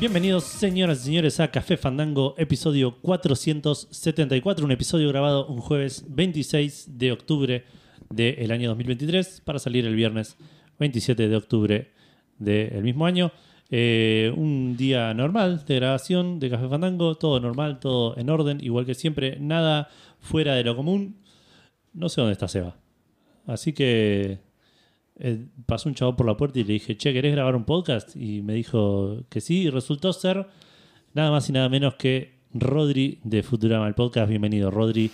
Bienvenidos, señoras y señores, a Café Fandango, episodio 474, un episodio grabado un jueves 26 de octubre del año 2023 para salir el viernes 27 de octubre del mismo año. Eh, un día normal de grabación de Café Fandango, todo normal, todo en orden, igual que siempre, nada fuera de lo común. No sé dónde está Seba. Así que eh, pasó un chavo por la puerta y le dije, che, ¿querés grabar un podcast? Y me dijo que sí, y resultó ser nada más y nada menos que Rodri de Futurama, el podcast. Bienvenido, Rodri.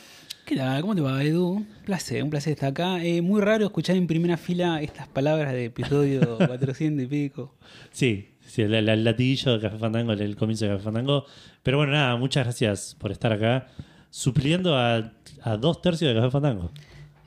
¿Qué tal? ¿Cómo te va, Edu? Un placer, un placer estar acá. Eh, muy raro escuchar en primera fila estas palabras de episodio 400 y pico. Sí, sí el, el- el latiguillo de Café Fandango, el, el comienzo de Café Fandango. Pero bueno, nada, muchas gracias por estar acá, supliendo a, a dos tercios de Café Fandango.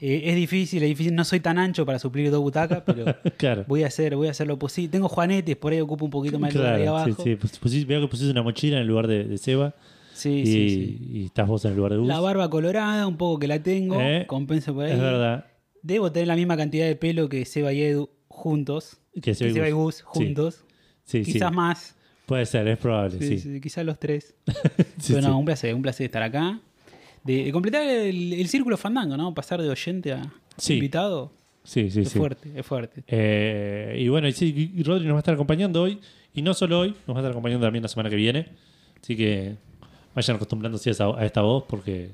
Eh, es difícil, es difícil. No soy tan ancho para suplir dos butacas, pero claro. voy a hacer, voy a hacer lo posible. Tengo juanetes, por ahí ocupo un poquito más el lugar ahí Claro, sí, abajo. sí. Pues- pusiste- veo que pusiste una mochila en el lugar de, de Seba Sí, y, sí, sí. y estás vos en el lugar de Gus. La barba colorada, un poco que la tengo, Eh, compenso por ahí. Es verdad. Debo tener la misma cantidad de pelo que Seba y Edu juntos. Que Que Seba y Seba y Gus. Sí. juntos. Sí, sí. Quizás más. Puede ser, es probable, Sí, sí. sí, quizás los tres. Sí, Pero sí. un placer, un placer estar acá. De, de completar el, el círculo fandango, ¿no? Pasar de oyente a Sí. invitado. Sí, sí, es sí. fuerte, es fuerte. Eh, y bueno, y sí, Rodri nos va a estar acompañando hoy. Y no solo hoy, nos va a estar acompañando también la semana que viene. Así que vayan acostumbrándose a, esa- a esta voz porque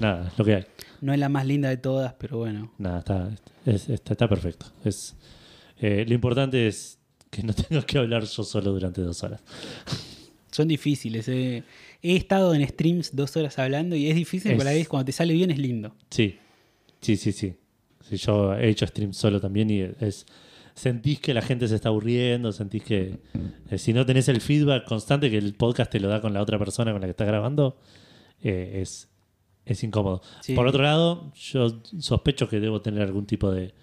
nada, es lo que hay. No es la más linda de todas, pero bueno. Nada, está, es- está, está perfecto. Es, eh, lo importante es que no tengo que hablar yo solo durante dos horas. Son difíciles. eh. He estado en streams dos horas hablando y es difícil, Es- pero a la vez cuando te sale bien es lindo. Sí, sí, sí, sí. Sí, yo he hecho stream solo también y es sentís que la gente se está aburriendo, sentís que eh, si no tenés el feedback constante que el podcast te lo da con la otra persona con la que estás grabando, eh, es, es incómodo. Sí. Por otro lado, yo sospecho que debo tener algún tipo de,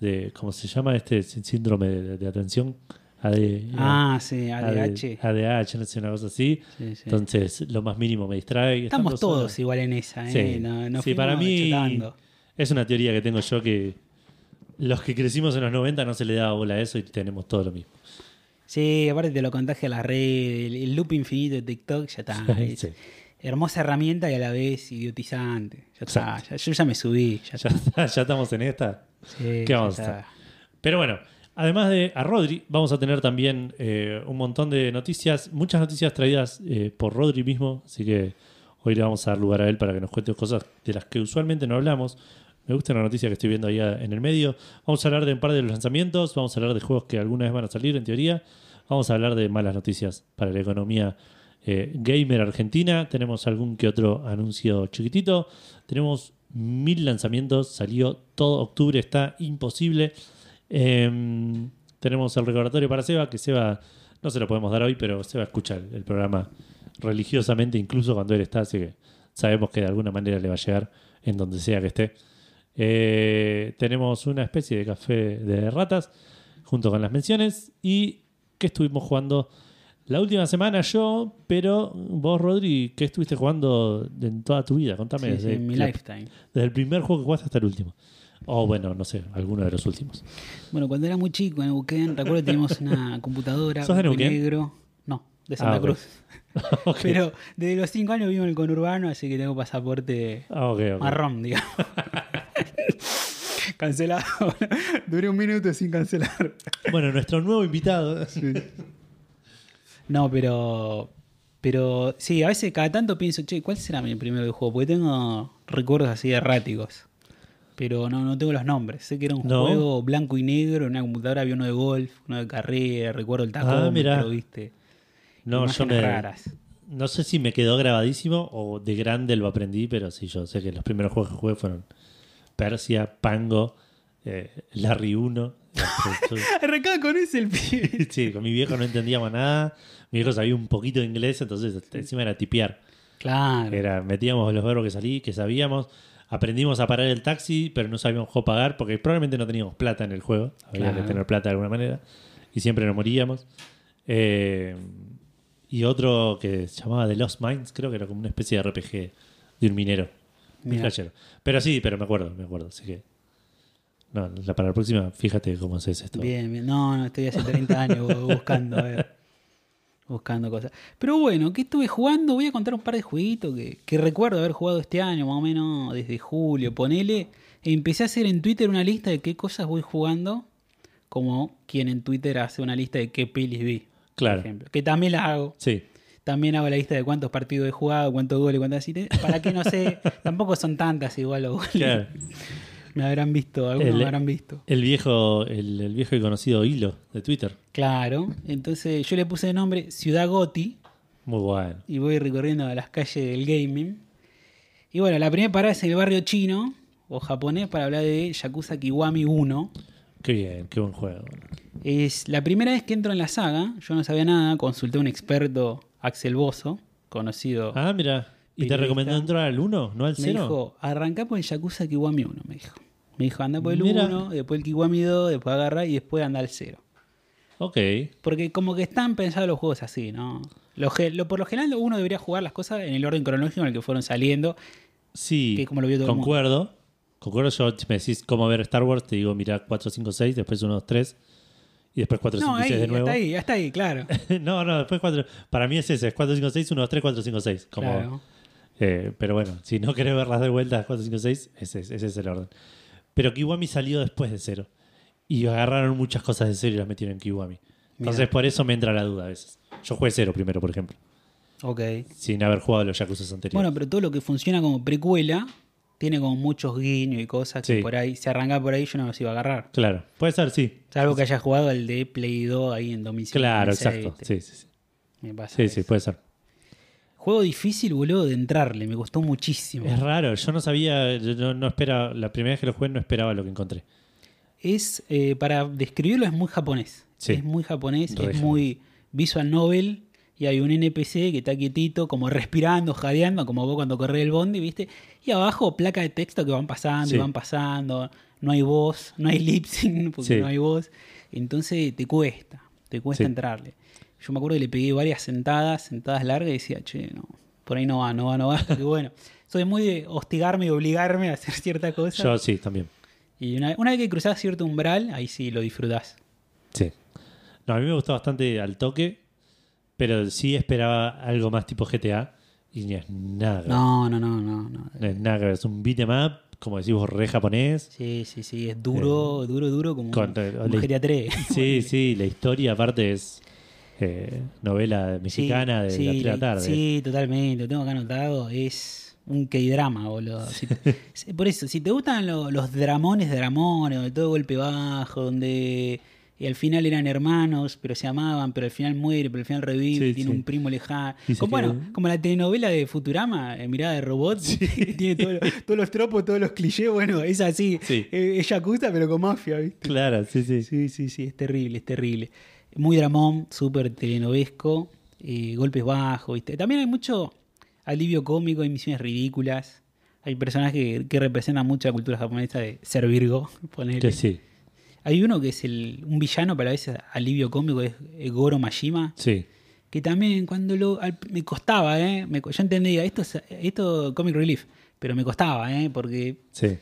de ¿cómo se llama? Este sí- síndrome de, de atención. AD, Ah, sí, ADH. ADH, no sé, una cosa así. Sí, sí. Entonces, lo más mínimo me distrae. Estamos dos todos igual en esa, ¿eh? Sí. No, no para mí- chetando. Es una teoría que tengo yo que los que crecimos en los 90 no se le daba bola a eso y tenemos todo lo mismo. Sí, aparte te lo contagia la red, el, loop infinito de TikTok, ya está. es. Hermosa herramienta y a la vez idiotizante. Ya está, ya- yo ya me subí. Ya, Ya, está. está, ya estamos en esta. ¿Qué vamos a hacer? Pero bueno, además de a Rodri, vamos a tener también eh, un montón de noticias, muchas noticias traídas eh, por Rodri mismo, así que hoy le vamos a dar lugar a él para que nos cuente cosas de las que usualmente no hablamos. Me gusta la noticia que estoy viendo ahí en el medio. Vamos a hablar de un par de los lanzamientos, vamos a hablar de juegos que alguna vez van a salir en teoría, vamos a hablar de malas noticias para la economía eh, gamer argentina, tenemos algún que otro anuncio chiquitito, tenemos mil lanzamientos, salió todo octubre, está imposible. Em, tenemos el recordatorio para Seba, que Seba no se lo podemos dar hoy, pero Seba escucha el, el programa religiosamente, incluso cuando él está, así que sabemos que de alguna manera le va a llegar en donde sea que esté. Eh, tenemos una especie de café de ratas junto con las menciones y que estuvimos jugando la última semana yo, pero vos, Rodri, ¿qué estuviste jugando en toda tu vida? Contame Sí, desde, sí, mi la- lifetime. desde el primer juego que jugaste hasta el último. O bueno, no sé, alguno de los últimos. Bueno, cuando era muy chico en Neuquén, recuerdo que teníamos una computadora ¿Sos de Neuquén? negro. No, de Santa Ah, ok. Cruz. Pero desde los 5 años vivo en el conurbano, así que tengo pasaporte Ah, marrón, digamos. Cancelado. Duré un minuto sin cancelar. Bueno, nuestro nuevo invitado. No, pero. Pero sí, a veces cada tanto pienso, che, ¿cuál será mi primer videojuego? Porque tengo recuerdos así erráticos. Pero no, no tengo los nombres. Sé que era un No. juego blanco y negro, en una computadora había uno de golf, uno de carrera, recuerdo el tacómetro, Ah. ¿viste? No, yo me, raras. no sé si me quedó grabadísimo o de grande lo aprendí, pero sí, yo sé que los primeros juegos que jugué fueron Persia, Pango, eh, Larry 1. Arrancaba con ese el pibe. sí, con mi viejo no entendíamos nada. Mi viejo sabía un poquito de inglés, entonces encima era tipear. Claro. Era, metíamos los verbos que salí, que sabíamos. Aprendimos a parar el taxi, pero no sabíamos cómo pagar porque probablemente no teníamos plata en el juego. Había Claro. que tener plata de alguna manera. Y siempre nos moríamos. Eh, y otro que se llamaba The Lost Mines, creo que era como una especie de RPG de un minero. Pero sí, pero me acuerdo, me acuerdo. Así que. No, la- para la próxima, fíjate cómo haces esto. Bien, bien. No, no, estoy hace 30 años buscando. A ver. Buscando cosas. Pero bueno, ¿qué estuve jugando? Voy a contar un par de jueguitos que, que recuerdo haber jugado este año, más o menos desde julio. Ponele. Empecé a hacer en Twitter una lista de qué cosas voy jugando. Como quien en Twitter hace una lista de qué pelis vi. Claro. Por ejemplo. Que también la hago. Sí. También hago la lista de cuántos partidos he jugado, cuántos goles, cuántas asistencias. Para que no sé, tampoco son tantas igual los goles. Claro. Me habrán visto, algunos El- me habrán visto. El viejo, el, el viejo y conocido hilo de Twitter. Claro. Entonces yo le puse de nombre Ciudad Goti Muy bueno. y voy recorriendo las calles del gaming. Y bueno, la primera parada es en el barrio chino o japonés para hablar de Yakuza Kiwami 1. Qué bien, qué buen juego. Es la primera vez que entro en la saga. Yo no sabía nada, consulté a un experto, Axel Bozo, conocido. Ah, mira. ¿Y te recomendó entrar al 1, no al me 0? dijo, arrancá por el Yakuza Kiwami 1, me dijo. Me dijo, anda por el Mira. 1, después el Kiwami 2, después agarra y después anda al 0. Ok. Porque como que están pensados los juegos así, ¿no? Lo, lo- por lo general uno debería jugar las cosas en el orden cronológico en el que fueron saliendo. Sí, Que como lo vio todo el concuerdo. Concuerdo, yo si me decís cómo ver Star Wars, te digo, mira 4, 5, 6, después 1, 2, 3, y después 4, No, 5 y ahí, 6 de nuevo. hasta ahí, hasta ahí, claro. no, no, después 4. Para mí es ese, es 4, 5, 6, 1, 2, 3, 4, 5, 6. Como, Claro. eh, pero bueno, si no querés verlas de vuelta, 4, 5, 6, ese, es- ese es el orden. Pero Kiwami salió después de 0. Y agarraron muchas cosas de 0 y las metieron en Kiwami. Entonces por eso me entra la duda a veces. Yo jugué 0 primero, por ejemplo, Ok. sin haber jugado los Yakuza anteriores. Bueno, pero todo lo que funciona como precuela tiene como muchos guiños y cosas que Sí. por ahí, si arranca por ahí, yo no los iba a agarrar. Claro, puede ser, sí. Salvo que haya jugado el de Play 2 ahí en 2005. Claro, 2006, exacto. Sí, sí, sí. Me pasa Sí, sí, eso. puede ser. Juego difícil, boludo, de entrarle. Me costó muchísimo. Es raro, yo no sabía, yo no, no esperaba, la primera vez que lo jugué no esperaba lo que encontré. Es, eh, para describirlo, es muy japonés. Sí. Es muy japonés, Re es muy visual novel. Y hay un NPC que está quietito, como respirando, jadeando, como vos cuando corres el bondi, ¿viste? Y abajo placa de texto que van pasando Sí. y van pasando. No hay voz, no hay lip sync porque Sí. no hay voz. Entonces te cuesta, te cuesta entrarle. Yo me acuerdo que le pegué varias sentadas, sentadas largas y decía, che, no, por ahí no va, no va, no va. Porque bueno, soy muy de hostigarme y obligarme a hacer ciertas cosas. Yo sí, también. Y una, una vez que cruzás cierto umbral, ahí sí lo disfrutás. Sí. No, a mí me gustó bastante al toque, pero sí esperaba algo más tipo GTA y ni es nada. que ver. No, no, no, no. no. No es nada que ver. Es un beat'em up, como decís vos, re japonés. Sí, sí, sí, es duro, duro, duro como Con- un, como le- GTA 3. Sí, sí, la historia aparte es eh, novela mexicana de sí, las 3 de la la- tarde. Sí, totalmente, lo tengo acá anotado. Es un K-drama, boludo. Si te- si- por eso, si te gustan lo- los dramones, dramones, donde todo golpe bajo, donde y al final eran hermanos, pero se amaban, pero al final muere, pero al final revive, Sí, tiene sí. un primo lejano. Como, bueno, como la telenovela de Futurama, eh, Mirada de Robot, tiene todo lo- todos los tropos, todos los clichés, bueno, es así. Sí. Eh, Es Yakuza, pero con mafia, ¿viste? Claro, sí, sí. Sí, sí, sí, es terrible, es terrible. Muy dramón, súper telenovesco, eh, golpes bajos, ¿viste? También hay mucho alivio cómico, hay misiones ridículas. Hay personajes que, que representan mucho la cultura japonesa de ser Virgo, ponele. Sí, Hay uno que es el, un villano, pero a veces alivio cómico, es eh, Goro Majima, sí. que también cuando lo... al- me costaba, ¿eh? Me yo entendía, esto es esto Comic Relief, pero me costaba, ¿eh? Porque Sí,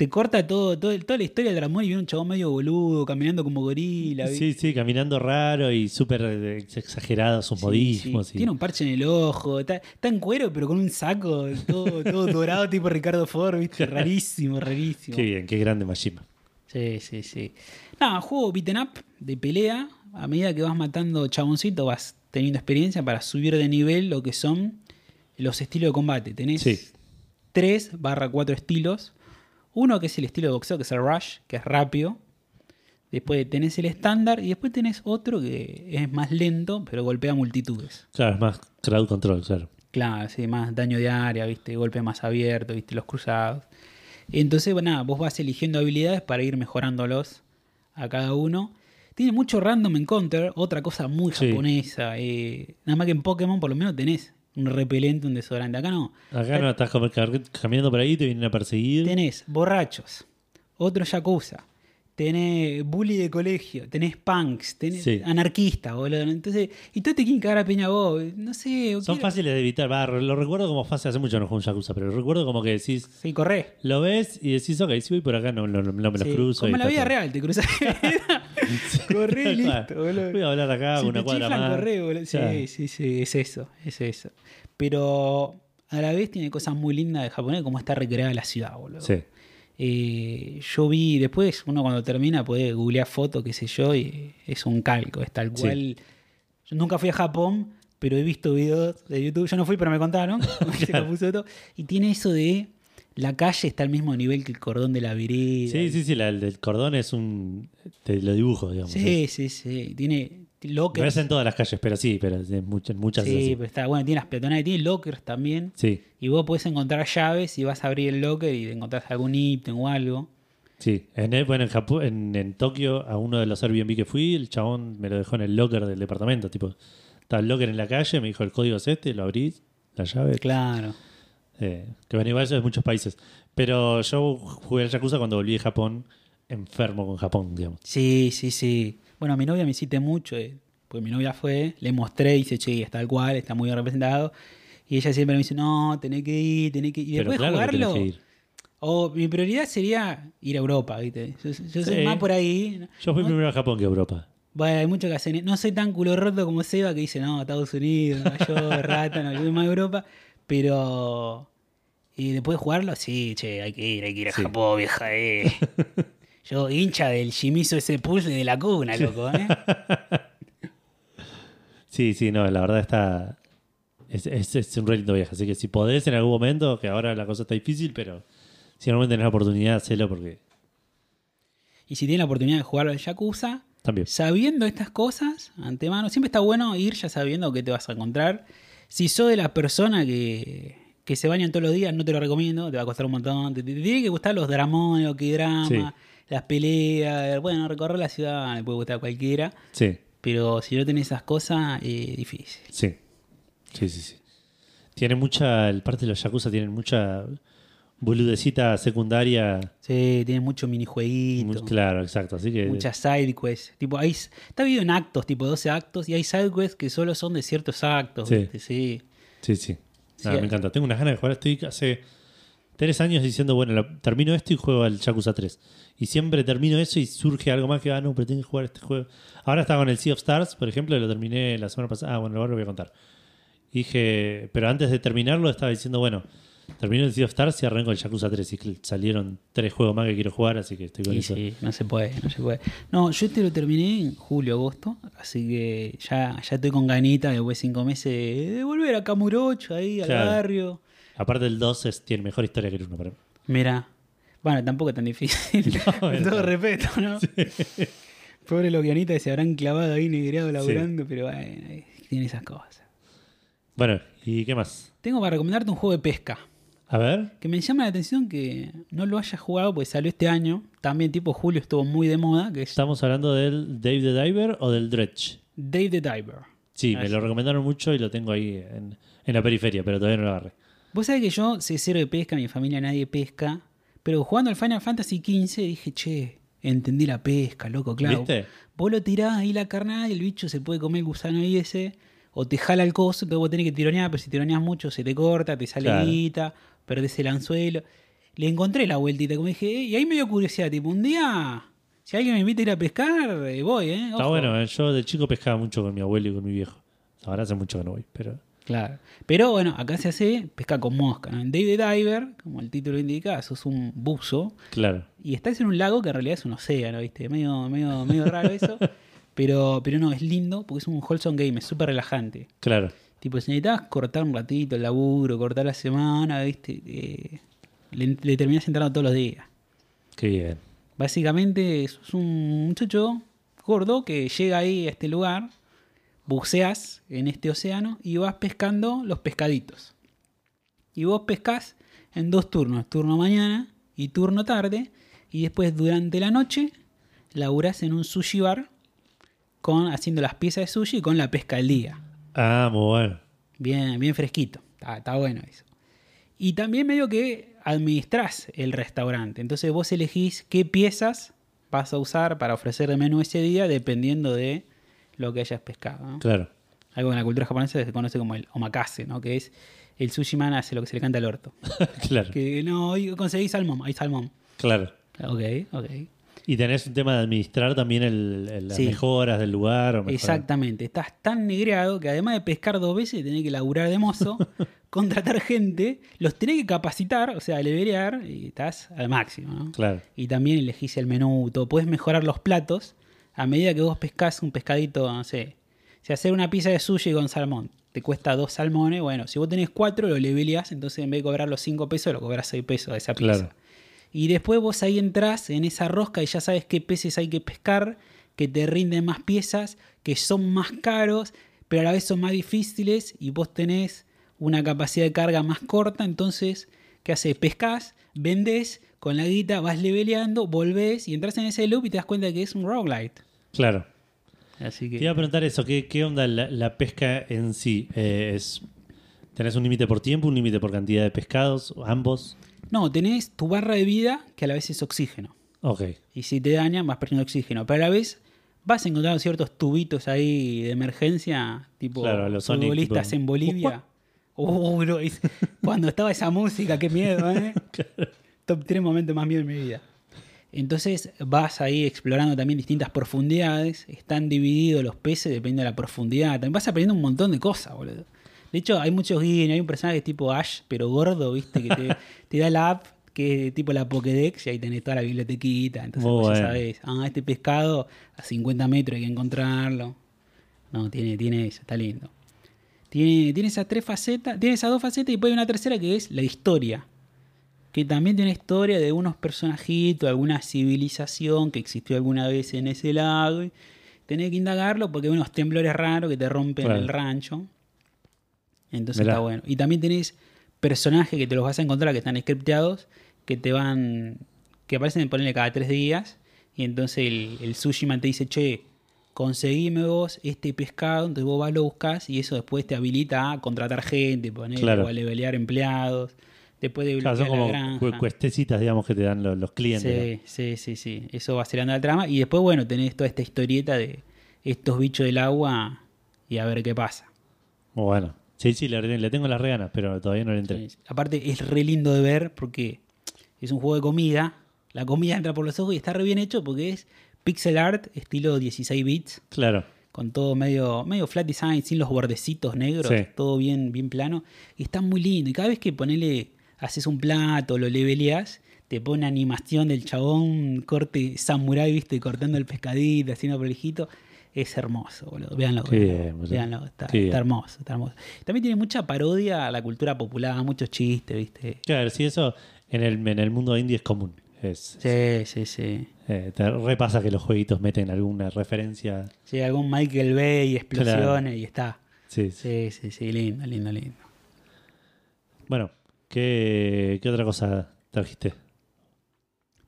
te corta todo, todo toda la historia del Dramón y viene un chabón medio boludo, caminando como gorila. sí, sí, caminando raro y súper eh, exagerado sus Sí, modismos. sí. y- Tiene un parche en el ojo, está, está en cuero, pero con un saco todo, todo dorado, tipo Ricardo Ford, ¿viste? Rarísimo, rarísimo. Qué bien, qué grande Majima. Sí, sí, sí. Nada, juego beaten up de pelea. A medida que vas matando chaboncitos, vas teniendo experiencia para subir de nivel lo que son los estilos de combate. Tenés Sí. 3 barra 4 estilos. Uno que es el estilo de boxeo, que es el rush, que es rápido. Después tenés el estándar y después tenés otro que es más lento, pero golpea multitudes. Claro, es más crowd control, claro. Claro, sí, más daño de área, ¿viste? Golpe más abierto, ¿viste? Los cruzados. Entonces, bueno, nada, vos vas eligiendo habilidades para ir mejorándolos a cada uno. Tiene mucho random encounter, otra cosa muy Sí. japonesa. eh, nada más que en Pokémon por lo menos tenés un repelente, un desodorante. Acá no. Acá no estás caminando por ahí, te vienen a perseguir. Tenés borrachos, otro yakuza, tenés bully de colegio, tenés punks, tenés Sí. anarquistas, boludo. Entonces, y tú te quieren cagar a peña vos. No sé. Son quiero- fáciles de evitar. Va, lo recuerdo como fácil, hace mucho no juego un Yakuza, pero lo recuerdo como que decís, Sí, corre. lo ves y decís, ok, si voy por acá no, no- no me los Sí, cruzo. Como en la vida todo. real, te cruzas. corre y listo, boludo. Voy a hablar acá si una te cuadra chiflan, más. boludo. Sí, Claro. sí, sí, es eso, es eso. Pero a la vez tiene cosas muy lindas de japonés, como está recreada la ciudad, boludo. Sí. Eh, yo vi después, uno cuando termina puede googlear fotos, qué sé yo, y es un calco, es tal Sí. cual. Yo nunca fui a Japón, pero he visto videos de YouTube. Yo no fui, pero me contaron. Se todo. Y tiene eso de la calle está al mismo nivel que el cordón de la vereda. Sí, sí, sí, la, el del cordón es un. Te lo dibujo, digamos. Sí, sí, sí. Tiene No lockers. es en todas las calles, pero sí, pero en muchas, muchas Sí, pero está bueno. Tiene las peatonales, tiene lockers también. Sí, Y vos podés encontrar llaves y vas a abrir el locker y encontrás algún ítem o algo. sí. En, el- bueno, en, Japón, en, en Tokio, a uno de los Airbnb que fui, el chabón me lo dejó en el locker del departamento. Tipo, estaba el locker en la calle, me dijo el código es este, lo abrís, la llave. Claro. Eh, que bueno, igual eso es de muchos países. Pero yo jugué al Yakuza cuando volví de Japón, enfermo con Japón, digamos. Sí, sí, sí. Bueno, a mi novia me insiste mucho, eh, porque mi novia fue, le mostré y dice, che, está tal cual, está muy bien representado. Y ella siempre me dice, no, tenés que ir, tenés que ir. Y Pero después claro jugarlo. que ir. O mi prioridad sería ir a Europa, ¿viste? Yo, yo soy más por ahí. Yo fui No- primero a Japón que a Europa. Bueno, hay mucho que hacer. No soy tan culo roto como Seba que dice, no, Estados Unidos, York, rata, no, yo soy más Europa. Pero. Y después de jugarlo, sí, che, hay que ir, hay que ir a Sí. Japón, vieja, eh. Yo, hincha del Shimizu ese pulse de la cuna, loco, ¿eh? Sí, sí, no, la verdad está. Es, es, es un re lindo viaje. Así que si podés en algún momento, que ahora la cosa está difícil, pero si en algún momento tenés la oportunidad, hacelo porque Y si tienen la oportunidad de jugar al Yakuza, también. sabiendo estas cosas, antemano, siempre está bueno ir ya sabiendo qué te vas a encontrar. Si sos de las personas que, que se bañan todos los días, no te lo recomiendo, te va a costar un montón. Te, te- te tiene que gustar los dramones, lo que drama, Sí. Las peleas. Bueno, recorrer la ciudad le puede gustar a cualquiera, Sí, pero si no tenés esas cosas, es difícil. sí. Sí, sí, sí. Tiene mucha. El parte de los Yakuza tienen mucha boludecita secundaria. Sí, tiene mucho minijueguito. Muy- claro, exacto. Así que. Muchas side quests. Tipo, hay, está dividido en actos, tipo 12 actos, y hay side quests que solo son de ciertos actos. Sí. ¿viste? sí. Sí, sí. Me encanta. Tengo unas ganas de jugar. Estoy hace tres años diciendo, bueno, termino esto y juego al Yakuza 3. Y siempre termino eso y surge algo más que, ah, no, pero tengo que jugar este juego. Ahora está con el Sea of Stars, por ejemplo, lo terminé la semana pasada. Ah, bueno, ahora lo voy a contar. Y dije, pero antes de terminarlo estaba diciendo, bueno, termino el Sea of Stars y arranco el Yakuza 3. Y salieron tres juegos más que quiero jugar, así que estoy con Y eso. sí, no se puede, no se puede. No, yo este lo terminé en julio, agosto, así que ya, ya estoy con ganita después de cinco meses de volver a Camurocho, ahí al Claro. barrio. Aparte el 2 es- tiene mejor historia que el 1 para mí. Mira, bueno, tampoco es tan difícil, con bueno. todo respeto, ¿no? Pobre los guionistas que se habrán clavado ahí negreado laburando, pero bueno, tiene esas cosas. Bueno, ¿y qué más? Tengo para recomendarte un juego de pesca. A ver. Que me llama la atención que no lo hayas jugado, porque salió este año. También tipo julio estuvo muy de moda, que es ¿Estamos hablando del Dave the Diver o del Dredge? Dave the Diver. Sí, me lo recomendaron mucho y lo tengo ahí en, en la periferia, pero todavía no lo agarré. Vos sabés que yo sé cero de pesca, mi familia nadie pesca, pero jugando al Final Fantasy XV dije, che, entendí la pesca, loco, claro. ¿Viste? Vos lo tirás ahí la carnada y el bicho se puede comer el gusano ahí ese, o te jala el coso, entonces vos tenés que tironear, pero si tironeas mucho se te corta, te sale Claro. guita, perdés el anzuelo. Le encontré la vueltita, como dije, y ahí me dio curiosidad, tipo, un día, si alguien me invita a ir a pescar, eh, voy, ¿eh? Está bueno, eh, yo de chico pescaba mucho con mi abuelo y con mi viejo. Ahora hace mucho que no voy, pero... Claro. Pero bueno, acá se hace pesca con mosca, ¿no? En Day the Diver, como el título indica, sos un buzo Claro, y estás en un lago que en realidad es un océano, ¿viste? Medio, medio, medio raro eso. Pero, pero no, es lindo porque es un wholesome game, es súper relajante. claro. Tipo, si necesitas cortar un ratito el laburo, cortar la semana, ¿viste? Eh, le, le terminás entrando todos los días. Qué bien. Básicamente, sos un muchacho gordo que llega ahí a este lugar, buceas en este océano y vas pescando los pescaditos. Y vos pescas en dos turnos, turno mañana y turno tarde, y después durante la noche laburás en un sushi bar con, haciendo las piezas de sushi con la pesca del día. Ah, muy bueno. Bien, bien fresquito. Está, está bueno eso. Y también medio que administrás el restaurante. Entonces vos elegís qué piezas vas a usar para ofrecer de menú ese día dependiendo de lo que hayas pescado. ¿no? Claro. Algo en la cultura japonesa se conoce como el omakase, ¿no? que es el sushi man hace lo que se le canta al orto. claro. Que no, hoy conseguí salmón, hay salmón. Claro. Ok, ok. Y tenés un tema de administrar también el, el- las Sí. mejoras del lugar. o mejorar- Exactamente, estás tan negreado que además de pescar dos veces tenés que laburar de mozo, contratar gente, los tenés que capacitar, o sea, levelear y estás al máximo. ¿no? Claro. Y también elegís el menú, todo. Puedes mejorar los platos a medida que vos pescás un pescadito, no sé. Si hacer una pizza de sushi con salmón te cuesta dos salmones, bueno, si vos tenés cuatro lo leveleás, entonces en vez de cobrar los cinco pesos, lo cobras seis pesos de esa pizza. Claro. Y después vos ahí entrás en esa rosca y ya sabes qué peces hay que pescar, que te rinden más piezas, que son más caros, pero a la vez son más difíciles y vos tenés una capacidad de carga más corta, entonces, ¿qué haces? Pescás, vendés, con la guita vas leveleando, volvés y entras en ese loop y te das cuenta que es un roguelite. Claro. Así Te iba a que... preguntar eso, ¿qué, qué onda la, la pesca en sí? Eh, es, ¿Tenés un límite por tiempo, un límite por cantidad de pescados? ¿Ambos? No, tenés tu barra de vida que a la vez es oxígeno. Ok. Y si te dañan, vas perdiendo oxígeno. Pero a la vez vas encontrando ciertos tubitos ahí de emergencia, tipo Claro, los Sonic, futbolistas tipo, en Bolivia. Uh, bro, cuando estaba esa música, qué miedo, ¿eh? Top 3 momentos más miedo en mi vida. Entonces vas ahí explorando también distintas profundidades. Están divididos los peces dependiendo de la profundidad. También vas aprendiendo un montón de cosas, boludo. De hecho, hay muchos guiños. Hay un personaje tipo Ash, pero gordo, ¿viste? Que te, te da la app, que es tipo la Pokédex, y ahí tenés toda la bibliotequita. Entonces ya sabés, ah, este pescado a 50 metros hay que encontrarlo. No, tiene, tiene eso, está lindo. Tiene, tiene esas tres facetas, tiene esas dos facetas y después hay una tercera que es la historia. Que también tiene historia de unos personajitos, alguna civilización que existió alguna vez en ese lago. y Tenés que indagarlo porque hay unos temblores raros que te rompen Claro. el rancho. Entonces Mirá. está bueno. Y también tenés personajes que te los vas a encontrar que están scripteados, que te van. que aparecen, ponerle cada tres días. Y entonces el, el Sushiman te dice, che, conseguime vos este pescado, entonces vos vas, lo buscas y eso después te habilita a contratar gente, poner, Claro. o a levelear empleados, después de Claro, bloquear son como la granja. cu- cuestecitas, digamos, que te dan los, los clientes. Sí, sí, sí, sí. Eso va acelerando la trama. Y después, bueno, tenés toda esta historieta de estos bichos del agua y a ver qué pasa. Bueno. Sí, sí, le, le tengo las reganas, pero todavía no le entré. Sí. Aparte, es re lindo de ver porque es un juego de comida. La comida entra por los ojos y está re bien hecho porque es pixel art estilo 16 bits. Claro. Con todo medio, medio flat design, sin los bordecitos negros, Sí. todo bien, bien plano. Y está muy lindo. Y cada vez que ponele, haces un plato, lo leveleas, te pone animación del chabón, corte samurai, viste, cortando el pescadito, haciendo prolijito. Es hermoso, boludo. Bien, boludo. Véanlo, está, hermoso, está hermoso. También tiene mucha parodia a la cultura popular, muchos chistes, viste. Claro, sí, eso en el, en el mundo indie es común. Es, Sí, sí, sí. eh, te repasa que los jueguitos meten alguna referencia. Sí, algún Michael Bay, explosiones y está. Sí, sí. Sí, sí, sí, lindo, lindo, lindo. Bueno, ¿qué, ¿qué otra cosa trajiste?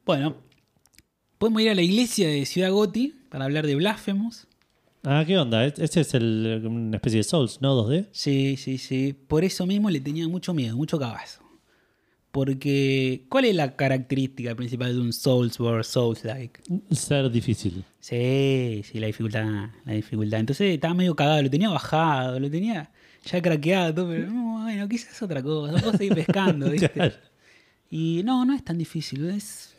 Bueno, podemos ir a la iglesia de Ciudad Goti para hablar de Blasphemous. Ah, ¿qué onda? Es- Este es el, una especie de Souls, ¿no? 2D. Sí, sí, sí. Por eso mismo le tenía mucho miedo, mucho cagazo. Porque, ¿cuál es la característica principal de un Soulsborne Souls-like? Ser difícil. Sí, sí, la dificultad, la dificultad. Entonces estaba medio cagado, lo tenía bajado, lo tenía ya craqueado, pero no, bueno, quizás otra cosa, puedo seguir pescando, ¿viste? Y no, no es tan difícil. Es,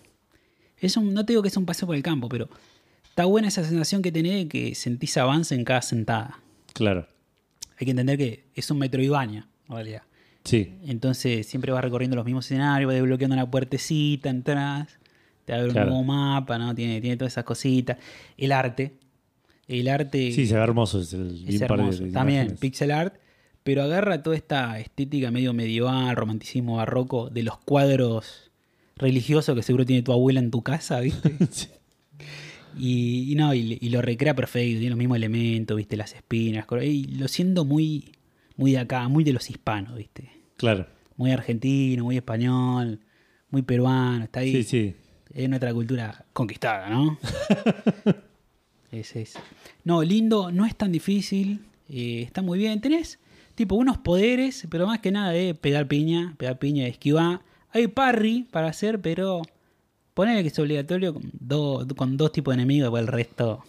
es un, no te digo que es un paseo por el campo, pero está buena esa sensación que tenés de que sentís avance en cada sentada. Claro. Hay que entender que es un Metroidvania, en realidad. Sí. Entonces siempre vas recorriendo los mismos escenarios, vas desbloqueando una puertecita, entras, te abre Claro. un nuevo mapa, ¿no? Tiene, tiene todas esas cositas. El arte. El arte Sí, se ve hermoso. Es el es hermoso. También, imágenes. pixel art, pero agarra toda esta estética medio medieval, romanticismo barroco de los cuadros religiosos que seguro tiene tu abuela en tu casa, ¿viste? Sí. y, y no, y, y lo recrea perfecto, tiene los mismos elementos, ¿viste? Las espinas, y lo siento muy, muy de acá, muy de los hispanos, ¿viste? Claro. Muy argentino, muy español, muy peruano, está ahí. Sí, sí. Es nuestra cultura conquistada, ¿no? es, es. No, lindo, no es tan difícil. eh, está muy bien. Tenés tipo unos poderes, pero más que nada de pegar piña, pegar piña, esquivar. Hay parry para hacer, pero ponele que es obligatorio con, do- con dos tipos de enemigos, porque el resto.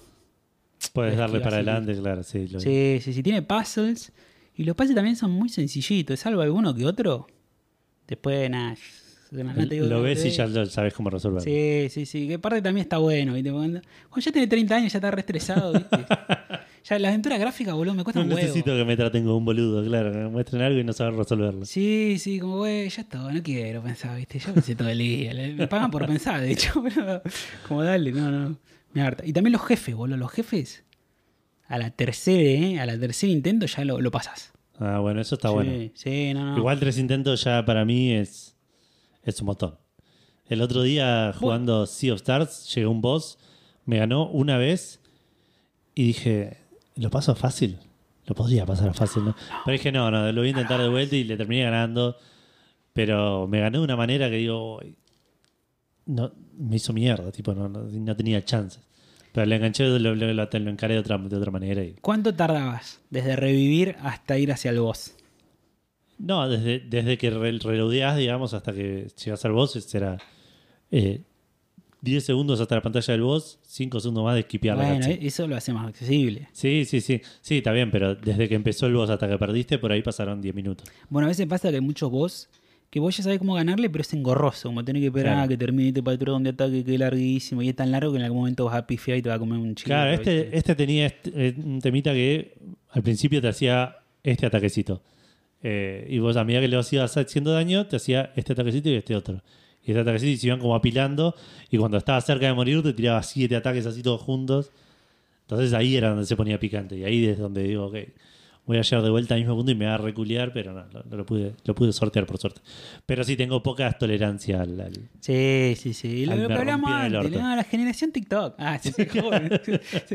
Puedes Es darle para adelante, claro. Sí, lo- Sí, sí, sí. Tiene puzzles. Y los puzzles también son muy sencillitos. Salvo alguno que otro. Después, nada. No te digo lo ves y ya sabes cómo resolverlo. Sí, sí, sí. Que aparte también está bueno, ¿viste? Cuando, ya tiene 30 años ya está re estresado, ¿viste? ya la aventura gráfica, boludo, me cuesta No un huevo. necesito que me traten como un boludo, claro, que me muestren algo y no saber resolverlo. Sí, sí, como, güey, ya está, no quiero pensar, ¿viste? Ya pensé todo el día. Me pagan por pensar, de hecho, como dale, no, no. Me harta. Y también los jefes, boludo, los jefes. A la tercera, ¿eh? A la tercera intento ya lo, lo pasas. Ah, bueno, eso está sí, bueno. Sí, no, no. Igual tres intentos ya para mí es, es un montón. El otro día jugando Sea of Stars, llegó un boss, me ganó una vez y dije, ¿lo paso fácil? Lo podría pasar fácil, ¿no? Pero dije, no, no, lo voy a intentar de vuelta y le terminé ganando. Pero me ganó de una manera que digo, "Uy, no, me hizo mierda, tipo, no, no, no tenía chances. Pero le enganché, lo, lo, lo- lo encaré de otra, de otra manera y ¿Cuánto tardabas desde revivir hasta ir hacia el boss? No, desde, desde que re- reloadeás, digamos, hasta que llegas al boss, eh, 10 segundos hasta la pantalla del boss, 5 segundos más de esquipear la cutscene. eso lo hace más accesible. Sí, sí, sí. Sí, está bien, pero desde que empezó el boss hasta que perdiste, por ahí pasaron 10 minutos. Bueno, a veces pasa que hay muchos boss que vos ya sabés cómo ganarle, pero es engorroso. Como tenés que esperar Claro. a que termine este patrón de ataque que es larguísimo y es tan largo que en algún momento vas a pifiar y te va a comer un chico. Claro, este, este tenía este- eh, un temita que al principio te hacía este ataquecito. Eh, y vos a medida que le ibas haciendo daño, te hacía este ataquecito y este otro. Y este ataquecito y se iban como apilando. Y cuando estaba cerca de morir, te tiraba siete ataques así todos juntos. Entonces ahí era donde se ponía picante. Y ahí es donde digo, ok, voy a llegar de vuelta al mismo punto y me va a reculear, pero no, no lo, pude, lo pude sortear por suerte. Pero sí tengo poca tolerancia al. al- Sí, sí, sí. Lo, lo que hablamos antes, no, la generación TikTok. Ah, se hace joven.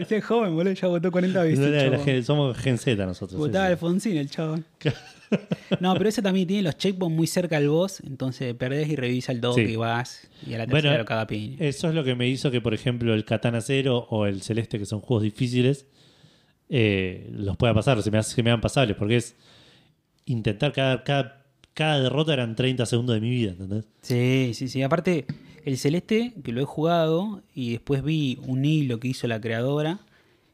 se joven, boludo. Ya votó 40 veces. No la somos Gen Z nosotros. Votaba sí, sí. Alfonsín, el chabón. no, pero ese también tiene los checkpoints muy cerca al boss. Entonces perdés y revisa el toque Sí. y vas. Y a la Bueno, tercera lo caga piña. Eso es lo que me hizo que, por ejemplo, el Katana Zero o el Celeste, que son juegos difíciles, eh, los pueda pasar, se me hace que me hagan pasables, porque es intentar cada, cada, cada derrota eran 30 segundos de mi vida, ¿entendés? Sí, sí, sí. Aparte, el Celeste, que lo he jugado, y después vi un hilo que hizo la creadora,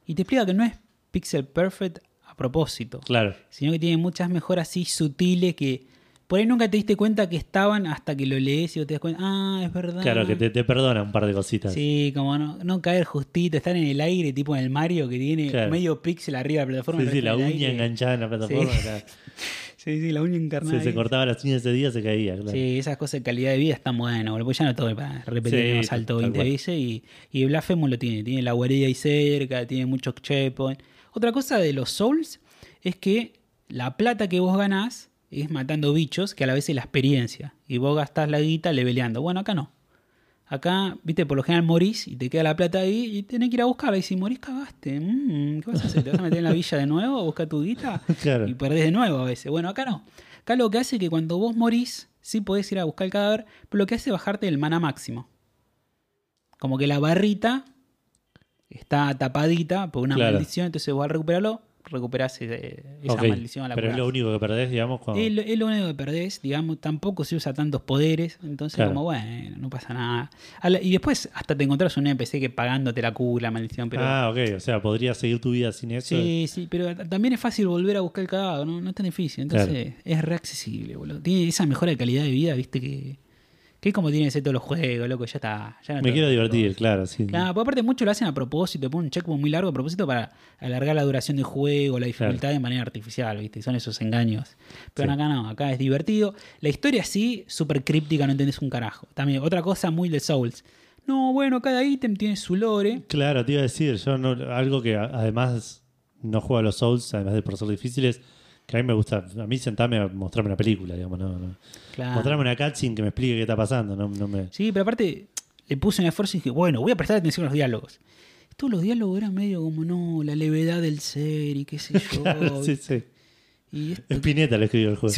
y te explica que no es pixel perfect a propósito, Claro. sino que tiene muchas mejoras así sutiles que por ahí nunca te diste cuenta que estaban hasta que lo lees y te das cuenta, ah, es verdad. Claro, que te, te perdona un par de cositas. Sí, como no, no caer justito, estar en el aire, tipo en el Mario que tiene Claro. medio pixel arriba de la plataforma. Sí, sí, la uña aire. enganchada en la plataforma. Sí. acá. Sí, sí, la uña encarnada. Se, se cortaba las uñas ese día, se caía. Claro. Sí, esas cosas de calidad de vida están buenas, boludo, porque ya no todo para repetir Sí, salto tal 20 cual. veces y, y Blasphemous lo tiene, tiene la guarida ahí cerca, tiene muchos checkpoints. Otra cosa de los Souls es que la plata que vos ganás es matando bichos, que a la vez es la experiencia, y vos gastás la guita leveleando. Bueno, acá no. Acá, viste, por lo general morís y te queda la plata ahí y tenés que ir a buscarla. Y si morís, cagaste. Mm, ¿Qué vas a hacer? ¿Te vas a meter en la villa de nuevo buscar tu guita? Claro. Y perdés de nuevo a veces. Bueno, acá no. Acá lo que hace es que cuando vos morís, sí podés ir a buscar el cadáver, pero lo que hace es bajarte el mana máximo. Como que la barrita está tapadita por una Claro. maldición, entonces vos al recuperarlo, recuperás eh, esa maldición a la Pero es lo único que perdés, digamos, cuando... Es lo, es lo único que perdés, digamos, tampoco se usa tantos poderes, entonces Claro. como bueno, no pasa nada. Y después hasta te encontrás un NPC que pagándote la cura, la maldición, pero... Ah, ok. O sea, podrías seguir tu vida sin eso. Sí, sí, pero también es fácil volver a buscar el cadáver, ¿no? No es tan difícil. Entonces es reaccesible, boludo. Tiene esa mejora de calidad de vida, viste, que, que es como tienen que ser todos los juegos, loco, ya está. Ya no Me quiero divertir, claro. Sí. Claro, pues aparte muchos lo hacen a propósito, ponen un checkpoint muy largo a propósito para alargar la duración del juego, la dificultad de manera artificial, ¿viste? Son esos engaños. Pero Sí. acá no, acá es divertido. La historia sí, súper críptica, no entendés un carajo. También, otra cosa muy de Souls. No, bueno, cada ítem tiene su lore. Claro, te iba a decir, yo no, algo que además no juego a los Souls, además de por ser difíciles, que a mí me gusta, a mí sentarme a mostrarme una película, digamos, no, no. Claro. Mostrarme una cutscene que me explique qué está pasando, no, no me... Sí, pero aparte le puse un esfuerzo y dije, bueno, voy a prestar atención a los diálogos. Todos los diálogos eran medio como, no, la levedad del ser y qué sé yo. Claro, sí, sí. Y esto- Spinetta le escribió el juego.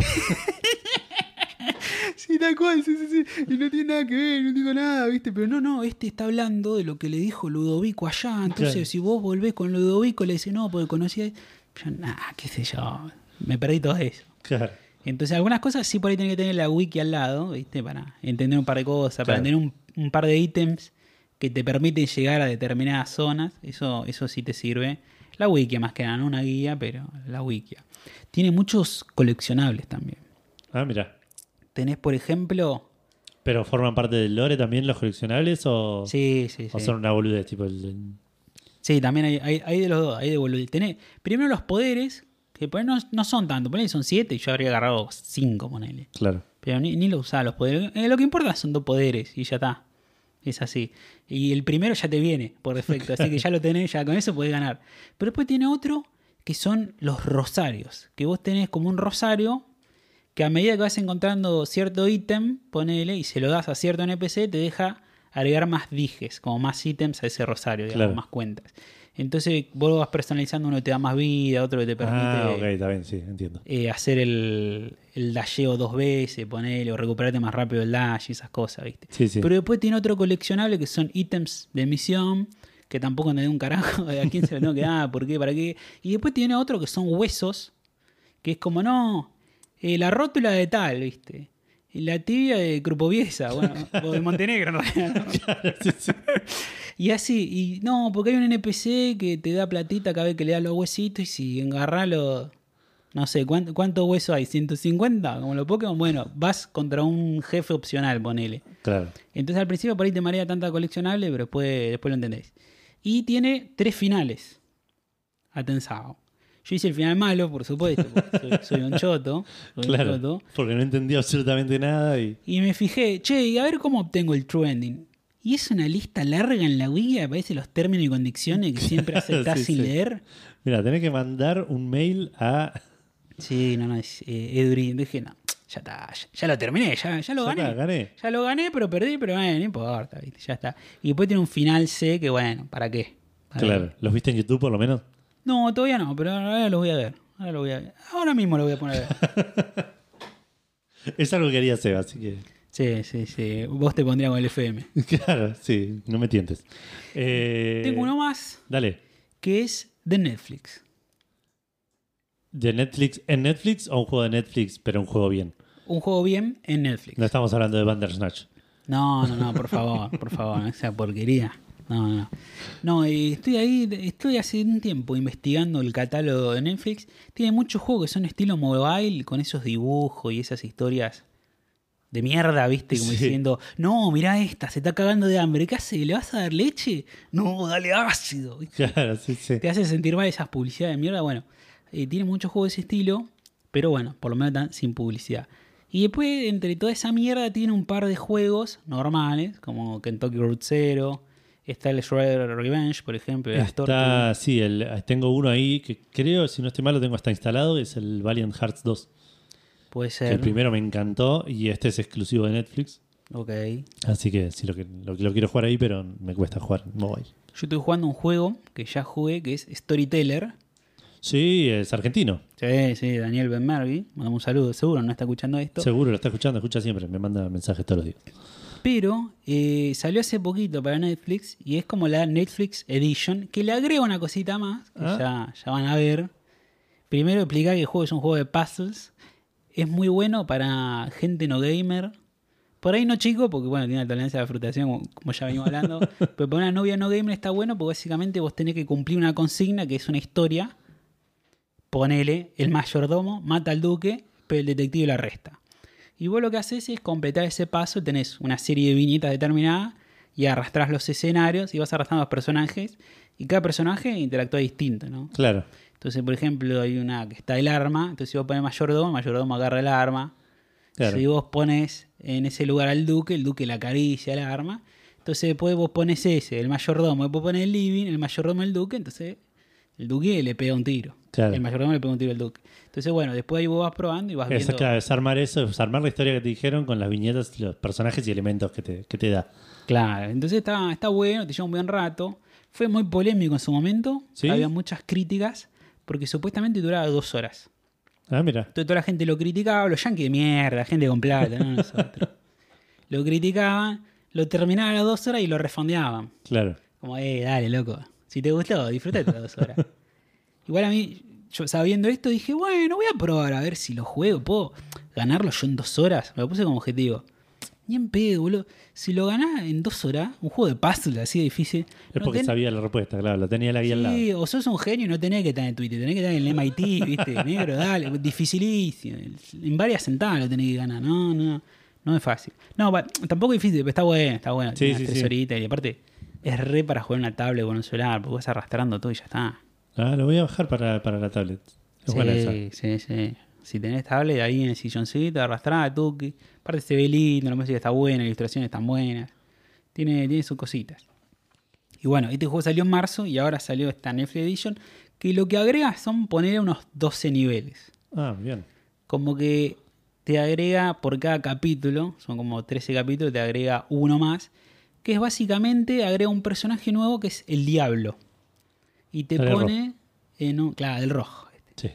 Sí, tal cual, sí, sí, sí. Y no tiene nada que ver, no digo nada, ¿viste? Pero no, no, este está hablando de lo que le dijo Ludovico allá. Entonces, Claro. si vos volvés con Ludovico, le decís, no, porque conocía. Yo, nah, qué sé yo. Me perdí todo eso. Claro. Entonces, algunas cosas sí por ahí tenés que tener la wiki al lado, ¿viste? Para entender un par de cosas, para Claro. tener un, un par de ítems que te permiten llegar a determinadas zonas. Eso, eso sí te sirve. La wiki más que nada, no una guía, pero la wiki. Tiene muchos coleccionables también. Ah, mira. Tenés, por ejemplo, ¿Pero forman parte del lore también los coleccionables o, Sí, sí, o sí. son una boludez? Tipo el- Sí, también hay, hay, hay de los dos, hay de boludez. Tenés primero los poderes, que por ahí no, no son tanto, ponele son siete y yo habría agarrado cinco, ponele. Claro. Pero ni, ni lo usaba los poderes. Eh, lo que importa son dos poderes y ya está. Es así. Y el primero ya te viene por defecto, así que ya lo tenés, ya con eso podés ganar. Pero después tiene otro que son los rosarios, que vos tenés como un rosario que a medida que vas encontrando cierto ítem, ponele, y se lo das a cierto NPC, te deja agregar más dijes, como más ítems a ese rosario, digamos, Claro. más cuentas. Entonces vos vas personalizando, uno te da más vida, otro que te permite Ah, ok, está bien, sí, entiendo. eh, hacer el, el dasheo dos veces, ponele, o recuperarte más rápido el dash y esas cosas, ¿viste? Sí, sí. Pero después tiene otro coleccionable que son ítems de misión, que tampoco entendí un carajo de a quién se lo tengo que dar, por qué, para qué. Y después tiene otro que son huesos, que es como, no, eh, la rótula de tal, ¿viste? La tibia de Krupoviesa, bueno, o de Montenegro, en realidad, ¿no? Sí, sí. Y así, y no, porque hay un NPC que te da platita cada vez que le das los huesitos y si agarrás los... No sé, ¿cuánto, ¿cuántos huesos hay? ¿150? Como los Pokémon. Bueno, vas contra un jefe opcional, ponele. Claro. Entonces al principio por ahí te marea tanta coleccionable, pero después, después lo entendéis. Y tiene tres finales. Atensado. Yo hice el final malo, por supuesto, porque soy, soy un choto. soy un Claro. choto. Porque no entendí absolutamente nada y. Y me fijé, che, y a ver cómo obtengo el true ending. Y es una lista larga en la wiki, aparece los términos y condiciones que siempre aceptás Sí, sin sí. leer. Mira, tenés que mandar un mail a. Sí, no, no, es eh. Dije, no, ya está, ya, ya lo terminé, ya, ya lo Ya gané. está, gané. Ya lo gané, pero perdí, pero bueno, no importa, ¿viste? ya está. Y después tiene un final C que, bueno, ¿para qué? ¿Para Claro. qué? ¿Los viste en YouTube por lo menos? No, todavía no, pero ahora lo voy a ver. Ahora lo voy a ver. Ahora mismo lo voy a poner a ver. Es algo que haría Seba, así que. Sí, sí, sí. Vos te pondrías con el FM. Claro, sí, no me tientes. Eh, Tengo uno más Dale. que es de Netflix. ¿De Netflix? ¿En Netflix o un juego de Netflix, pero un juego bien? Un juego bien en Netflix. No estamos hablando de Bandersnatch. No, no, no, por favor, por favor, esa porquería. No, no. No, estoy ahí, estoy hace un tiempo investigando el catálogo de Netflix. Tiene muchos juegos que son estilo mobile, con esos dibujos y esas historias de mierda, ¿viste? Como Sí. diciendo, no, mirá esta, se está cagando de hambre. ¿Qué hace? ¿Le vas a dar leche? No, dale ácido. Claro, sí, sí. Te hace sentir mal esas publicidades de mierda. Bueno, eh, tiene muchos juegos de ese estilo, pero bueno, por lo menos están sin publicidad. Y después, entre toda esa mierda, tiene un par de juegos normales, como Kentucky Route Zero, está el Shredder Revenge, por ejemplo. Está, sí, el, tengo uno ahí que creo, si no estoy mal, lo tengo hasta instalado, es el Valiant Hearts 2. Puede Que ser. el primero me encantó y este es exclusivo de Netflix. Ok. Así que sí, lo, que, lo, lo quiero jugar ahí, pero me cuesta jugar mobile. Yo estoy jugando un juego que ya jugué, que es Storyteller. Sí, es argentino. Sí, sí, Daniel Benmergui. Mandamos un saludo, seguro no está escuchando esto. Seguro, lo está escuchando, escucha siempre, me manda mensajes todos los días. Pero eh, salió hace poquito para Netflix y es como la Netflix Edition, que le agrega una cosita más, que Ah. ya, ya van a ver. Primero explicar que el juego es un juego de puzzles. Es muy bueno para gente no gamer. Por ahí no chico, porque bueno, tiene la tolerancia a la frustración, como, como ya venimos hablando. pero para una novia no gamer está bueno, porque básicamente vos tenés que cumplir una consigna que es una historia. Ponele, el mayordomo mata al duque, pero el detective lo arresta. Y vos lo que haces es completar ese paso, tenés una serie de viñetas determinadas y arrastrás los escenarios y vas arrastrando a los personajes y cada personaje interactúa distinto, ¿no? Claro, Entonces, por ejemplo, hay una que está el arma, entonces si vos pones mayordomo, mayordomo agarra el arma. claro. Si vos pones en ese lugar al duque, el duque le acaricia el arma. Entonces después vos pones ese, el mayordomo, después pones el living, el mayordomo el duque, entonces el duque le pega un tiro. Claro. El mayordomo le pega un tiro al duque. Entonces, bueno, después ahí vos vas probando y vas viendo... claro, es armar eso, es armar la historia que te dijeron con las viñetas, los personajes y elementos que te, que te da. Claro, entonces está, está bueno, te lleva un buen rato. Fue muy polémico en su momento. ¿Sí? Había muchas críticas porque supuestamente duraba dos horas. Ah, mira. Entonces toda la gente lo criticaba, los yankees de mierda, gente con plata, no nosotros. lo criticaban, lo terminaban a las dos horas y lo refondeaban. Claro. Como, eh, dale, loco. Si te gustó, disfrutate las dos horas. Igual a mí, yo sabiendo esto, dije, bueno, voy a probar a ver si lo juego. ¿Puedo ganarlo yo en dos horas? Me lo puse como objetivo. Ni en pedo, boludo. Si lo ganás en dos horas, un juego de puzzle así de difícil. Es no porque ten- sabía la respuesta, claro, lo tenía ahí al lado. Sí, o sos un genio y no tenés que estar en Twitter, tenés que estar en el MIT, ¿viste? Negro, dale, dificilísimo. En varias sentadas lo tenés que ganar, no, no. No es fácil. No, tampoco es difícil, pero está bueno, está bueno. Sí, sí, tres sí. horitas y aparte es re para jugar una tablet en un celular, porque vas arrastrando todo y ya está. Ah, lo voy a bajar para, para la tablet. Es buena esa. Sí, sí, sí. Si tenés tablet ahí en el silloncito, arrastrá, tuki. Aparte se ve lindo, la música está buena, las ilustraciones están buenas. Tiene, tiene sus cositas. Y bueno, este juego salió en marzo y ahora salió esta Netflix Edition, que lo que agrega son poner unos 12 niveles. Ah, bien. Como que te agrega por cada capítulo, son como 13 capítulos, te agrega uno más, que es básicamente, agrega un personaje nuevo que es el diablo. Y te El pone en un... Claro, el rojo. Sí.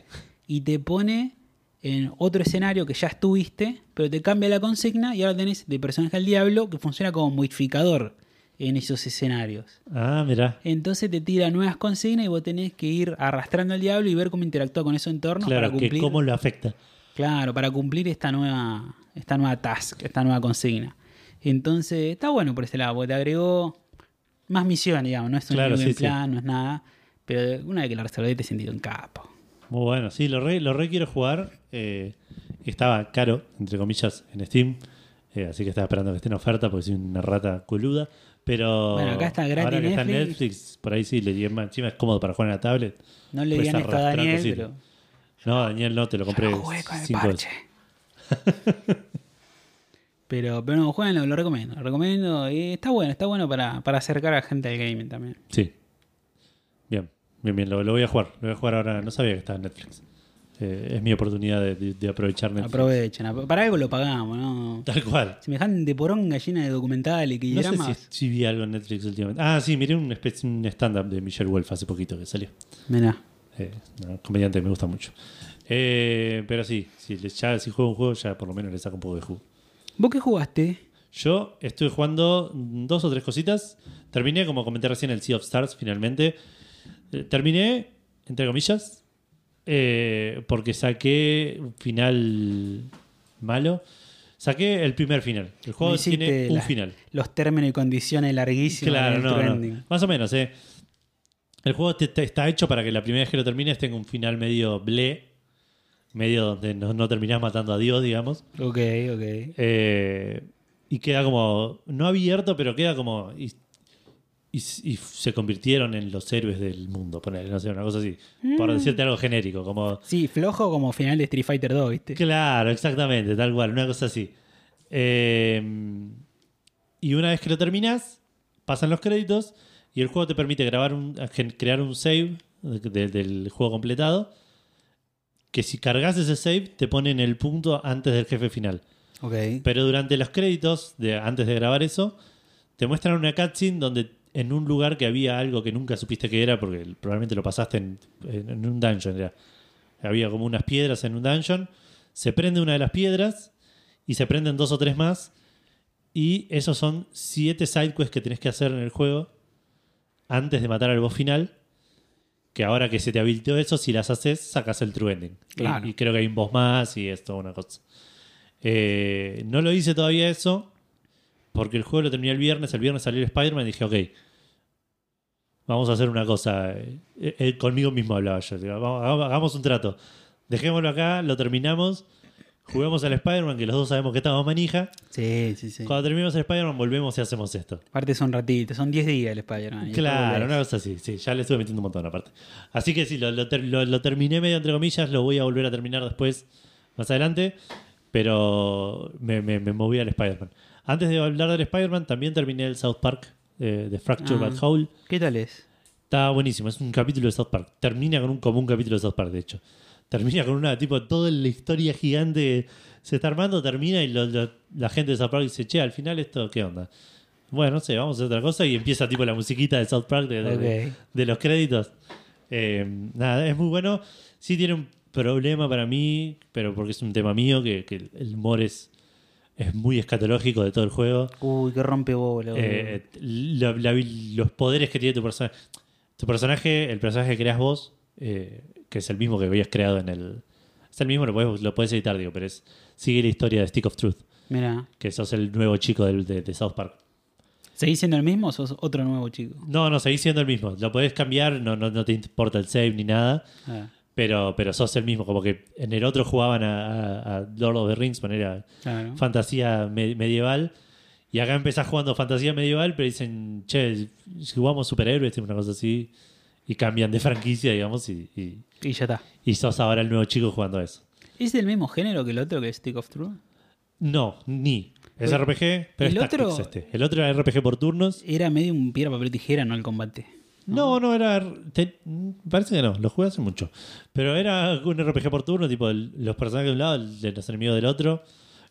y te pone en otro escenario que ya estuviste, pero te cambia la consigna y ahora tenés de personaje al diablo que funciona como modificador en esos escenarios. Ah, mira. Entonces te tira nuevas consignas y vos tenés que ir arrastrando al diablo y ver cómo interactúa con esos entornos para Claro, que cumplir. cómo lo afecta. Claro, para cumplir esta nueva, esta nueva task, esta nueva consigna. Entonces, está bueno por ese lado, porque te agregó más misión, digamos, no es un Claro, sí. plan, no es nada. Pero una vez que la resolvés te sentís un capo. Muy bueno. Sí, lo re, lo re quiero jugar. Eh, estaba caro, entre comillas, en Steam. Eh, así que estaba esperando que esté en oferta porque soy una rata coluda. Pero Bueno, acá está gratis ahora que está en Netflix. Netflix, por ahí sí, le di. Encima es cómodo para jugar en la tablet. No le digan esto a Daniel, cositas. pero No, Daniel, no, te lo compré Yo lo jugué con el parche. pero, pero no, jueguenlo, lo recomiendo. Lo recomiendo. Y está bueno, está bueno para, para acercar a la gente al gaming también. Sí. Bien, bien. Lo, lo voy a jugar. Lo voy a jugar ahora. No sabía que estaba en Netflix. Eh, es mi oportunidad de, de- de aprovechar Netflix. Aprovechen. ap- Para algo lo pagamos, ¿no? Tal cual. Semejante poronga llena de documentales que No sé si, si vi algo en Netflix últimamente. Ah, sí, miré un, un stand-up de Michelle Wolf hace poquito que salió. Mirá. Eh, no, comediante me gusta mucho. Eh, pero sí, le- ya si juego un juego, ya por lo menos le saco un poco de jugo. ¿Vos qué jugaste? Yo estuve jugando dos o tres cositas. Terminé, como comenté recién, el Sea of Stars finalmente. Terminé, entre comillas, eh, porque saqué un final malo. Saqué el primer final. El juego tiene un la- final. Los términos y condiciones larguísimos Claro, no, no. Más o menos, ¿eh? El juego te- te- está hecho para que la primera vez que lo termines tenga un final medio ble, medio donde no, no terminás matando a Dios, digamos. Ok, ok. Eh, y queda como, no abierto, pero queda como... Y, y- y se convirtieron en los héroes del mundo, poner, no sé, una cosa así. Por decirte algo genérico, como... Sí, flojo como final de Street Fighter 2, ¿viste? Claro, exactamente, tal cual, una cosa así. Eh, y una vez que lo terminas, pasan los créditos y el juego te permite grabar un, crear un save de- de- del juego completado. Que si cargas ese save, te pone en el punto antes del jefe final. Ok. Pero durante los créditos, de, antes de grabar eso, te muestran una cutscene donde en un lugar que había algo que nunca supiste que era, porque probablemente lo pasaste en, en- en un dungeon. era. Había como unas piedras en un dungeon. Se prende una de las piedras y se prenden dos o tres más. Y esos son siete sidequests que tenés que hacer en el juego antes de matar al boss final. Que ahora que se te habilitó eso, si las haces, sacas el true ending. Y- Claro. Y, creo que hay un boss más y es toda una cosa. Eh, no lo hice todavía eso. Porque el juego lo terminé el viernes. El viernes salió el Spider-Man y dije, ok. Vamos a hacer una cosa. Eh, eh, conmigo mismo hablaba yo. Digo, vamos, hagamos- un trato. Dejémoslo acá, lo terminamos. Juguemos al Spider-Man, que los dos sabemos que estamos manija. Sí, sí, sí. Cuando terminemos el Spider-Man, volvemos y hacemos esto. Aparte son ratitos, son 10 días el Spider-Man. Claro, una cosa así. Sí, ya le estuve metiendo un montón aparte. Así que sí, lo, lo ter- lo- lo terminé medio entre comillas. Lo voy a volver a terminar después, más adelante. Pero me, me- me moví al Spider-Man. Antes de hablar del Spider-Man, también terminé el South Park eh, de Fracture Ah. Bad Hole. ¿Qué tal es? Está buenísimo, es un capítulo de South Park. Termina con un común capítulo de South Park, de hecho. Termina con una, tipo, toda la historia gigante se está armando, termina y lo- lo- la gente de South Park dice, che, al final esto, ¿qué onda? Bueno, no sé, vamos a hacer otra cosa y empieza tipo la musiquita de South Park de, de- de- Ok. de los créditos. Eh, nada, es muy bueno. Sí tiene un problema para mí, pero porque es un tema mío, que, que el humor es, es muy escatológico de todo el juego. Uy, qué rompe bola. boludo. Eh, la- la- los poderes que tiene tu personaje. Tu personaje, el personaje que creas vos, eh, que es el mismo que habías creado en el. Es el mismo, lo puedes, lo puedes editar, digo, pero es, sigue la historia de Stick of Truth, Mira, que sos el nuevo chico del- de, de South Park. ¿seguís siendo el mismo o sos otro nuevo chico? No, no, seguís siendo el mismo. Lo podés cambiar, no, no, no te importa el save ni nada, Ah, Pero, pero sos el mismo, como que en el otro jugaban a, a- a Lord of the Rings, manera Claro. fantasía me- medieval. Y acá empezás jugando fantasía medieval, pero dicen, che, si jugamos superhéroes, una cosa así. Y cambian de franquicia, digamos, y, y, Y ya está. y sos ahora el nuevo chico jugando a eso. ¿Es del mismo género que el otro que es Stick of Truth? No, ni. Es Pero- RPG, pero ¿el es otro- este. El otro era RPG por turnos. Era medio un piedra, papel, tijera, no el combate. No, no, era. te- parece que no, lo jugué hace mucho. Pero era un RPG por turno, tipo el- los personajes de un lado, el los enemigos del otro.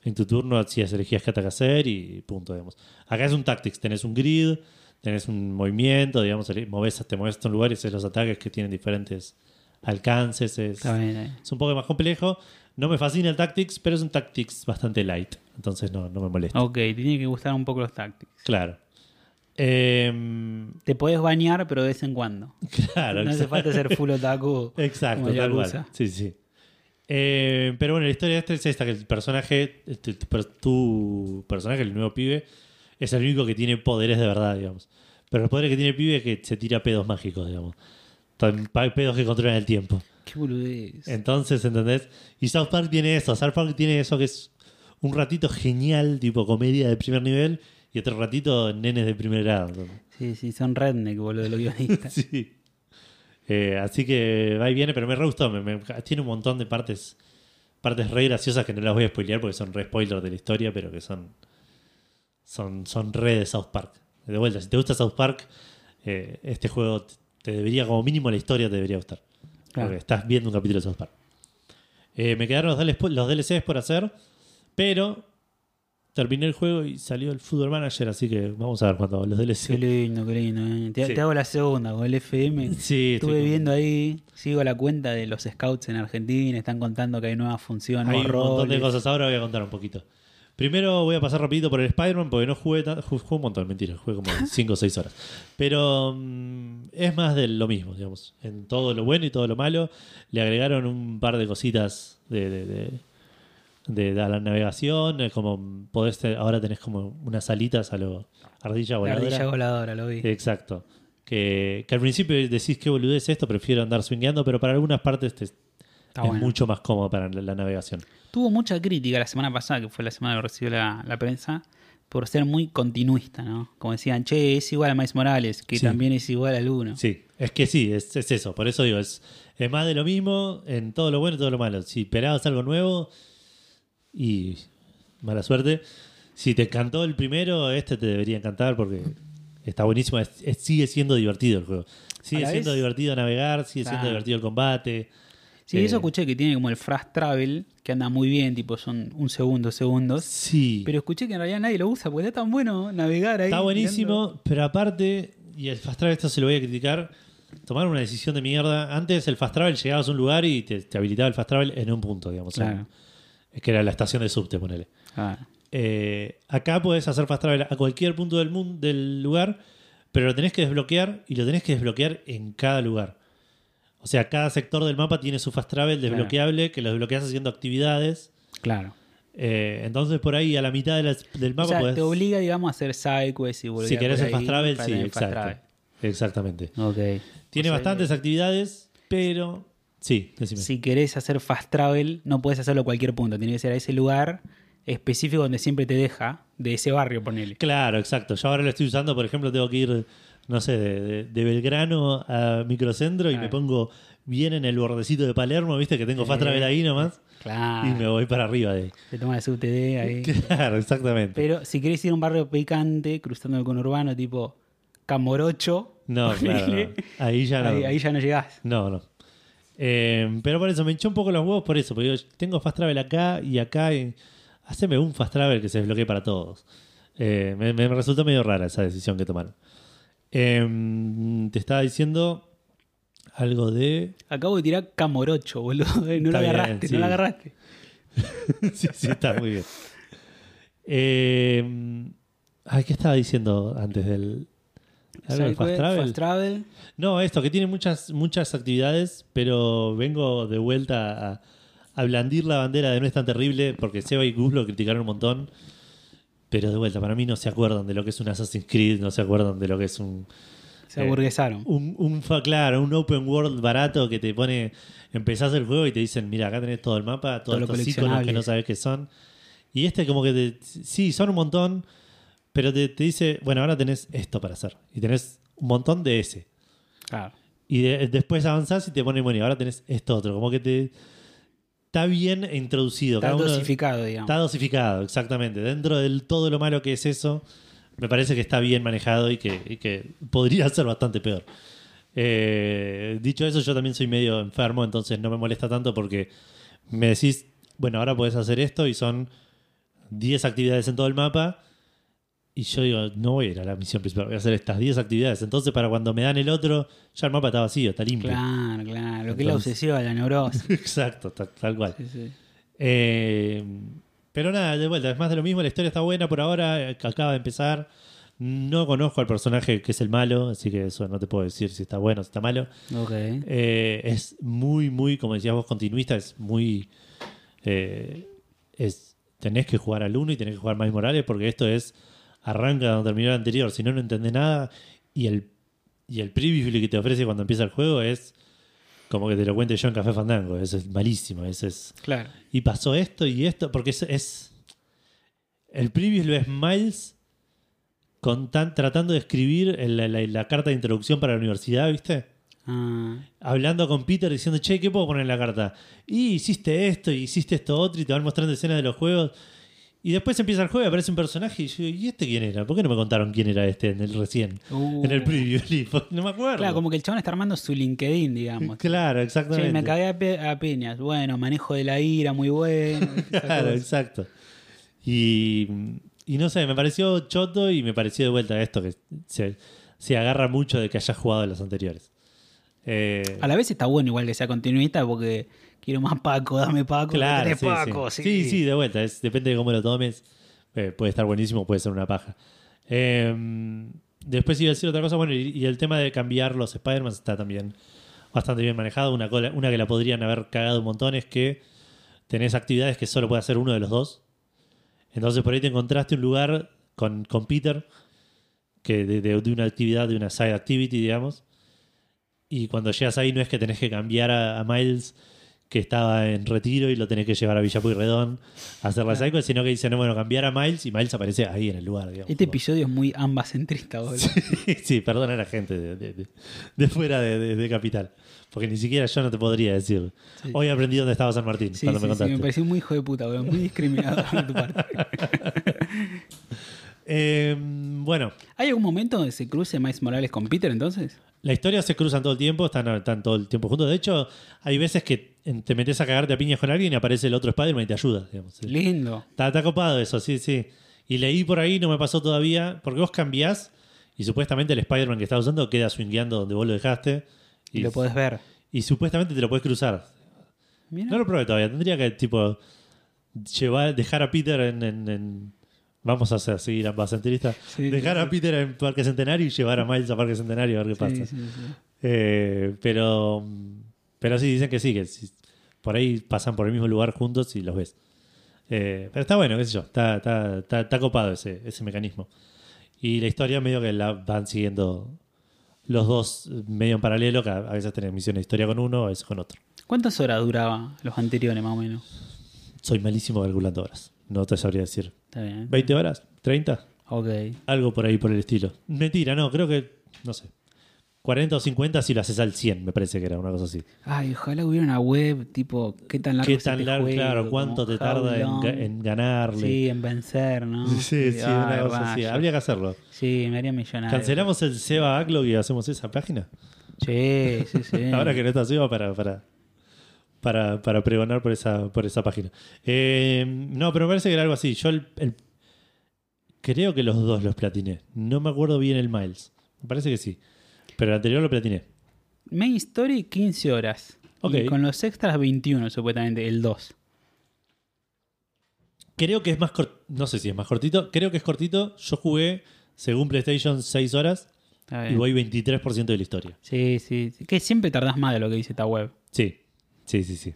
En tu turno hacías, elegías qué ataque hacer y punto, digamos. Acá es un Tactics, tenés un grid, tenés un movimiento, digamos, ele- moves, te mueves a un lugar y haces los ataques que tienen diferentes alcances. Es, Está bien, bien. es un poco más complejo. No me fascina el Tactics, pero es un Tactics bastante light. Entonces no, no me molesta. Ok, tiene que gustar un poco los tactics. Claro. Em, Te podés bañar, pero de vez en cuando. claro, No hace falta ser full otaku. Exacto, como tal cual. Sí, sí. Eh, pero bueno, la historia de este es esta, que el personaje, tu, tu per- tu personaje, el nuevo pibe, es el único que tiene poderes de verdad, digamos. Pero los poderes que tiene el pibe es que se tira pedos mágicos, digamos. Pedos que controlan el tiempo. Qué boludez. Entonces, ¿entendés? Y South Park tiene eso. South Park tiene eso que es un ratito genial, tipo comedia de primer nivel, y otro ratito nenes de primer grado. Sí, sí, son redneck, boludo, los guionistas. Sí. Eh, así que va y viene, pero me re gustó. me- me- tiene un montón de partes partes re graciosas que no las voy a spoilear porque son re spoilers de la historia, pero que son son, son re de South Park. De vuelta, si te gusta South Park, eh, este juego te, debería, como mínimo la historia te debería gustar. Claro. Porque estás viendo un capítulo de South Park. Eh, me quedaron los, los DLCs por hacer, pero terminé el juego y salió el Football Manager, así que vamos a ver cuando los DLC. Qué lindo, qué lindo. eh. Te, Sí. te hago la segunda con el FM. Sí, estoy Estuve con- viendo ahí, sigo la cuenta de los scouts en Argentina, están contando que hay nuevas funciones, Hay un montón de cosas. Ahora voy a contar un poquito. Primero voy a pasar rapidito por el Spider-Man porque no jugué tanto. Jugué un montón, mentira. Jugué como 5 o 6 horas. Pero mm, es más de lo mismo, digamos. En todo lo bueno y todo lo malo. Le agregaron un par de cositas de, de, de- de- de la navegación. Es como podés ahora tenés como unas alitas a lo ardilla La voladora. ardilla voladora, lo vi. Exacto. Que, que al principio decís qué boludez es esto, prefiero andar swingueando, pero para algunas partes te- Está es bueno. mucho más cómodo para la- la navegación. Tuvo mucha crítica la semana pasada, que fue la semana que recibió la, la prensa, por ser muy continuista, ¿no? Como decían, che, es igual a Miles Morales, que Sí. también es igual al uno. Sí, es que sí, es, es eso. Por eso digo, es, es más de lo mismo en todo lo bueno y todo lo malo. Si esperabas algo nuevo y mala suerte. Si te encantó el primero, este te debería encantar porque está buenísimo. Es- es- sigue siendo divertido el juego. Sigue siendo vez- divertido navegar, sigue siendo divertido el combate. Sí, Eh, eso escuché que tiene como el fast travel, que anda muy bien, tipo son un segundo, dos segundos. Sí, Pero escuché que en realidad nadie lo usa, porque está tan bueno navegar ahí. está buenísimo, mirando. pero aparte, y el Fast Travel esto se lo voy a criticar, tomaron una decisión de mierda. Antes el Fast Travel llegabas a un lugar y te, te habilitaba el Fast Travel en un punto, digamos. Claro. Que era la estación de subte, ponele. Ah, Eh, acá puedes hacer fast travel a cualquier punto del mundo del lugar, pero lo tenés que desbloquear y lo tenés que desbloquear en cada lugar. O sea, cada sector del mapa tiene su fast travel desbloqueable que lo desbloqueas haciendo actividades. claro. Eh, entonces por ahí a la mitad de la- del O mapa sea, podés- te obliga, digamos, a hacer sidequests y volver si querés el fast travel, sí, fast exacto. Exactamente. Tiene O sea, bastantes actividades, pero sí, decime. Si querés hacer fast travel, no puedes hacerlo a cualquier punto. Tiene que ser a ese lugar específico donde siempre te deja, de ese barrio, ponele. Claro, exacto. Yo ahora lo estoy usando, por ejemplo, tengo que ir, no sé, de, de- de Belgrano a Microcentro y Claro. me pongo bien en el bordecito de Palermo, viste que tengo fast travel ahí nomás Claro. y me voy para arriba de ahí. Te toma el subTD ahí. Claro, exactamente. Pero si querés ir a un barrio picante, cruzando el conurbano, tipo Camorocho, no, claro, no. ahí ya no. ahí, ahí ya no llegás. No, no. Eh, pero por eso me hinchó un poco los huevos por eso, porque digo, tengo fast travel acá y acá y haceme un fast travel que se desbloquee para todos. Eh, me, me resultó medio rara esa decisión que tomaron. Eh, te estaba diciendo algo de Acabo de tirar Camorocho, boludo. No lo bien, agarraste, sí. no lo agarraste. sí, sí, está muy bien. Eh, ay, ¿qué estaba diciendo antes del. Fast travel? Fast travel. No, esto, que tiene muchas, muchas actividades, pero vengo de vuelta a, a blandir la bandera de no es tan terrible, porque Seba y Gus lo criticaron un montón. Pero de vuelta, para mí no se acuerdan de lo que es un Assassin's Creed, no se acuerdan de lo que es un, Se Eh, aburguesaron. Un, un, fa- claro, un open world barato que te pone. Empezás el juego y te dicen: Mira, acá tenés todo el mapa, Todo todos lo estos iconos que no sabes qué son. Y este, como que te- sí, son un montón, pero te, te dice: Bueno, ahora tenés esto para hacer. Y tenés un montón de ese. Claro. Y de- después avanzás y te pone: Bueno, y ahora tenés esto otro. Como que te. Está bien introducido. Está cada uno- dosificado, digamos. Está dosificado, exactamente. Dentro de todo lo malo que es eso, me parece que está bien manejado y que, y que podría ser bastante peor. Eh, dicho eso, yo también soy medio enfermo, entonces no me molesta tanto porque me decís, bueno, ahora podés hacer esto y son 10 actividades en todo el mapa. Y yo digo, no voy a ir a la misión principal, voy a hacer estas 10 actividades. Entonces, para cuando me dan el otro, ya el mapa está vacío, está limpio. Claro, claro. Lo que es la obsesiva, la neurosis. Exacto, ta- tal cual. Sí, sí. Eh, pero nada, de vuelta, es más de lo mismo. La historia está buena por ahora, eh, acaba de empezar. No conozco al personaje que es el malo, así que eso no te puedo decir si está bueno o si está malo. Ok. Eh, es muy, muy, como decías vos, continuista. Es muy. eh, es, tenés que jugar al 1 y tenés que jugar Miles Morales porque esto es. Arranca donde terminó el anterior. Si no, no entendés nada. Y el, y el preview que te ofrece cuando empieza el juego es. Como que te lo cuente yo en Café Fandango. Eso es malísimo. Eso es Claro. y pasó esto y esto, porque es. es- el preview lo es Miles con tan- tratando de escribir el- la, la- la carta de introducción para la universidad, ¿viste? Ah, Hablando con Peter diciendo, che, ¿qué puedo poner en la carta? Y hiciste esto, y hiciste esto otro, y te van mostrando escenas de los juegos. Y después empieza el juego y aparece un personaje y yo, ¿y este quién era? ¿Por qué no me contaron quién era este en el recién? Uh. En el preview, no me acuerdo. Claro, como que el chabón está armando su LinkedIn, digamos. Claro, Che, exactamente. me cagué a, pe- a piñas. Bueno, manejo de la ira, muy bueno. Claro, cosa. exacto. Y, y no sé, me pareció choto y me pareció de vuelta esto que se, se agarra mucho de que hayas jugado en los anteriores. Eh, A la vez está bueno igual que sea continuista porque quiero más Paco, dame Paco. claro, sí, Paco, sí. sí. sí, sí, de vuelta. Es, depende de cómo lo tomes. Eh, puede estar buenísimo, puede ser una paja. Eh, después iba a decir otra cosa. Bueno, y, y el tema de cambiar los Spider-Man está también bastante bien manejado. Una, cola- una que la podrían haber cagado un montón es que tenés actividades que solo puede hacer uno de los dos. Entonces por ahí te encontraste un lugar con, con Peter que de, de- de una actividad, de una side activity, digamos. Y cuando llegas ahí no es que tenés que cambiar a, a Miles que estaba en retiro y lo tenés que llevar a Villa Pueyrredón a hacer la cycle, sino que dicen, no, bueno, cambiar a Miles y Miles aparece ahí en el lugar, digamos. Este episodio es muy ambacentrista, boludo. sí, perdona a la gente de, de- de- de fuera de, Capital. Porque ni siquiera yo no te podría decir. Sí. Hoy aprendí dónde estaba San Martín Sí, cuando sí, me sí, me pareció muy hijo de puta, boludo. Muy discriminador de tu parte. Eh, bueno, ¿Hay algún momento donde se cruce Miles Morales con Peter entonces? la historia se cruzan todo el tiempo, están, están todo el tiempo juntos. De hecho, hay veces que te metes a cagarte a piñas con alguien y aparece el otro Spider-Man y te ayuda. digamos. Lindo. Está, está copado eso, sí, sí. Y leí por ahí, no me pasó todavía, porque vos cambiás y supuestamente el Spider-Man que estás usando queda swingueando donde vos lo dejaste. Y lo podés ver. y supuestamente te lo puedes cruzar. Mira. No lo probé todavía. Tendría que, tipo, llevar, dejar a Peter en. en- en- vamos a hacer, seguir ambas centristas. Sí, dejar a Peter en Parque Centenario y llevar a Miles a Parque Centenario a ver qué pasa. Eh, pero. Pero sí, dicen que sí, que por ahí pasan por el mismo lugar juntos y los ves. Eh, pero está bueno, qué sé yo. Está, está, está, está copado ese, ese mecanismo. Y la historia medio que la van siguiendo los dos medio en paralelo, que a a veces tenés misiones de historia con uno, a veces con otro. ¿Cuántas horas duraba los anteriores, más o menos? Soy malísimo calculando horas. No te sabría decir. Está bien. ¿20 horas? ¿30? Ok. Algo por ahí por el estilo. Mentira, no, creo que, no sé. 40 o 50 si lo haces al 100, me parece que era una cosa así. Ay, ojalá hubiera una web tipo, ¿qué tan largo ¿Qué este tan largo? juego? Claro, ¿cuánto te tarda en, en ganarle? Sí, en vencer, ¿no? Sí, sí, una Ay, cosa así. Habría que hacerlo. Sí, me haría millonario. ¿Cancelamos el Seba Backlog y hacemos esa página? Sí, sí, sí. Ahora que no está Seba para, para, para, para pregonar por esa, por esa página. Eh, no, pero me parece que era algo así. Yo el- el- creo que los dos los platiné. No me acuerdo bien el Miles. Me parece que sí. Pero el anterior lo platiné. Main Story, 15 horas. Ok. Y con los extras, 21, supuestamente, el 2. Creo que es más cortito. No sé si es más cortito. Creo que es cortito. Yo jugué, según PlayStation, 6 horas y voy 23% de la historia. Sí, sí, sí. Que siempre tardás más de lo que dice esta web. Sí, sí, sí, sí.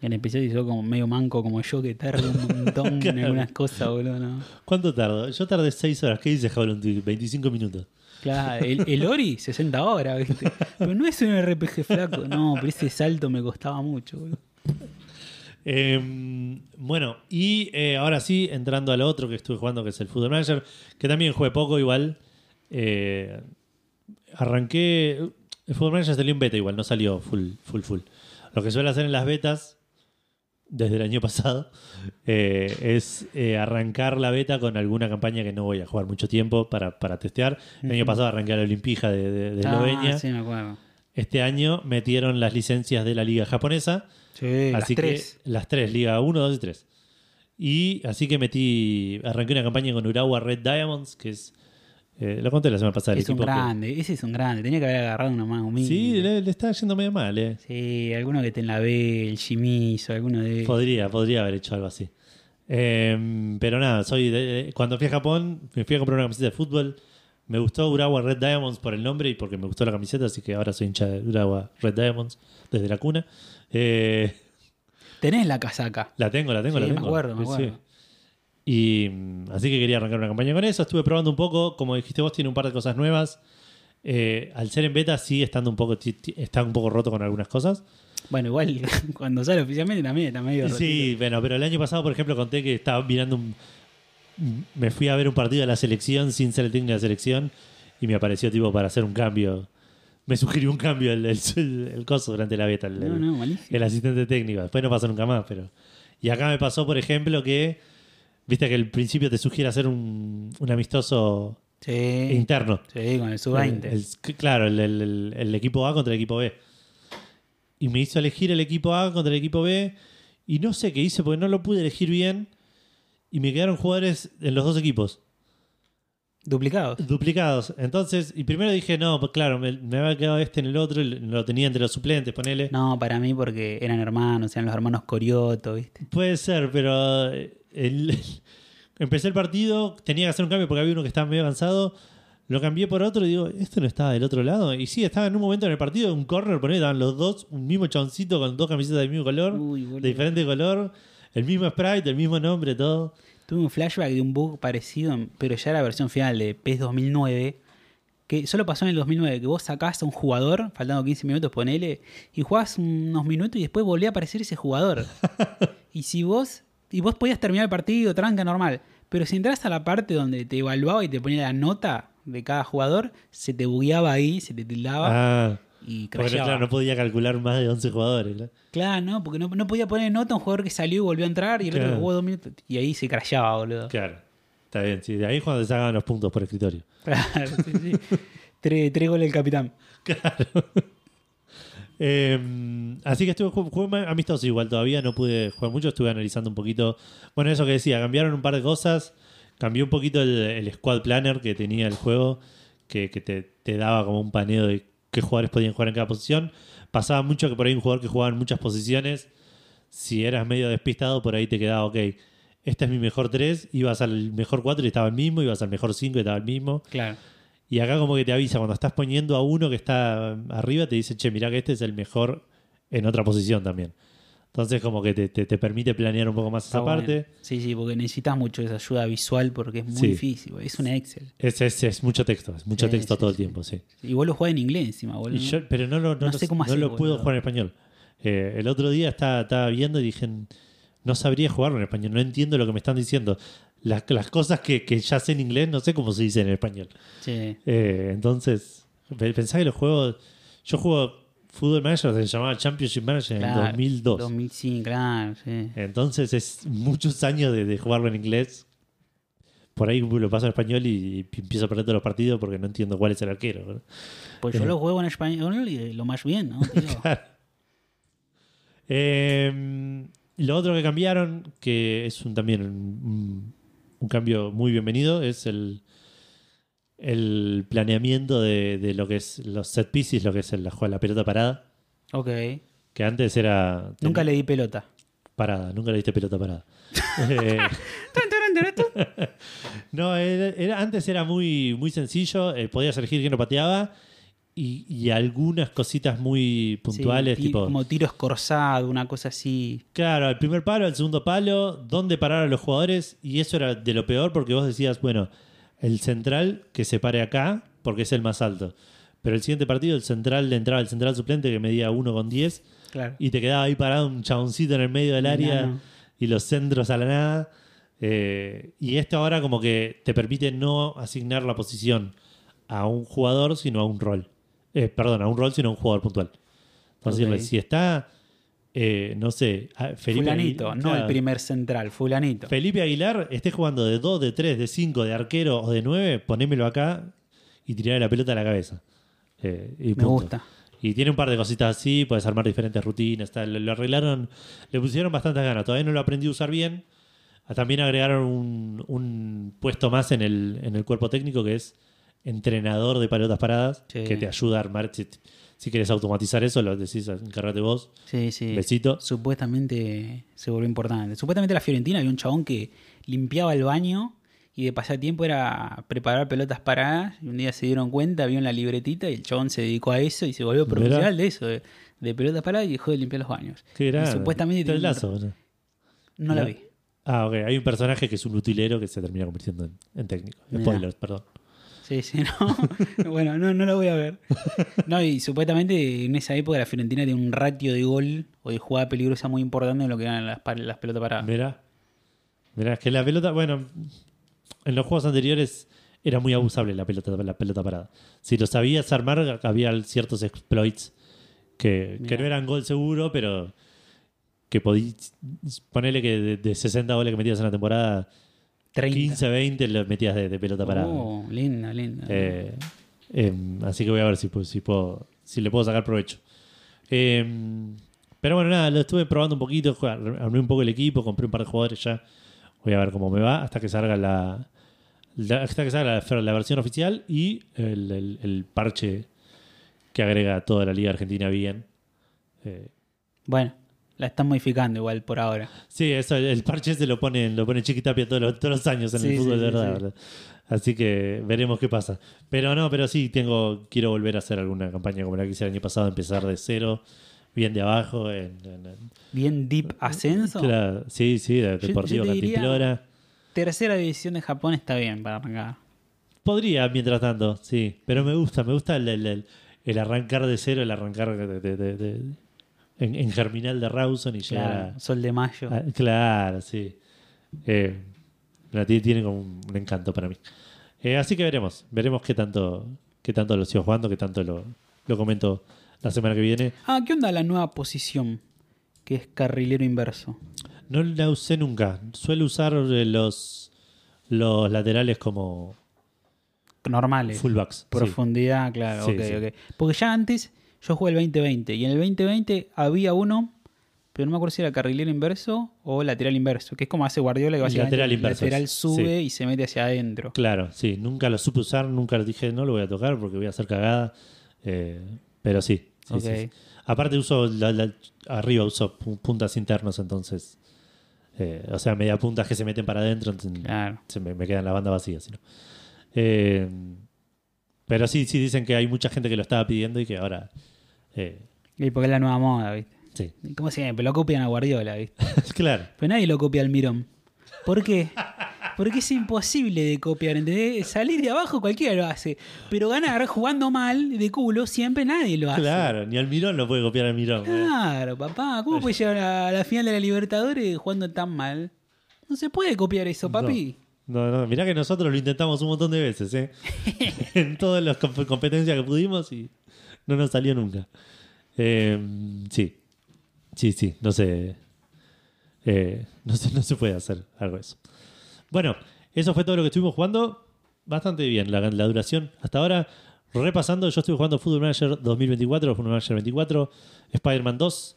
En especial si sos como medio manco como yo, que tarda un montón en algunas cosas, boludo, ¿no? ¿Cuánto tardo? Yo tardé 6 horas. ¿Qué dice Jaulon Tweet? 25 minutos. Claro, el, el Ori, 60 horas, ¿viste? Pero no es un RPG flaco, no, pero ese salto me costaba mucho, boludo. Eh, bueno, y eh, ahora sí, entrando al otro que estuve jugando, que es el Football Manager, que también jugué poco igual. Eh, arranqué. El Football Manager salió en beta igual, no salió full, full, full. Lo que suele hacer en las betas, desde el año pasado, eh, es eh, arrancar la beta con alguna campaña que no voy a jugar mucho tiempo para, para testear. El año pasado arranqué a la Olimpija de, de- de Ah, Eslovenia. sí, me acuerdo. Este año metieron las licencias de la liga japonesa. Sí, las así tres. que las tres, Liga 1, 2 y 3. Y así que metí, arranqué una campaña con Urawa Red Diamonds, que es, eh, lo conté la semana pasada. el Es un equipo que- grande, ese es un grande. Tenía que haber agarrado uno más humilde. sí, le, le está yendo medio mal, eh. Sí, alguno que esté en la B, el Shimizu, alguno de. Podría, podría haber hecho algo así. Eh, pero nada, soy de- cuando fui a Japón, me fui a comprar una camiseta de fútbol. Me gustó Urawa Red Diamonds por el nombre y porque me gustó la camiseta, así que ahora soy hincha de Urawa Red Diamonds desde la cuna. Eh, Tenés la casaca. La tengo, la tengo, Sí, la me tengo. acuerdo, me acuerdo. sí. Y mm, así que quería arrancar una campaña con eso. Estuve probando un poco. Como dijiste vos, tiene un par de cosas nuevas. Eh, al ser en beta, sí estando un poco, está un poco roto con algunas cosas. Bueno, igual cuando sale oficialmente también está medio Sí, bueno, pero el año pasado, por ejemplo, conté que estaba mirando un. Me fui a ver un partido de la selección sin ser el técnico de la selección y me apareció tipo para hacer un cambio. Me sugirió un cambio el, el, el coso durante la beta. el- No, no, el asistente técnico. Después no pasó nunca más, pero. Y acá me pasó, por ejemplo, que. Viste que al principio te sugiere hacer un, un amistoso Sí, interno. sí, con el sub-20. El- el- claro, el, el- el- el equipo A contra el equipo B. Y me hizo elegir el equipo A contra el equipo B. Y no sé qué hice porque no lo pude elegir bien. Y me quedaron jugadores en los dos equipos, Duplicados. duplicados. Entonces, y primero dije, no, pues claro, me, me había quedado este en el otro, y lo tenía entre los suplentes, ponele. No, para mí porque eran hermanos, eran los hermanos Corioto, ¿viste? Puede ser, pero eh, el- empecé el partido, tenía que hacer un cambio porque había uno que estaba medio avanzado. Lo cambié por otro y digo, ¿esto no estaba del otro lado? Y sí, estaba en un momento en el partido, un corner, poné, estaban los dos, un mismo choncito con dos camisetas del mismo color, Uy, de diferente color, el mismo sprite, el mismo nombre, todo. Tuve un flashback de un bug parecido, pero ya era la versión final de PES 2009, que solo pasó en el 2009, que vos sacás a un jugador, faltando 15 minutos, ponele, y jugás unos minutos y después volvía a aparecer ese jugador. y si vos, y vos podías terminar el partido, tranca normal, pero si entras a la parte donde te evaluaba y te ponía la nota de cada jugador, se te bugueaba ahí, se te tildaba. Ah, y porque crasheaba. claro, no podía calcular más de 11 jugadores. ¿no? Claro, no, porque no, no podía poner nota a un jugador que salió y volvió a entrar y el otro Claro. que jugó dos minutos. Y ahí se crasheaba, boludo. Claro, está bien, sí, de ahí es cuando te sacan los puntos por escritorio. Claro, sí, sí. tres, tres goles del capitán. Eh, así que estuve ju- jugué amistoso igual todavía, no pude jugar mucho, estuve analizando un poquito. Bueno, eso que decía, cambiaron un par de cosas. Cambió un poquito el, el squad planner que tenía el juego, que, que te, te daba como un paneo de qué jugadores podían jugar en cada posición. Pasaba mucho que por ahí un jugador que jugaba en muchas posiciones, si eras medio despistado, por ahí te quedaba, ok, este es mi mejor 3, ibas al mejor 4 y estaba el mismo, ibas al mejor 5 y estaba el mismo. Claro. Y acá como que te avisa, cuando estás poniendo a uno que está arriba, te dice, che, mirá que este es el mejor en otra posición también. Entonces como que te, te- te permite planear un poco más Está esa bueno. parte. Sí, sí, porque necesitas mucho esa ayuda visual porque es muy Sí. difícil. Es un Excel. Es, es, es mucho texto, es mucho Sí, texto sí, todo el tiempo, sí. Y vos lo jugás en inglés encima, boludo. Yo- pero no lo, no sé cómo no lo puedo jugar en español. Eh, el otro día estaba, estaba viendo y dije, no sabría jugarlo en español, no entiendo lo que me están diciendo. Las, las cosas que, que ya sé en inglés, no sé cómo se dice en español. Sí. Eh, entonces, pe- pensá que los juegos. Yo juego Fútbol Manager, se llamaba Championship Manager en Claro, 2002. 2005, claro, sí. Entonces es muchos años de, de jugarlo en inglés. Por ahí lo paso en español y, y empiezo a perder todos los partidos porque no entiendo cuál es el arquero. ¿no? Pues yo Eh. lo juego en español y lo más bien, ¿no? tío? Eh, lo otro que cambiaron, que es un, también un, un cambio muy bienvenido, es el, el planeamiento de, de lo que es los set pieces, lo que es el, la, la pelota parada. ok. Que antes era. Nunca le di pelota. Parada, nunca le diste pelota parada. Eh, no, era, era- antes era muy, muy sencillo. eh, podías elegir quién lo pateaba. y, y algunas cositas muy puntuales, Sí, tipo. Como tiro escorzado, una cosa así. Claro, el primer palo, el segundo palo, dónde parar a los jugadores, y eso era de lo peor porque vos decías, bueno, el central que se pare acá porque es el más alto. Pero el siguiente partido, el central le entraba el central suplente que medía 1 con 10 Claro. y te quedaba ahí parado un chaboncito en el medio del área No, no. y los centros a la nada. Eh, y esto ahora como que te permite no asignar la posición a un jugador, sino a un rol. Eh, perdón, a un rol, sino a un jugador puntual. Entonces, si está, eh, no sé, a- Felipe fulanito, Aguilar- no claro, el primer central, fulanito. Felipe Aguilar esté jugando de 2, de 3, de 5, de arquero o de 9, ponémelo acá y tirarle la pelota a la cabeza. Eh, y Me gusta. Y tiene un par de cositas así, puedes armar diferentes rutinas, tal. Lo, arreglaron, le pusieron bastantes ganas. Todavía no lo aprendí a usar bien. Ah, También agregaron un, un puesto más en el, en el cuerpo técnico que es entrenador de pelotas paradas, Sí. que te ayuda a armar. Si, quieres automatizar eso, lo decís, encárgate vos. Sí, sí. Besito. Supuestamente se volvió importante. Supuestamente la Fiorentina había un chabón que limpiaba el baño y de pasatiempo era preparar pelotas paradas. Y un día se dieron cuenta, vio en la libretita y el chabón se dedicó a eso y se volvió profesional de eso, de, de pelotas paradas y dejó de limpiar los baños. Qué Y grande. supuestamente el un- lazo, ¿no? La vi. Ah, ok. Hay un personaje que es un utilero que se termina convirtiendo en, en técnico. Spoilers, perdón. Sí, sí, no. bueno, no, no la voy a ver. No, y supuestamente en esa época la Fiorentina tenía un ratio de gol o de jugada peligrosa muy importante en lo que eran las, pelotas paradas. Mirá. Mirá, es que la pelota, bueno, en los juegos anteriores era muy abusable la pelota, la pelota parada. Si lo sabías armar, había ciertos exploits que, que no eran gol seguro, pero que podías ponerle que de, de 60 goles que metías en la temporada, 30. 15, 20 los metías de, de pelota parada. Oh, linda, linda. Eh, em, así que voy a ver si, pu- si, puedo, si le puedo sacar provecho. Em, pero bueno, nada, lo estuve probando un poquito, armé un poco el equipo, compré un par de jugadores ya. Voy a ver cómo me va hasta que salga la, la- hasta que salga la, la versión oficial y el, el- el parche que agrega toda la Liga Argentina bien. Eh, Bueno, la están modificando igual por ahora. sí, eso, el parche se lo pone, lo pone Chiquitapia todos los, todos los años en Sí, el fútbol, sí, de verdad, sí. ¿verdad? Así que veremos qué pasa. Pero no, pero sí, tengo, quiero volver a hacer alguna campaña como la que hice el año pasado, empezar de cero, bien de abajo. En, en- en- Bien deep ascenso. Claro, sí, sí, de Deportivo yo diría-. Tercera división de Japón está bien para arrancar. Podría, mientras tanto, sí. Pero me gusta, me gusta el, el- el- el arrancar de cero, el arrancar de, de- de- de- en, en Germinal de Rawson y llegar Claro, Sol de Mayo. a, a- Claro, sí. Eh, la tiene, tiene como un, un encanto para mí. Eh, así que veremos, veremos qué tanto, qué tanto lo sigo jugando, qué tanto lo, lo comento la semana que viene. Ah, ¿qué onda la nueva posición? Que es carrilero inverso. No la usé nunca. Suelo usar los, los laterales como Normales. fullbacks. sí. Profundidad, claro, Sí, ok, sí. ok. Porque ya antes yo jugué el 2020 y en el 2020 había uno, pero no me acuerdo si era carrilero inverso o lateral inverso, que es como hace Guardiola que básicamente Lateral inverso lateral sube sí. y se mete hacia adentro. Claro, sí. Nunca lo supe usar, nunca lo dije, no lo voy a tocar porque voy a hacer cagada. Eh, pero sí. Aparte uso la- la- arriba uso pu- puntas internos, entonces. eh, o sea, media puntas que se meten para adentro, Claro. se me, me queda en la banda vacía. si no. Eh, pero sí, sí dicen que hay mucha gente que lo estaba pidiendo y que ahora. Eh, Y porque es la nueva moda, ¿viste? sí. Y ¿Cómo se llama? Pero lo copian a Guardiola, ¿viste? claro. Pero nadie lo copia al Mirón. ¿Por qué? Porque es imposible de copiar, ¿entendés? Salir de abajo cualquiera lo hace. Pero ganar jugando mal, de culo, siempre nadie lo hace. Claro, ni Almirón lo puede copiar Almirón. eh. Claro, papá. ¿Cómo puedes llegar a la final de la Libertadores jugando tan mal? No se puede copiar eso, papi. No, no, mirá que nosotros lo intentamos un montón de veces, ¿eh? en todas las comp- competencias que pudimos y no nos salió nunca. Eh, sí, sí, sí, no sé. Eh, no, se, no se puede hacer algo de eso. Bueno, eso fue todo lo que estuvimos jugando. Bastante bien la, la duración hasta ahora. Repasando, yo estoy jugando Football Manager 2024, Football Manager 24, Spider-Man 2,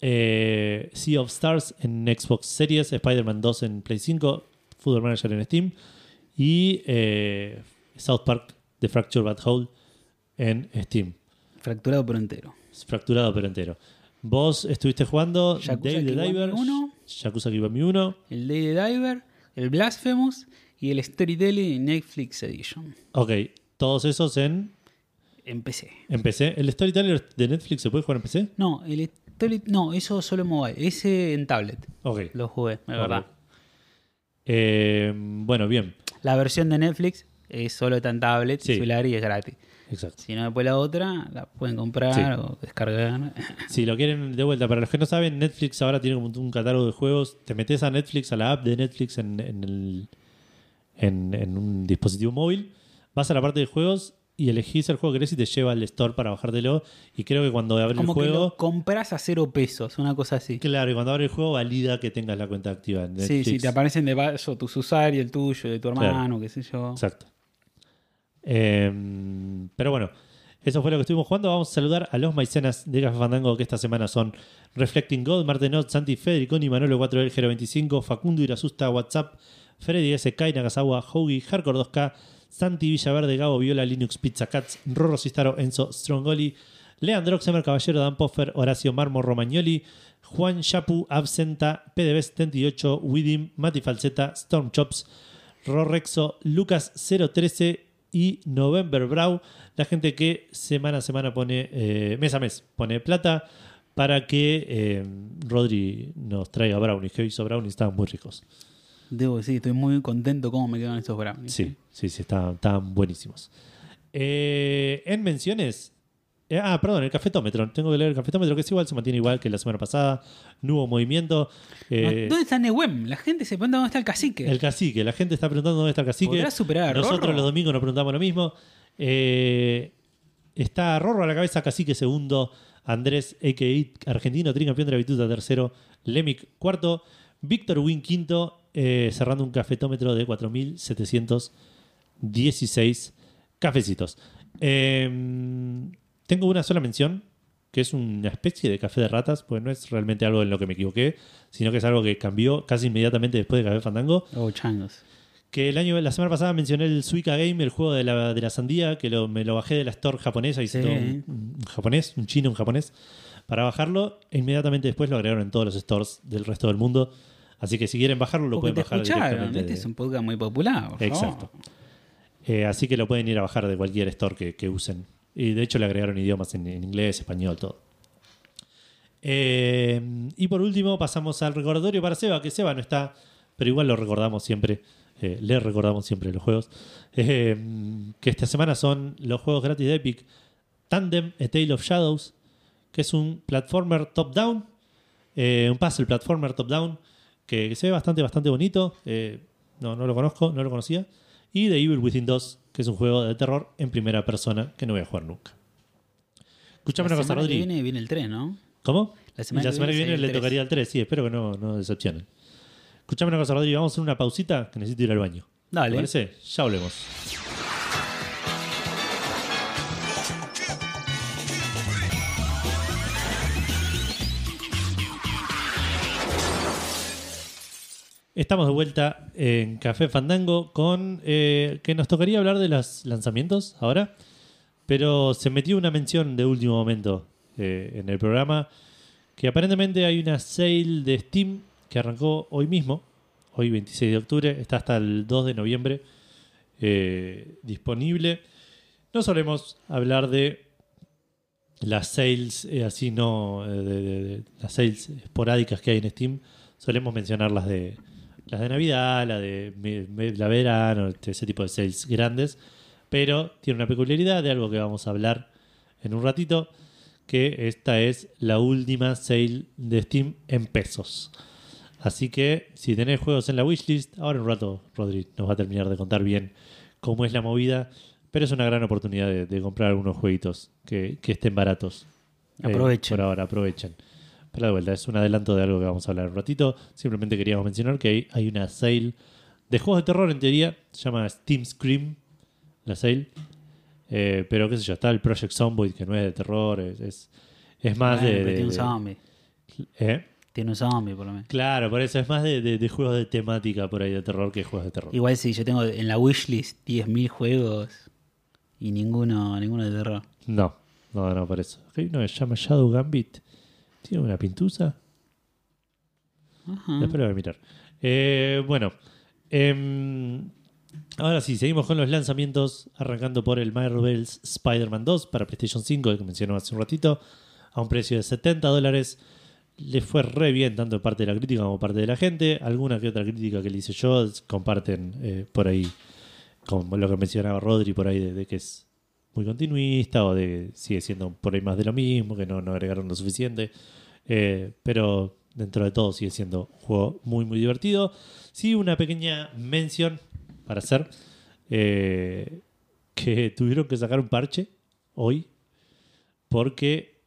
eh, Sea of Stars en Xbox Series, Spider-Man 2 en Play 5, Football Manager en Steam y South Park The Fracture But Whole en Steam. Fracturado por entero. Fracturado pero entero. Vos estuviste jugando Yakuza Day the Diver, 1. Yakuza Kiwami 1. El Day the Diver, el Blasphemous y el Storytelling Netflix Edition. Ok, todos esos en En PC. En PC. ¿El Storyteller de Netflix se puede jugar en PC? No, el Story- no, eso solo en mobile. Ese en tablet. Ok. Lo jugué, es verdad. Eh, bueno, bien. La versión de Netflix es solo está en tablet, Sí. celular y es gratis. Exacto. Si no, después la otra la pueden comprar Sí. o descargar. Si lo quieren de vuelta, para los que no saben, Netflix ahora tiene como un catálogo de juegos. Te metes a Netflix, a la app de Netflix en, en el- en- en un dispositivo móvil, vas a la parte de juegos y elegís el juego que querés y te lleva al store para bajártelo. Y creo que cuando abre el Como que juego, lo compras a cero pesos, una cosa así. claro, y cuando abre el juego valida que tengas la cuenta activa en Netflix. Sí, sí, te aparecen de paso tus usuarios, el tuyo, de tu hermano, qué sé yo. Exacto. Eh, pero bueno, eso fue lo que estuvimos jugando. Vamos a saludar a los maicenas de Café Fandango que esta semana son Reflecting God, Martenot, Santi Federiconi, Manolo 4L 025, Facundo Irasusta, WhatsApp, Freddy S. Kai, Nakazawa, Hoagie, Hardcore 2K, Santi Villaverde, Gabo Viola, Linux, Pizza Cats, Rorro Cistaro, Enzo Strongoli, Leandro Xemer, Caballero, Dan Poffer, Horacio Marmo, Romagnoli, Juan Chapu, Absenta, PDB 78, Widim, Mati Falseta, Storm Chops, Rorrexo, Lucas 013 y November Brow, la gente que semana a semana pone, eh, mes a mes, pone plata para que eh, Rodri nos traiga brownies, que hizo brownies, estaban muy ricos. Debo decir, estoy muy contento cómo me quedan estos brownies. Sí, sí, sí, estaban, estaban buenísimos. Eh, en menciones. Eh, ah, perdón, el cafetómetro. Tengo que leer el cafetómetro, que es igual, se mantiene igual que la semana pasada. No hubo movimiento. Eh, ¿Dónde está Newem? La gente se pregunta dónde está el cacique. el cacique, la gente está preguntando dónde está el cacique. ¿Podrá superar a Nosotros Rorro? los domingos nos preguntamos lo mismo. Eh, está Rorro a la cabeza, cacique segundo. Andrés, a.k.a. argentino, tricampeón de la bituta tercero. Lemic cuarto. Víctor Win quinto, cerrando un cafetómetro de 4.716 cafecitos. Eh, tengo una sola mención, que es una especie de café de ratas, pues no es realmente algo en lo que me equivoqué, sino que es algo que cambió casi inmediatamente después de Café Fandango. Oh, changos. Que el año, la semana pasada mencioné el Suica Game, el juego de la, de la sandía, que lo- me lo bajé de la store japonesa, hice Sí. todo un, un japonés, un chino, un japonés, para bajarlo. E inmediatamente después lo agregaron en todos los stores del resto del mundo. Así que si quieren bajarlo, lo Porque pueden bajar directamente. Este de- es un podcast muy popular. por favor. Exacto. Eh, así que lo pueden ir a bajar de cualquier store que, que usen. Y de hecho le agregaron idiomas en, inglés, español, todo. Eh, y por último pasamos al recordatorio para Seba, que Seba no está, pero igual lo recordamos siempre. eh, le recordamos siempre los juegos. Eh, que esta semana son los juegos gratis de Epic. Tandem, A Tale of Shadows, que es un platformer top-down. un puzzle platformer top-down. Que, se ve bastante, bastante bonito. No, no lo conozco, no lo conocía. Y The Evil Within 2, que es un juego de terror en primera persona que no voy a jugar nunca. Escuchame La una cosa, semana que Rodri. viene viene el tren, ¿no? ¿Cómo? La semana la semana que viene le 3. tocaría el 3, sí, espero que no, no decepcionen. Escuchame una cosa, Rodri, vamos a hacer una pausita que necesito ir al baño. ¿Te Dale. parece? Ya volvemos. Estamos de vuelta en Café Fandango con eh, que nos tocaría hablar de los lanzamientos ahora, pero se metió una mención de último momento eh, en el programa que aparentemente hay una sale de Steam que arrancó hoy mismo, hoy 26 de octubre, está hasta el 2 de noviembre eh, disponible. No solemos hablar de las sales así, no, de- de- las sales esporádicas que hay en Steam. Solemos mencionar las de las de Navidad, la de me- me- la verano, ese tipo de sales grandes. Pero tiene una peculiaridad de algo que vamos a hablar en un ratito, que esta es la última sale de Steam en pesos. Así que si tenés juegos en la wishlist, ahora en un rato Rodri nos va a terminar de contar bien cómo es la movida, pero es una gran oportunidad de, de comprar algunos jueguitos que, que estén baratos. Eh, Aprovechen. por ahora, aprovechen. Pero de vuelta, es un adelanto de algo que vamos a hablar un ratito. Simplemente queríamos mencionar que hay, hay una sale de juegos de terror en teoría, se llama Steam Scream, la sale. Eh, pero qué sé yo, está el Project Zomboid que no es de terror, es, es, es más Bueno, de... pero de- tiene un zombie. ¿Eh? Tiene un zombie, por lo menos. Claro, por eso es más de, de- de juegos de temática por ahí de terror que juegos de terror. Igual si yo tengo en la wishlist 10.000 juegos y ninguno ninguno de terror. No, no, no, por eso. Uno que se llama Shadow Gambit. ¿Tiene una pintusa? Ajá. Después lo voy a mirar. Eh, bueno, em, Ahora sí, seguimos con los lanzamientos, arrancando por el Marvel's Spider-Man 2 para PlayStation 5, que mencionó hace un ratito, a un precio de 70 dólares. Le fue re bien, tanto de parte de la crítica como parte de la gente. Alguna que otra crítica que le hice yo comparten eh, por ahí, como lo que mencionaba Rodri, por ahí de, de que es muy continuista o de sigue siendo por ahí más de lo mismo, que no, no agregaron lo suficiente. Eh, pero dentro de todo sigue siendo un juego muy, muy divertido. Sí, una pequeña mención para hacer. eh, que tuvieron que sacar un parche hoy porque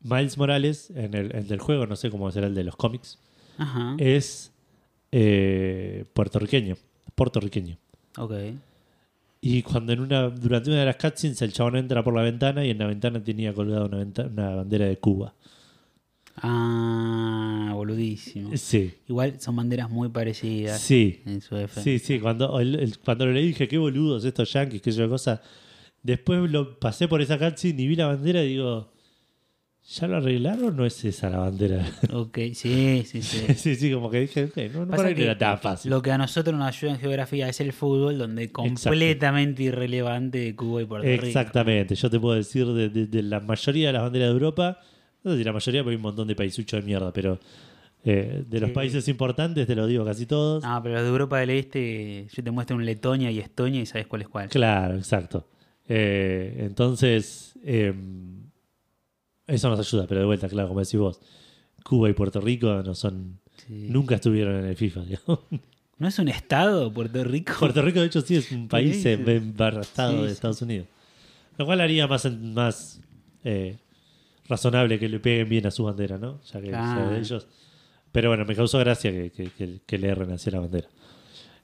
Miles Morales, en el, el del juego, no sé cómo será el de los cómics, Ajá. es eh, puertorriqueño. Puertorriqueño. Ok. Y cuando en una, durante una de las cutscenes el chabón entra por la ventana y en la ventana tenía colgada una, bandera de Cuba. Ah, boludísimo. Sí, Igual son banderas muy parecidas sí, en su F. sí, sí. Cuando, el- el- cuando le dije qué boludos estos yankees, qué sé yo cosa. Después lo pasé por esa cutscene y vi la bandera y digo, ¿ya lo arreglaron o no es esa la bandera? Ok, sí, sí, sí. sí, sí, como que dije, ok, no, no que era tan fácil. Lo que a nosotros nos ayuda en geografía es el fútbol, donde completamente irrelevante de Cuba y Puerto Rico. Exactamente, yo te puedo decir de, de- de la mayoría de las banderas de Europa, no sé si la mayoría, porque hay un montón de paisuchos de mierda, pero eh, de los Sí. países importantes te lo digo casi todos. Ah, pero los de Europa del Este, yo te muestro un Letonia y Estonia y sabes cuál es cuál. Claro, exacto. Eh, entonces, eh, eso nos ayuda, pero de vuelta, claro, como decís vos, Cuba y Puerto Rico no son, Sí. nunca estuvieron en el FIFA. digamos. ¿No es un estado Puerto Rico? Puerto Rico, de hecho, sí es un país embarrastado Sí, de. Estados Unidos. Lo cual haría más, más eh, razonable que le peguen bien a su bandera, ¿no? Ya que Claro. sea de ellos. Pero bueno, me causó gracia que, que- que- que le erren hacia la bandera.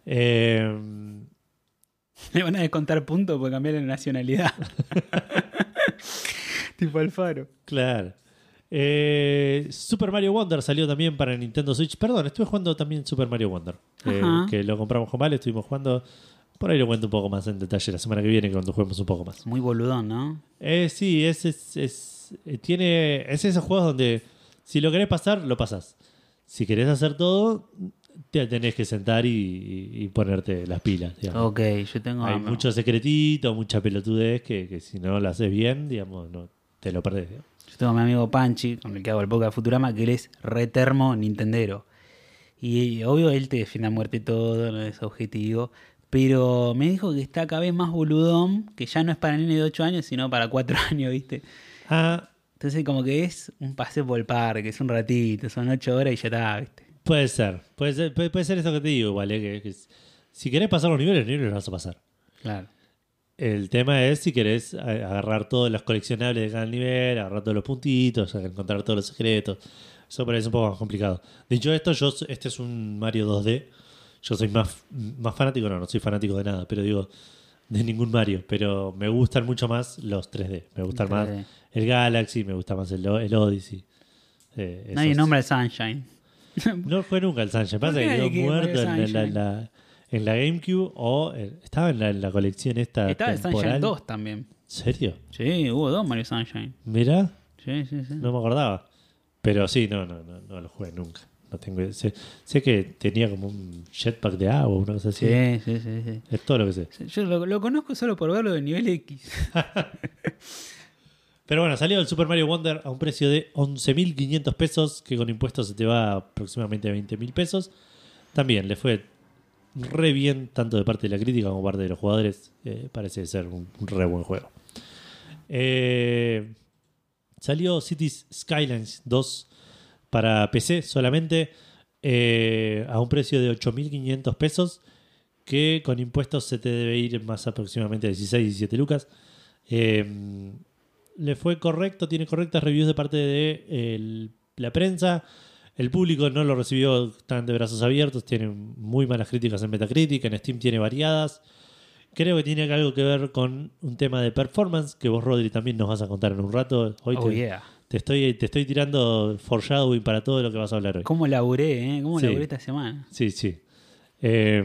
Eh, Le van a descontar puntos por cambiar de nacionalidad. tipo Alfaro. claro. Eh, Super Mario Wonder salió también para Nintendo Switch. Perdón, estuve jugando también Super Mario Wonder. eh, que lo compramos con Vale, estuvimos jugando. Por ahí lo cuento un poco más en detalle la semana que viene cuando juguemos un poco más. Muy boludón, ¿no? Eh, sí, es, es, es- eh, tiene, es esos juegos donde si lo querés pasar, lo pasás. Si querés hacer todo, te tenés que sentar y, y- y ponerte las pilas. digamos. Ok, yo tengo... Hay mucho secretito, mucha pelotudez que, que si no lo haces bien, digamos, no te lo perdés. digamos. Yo tengo a mi amigo Panchi, con el que hago el podcast de Futurama, que él es retermo Nintendero. Y obvio él te defiende a muerte todo, no es objetivo. Pero me dijo que está cada vez más boludón, que ya no es para nene de 8 años, sino para 4 años, ¿viste? Ah, Entonces como que es un paseo por el parque, es un ratito, son 8 horas y ya está, ¿viste? puede ser. Puede ser, puede, puede ser eso que te digo, igual. eh, que, que si querés pasar los niveles, los niveles los vas a pasar. Claro. El tema es si querés agarrar todos los coleccionables de cada nivel, agarrar todos los puntitos, encontrar todos los secretos. Eso parece un poco más complicado. Dicho esto, yo este es un Mario 2D. Yo soy más, más fanático, no, no soy fanático de nada, pero digo, de ningún Mario. Pero me gustan mucho más los 3D. Me gustan más 3D. el Galaxy, me gusta más el, Odyssey. Eh, Nadie nombra el Sunshine. No fue nunca el Sunshine. Pasa ¿Por qué que quedó muerto en, la- la, en la- en la GameCube o eh, estaba en la, en la colección esta Estaba el Sunshine temporal. 2 también. ¿En serio? Sí, hubo dos Mario Sunshine. Mira, Sí, sí, sí. no me acordaba. Pero sí, no, no, no, no lo jugué nunca. No tengo, sé, sé que tenía como un jetpack de agua, una cosa así. Sí, sí, sí, sí. Es todo lo que sé. Yo lo, lo conozco solo por verlo de nivel X. Pero bueno, salió el Super Mario Wonder a un precio de 11.500 pesos, que con impuestos se te va a aproximadamente 20.000 pesos. También le fue re bien, tanto de parte de la crítica como parte de los jugadores. Eh, parece ser un, re buen juego. Eh, salió Cities Skylines 2 para PC solamente eh, a un precio de 8.500 pesos, que con impuestos se te debe ir más aproximadamente a 16, 17 lucas. Eh, le fue correcto, tiene correctas reviews de parte de la prensa. El público no lo recibió tan de brazos abiertos, tiene muy malas críticas en Metacritic, en Steam tiene variadas. Creo que tiene algo que ver con un tema de performance, que vos, Rodri, también nos vas a contar en un rato. Hoy Oh, te, yeah. te estoy, te estoy tirando foreshadowing para todo lo que vas a hablar hoy. ¿Cómo laburé, eh? ¿Cómo Sí. laburé esta semana? Sí, sí. Eh,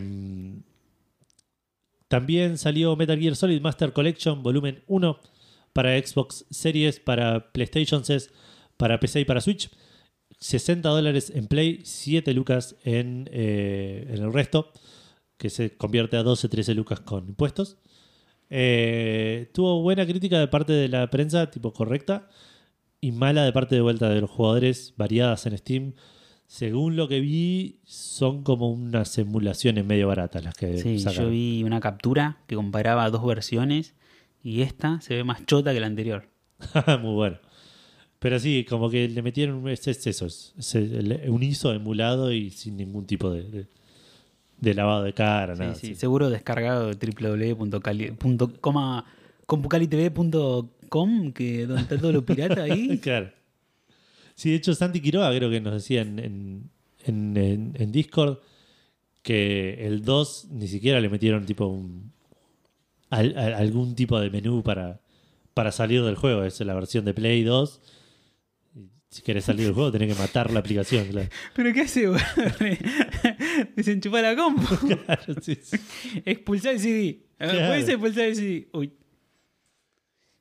también salió Metal Gear Solid Master Collection Volumen 1 para Xbox Series, para PlayStation 6, para PC y para Switch. 60 dólares en Play, 7 lucas en, eh, en el resto. que se convierte a 12, 13 lucas con impuestos. Eh, tuvo buena crítica de parte de la prensa, tipo correcta, y mala de parte de vuelta de los jugadores, variadas en Steam. Según lo que vi, son como unas emulaciones medio baratas las que Sí, sacaron. yo vi una captura que comparaba dos versiones y esta se ve más chota que la anterior. Muy bueno. Pero sí, como que le metieron es, es eso, es, el- un ISO emulado y sin ningún tipo de, de- de lavado de cara, Sí, nada. sí, así. seguro descargado de www.compucalitv.com, que donde está todo lo pirata ahí. claro. Sí, de hecho, Santi Quiroga creo que nos decía en, en, en- Discord que el 2 ni siquiera le metieron tipo un, al- al- algún tipo de menú para, para salir del juego. Es la versión de Play 2. Si querés salir del juego, tenés que matar la aplicación. Claro, ¿Pero qué hace? güey? Desenchufar la compu. Claro, sí, sí. Expulsar el CD. A ver, Claro. Puedes expulsar el CD. Uy,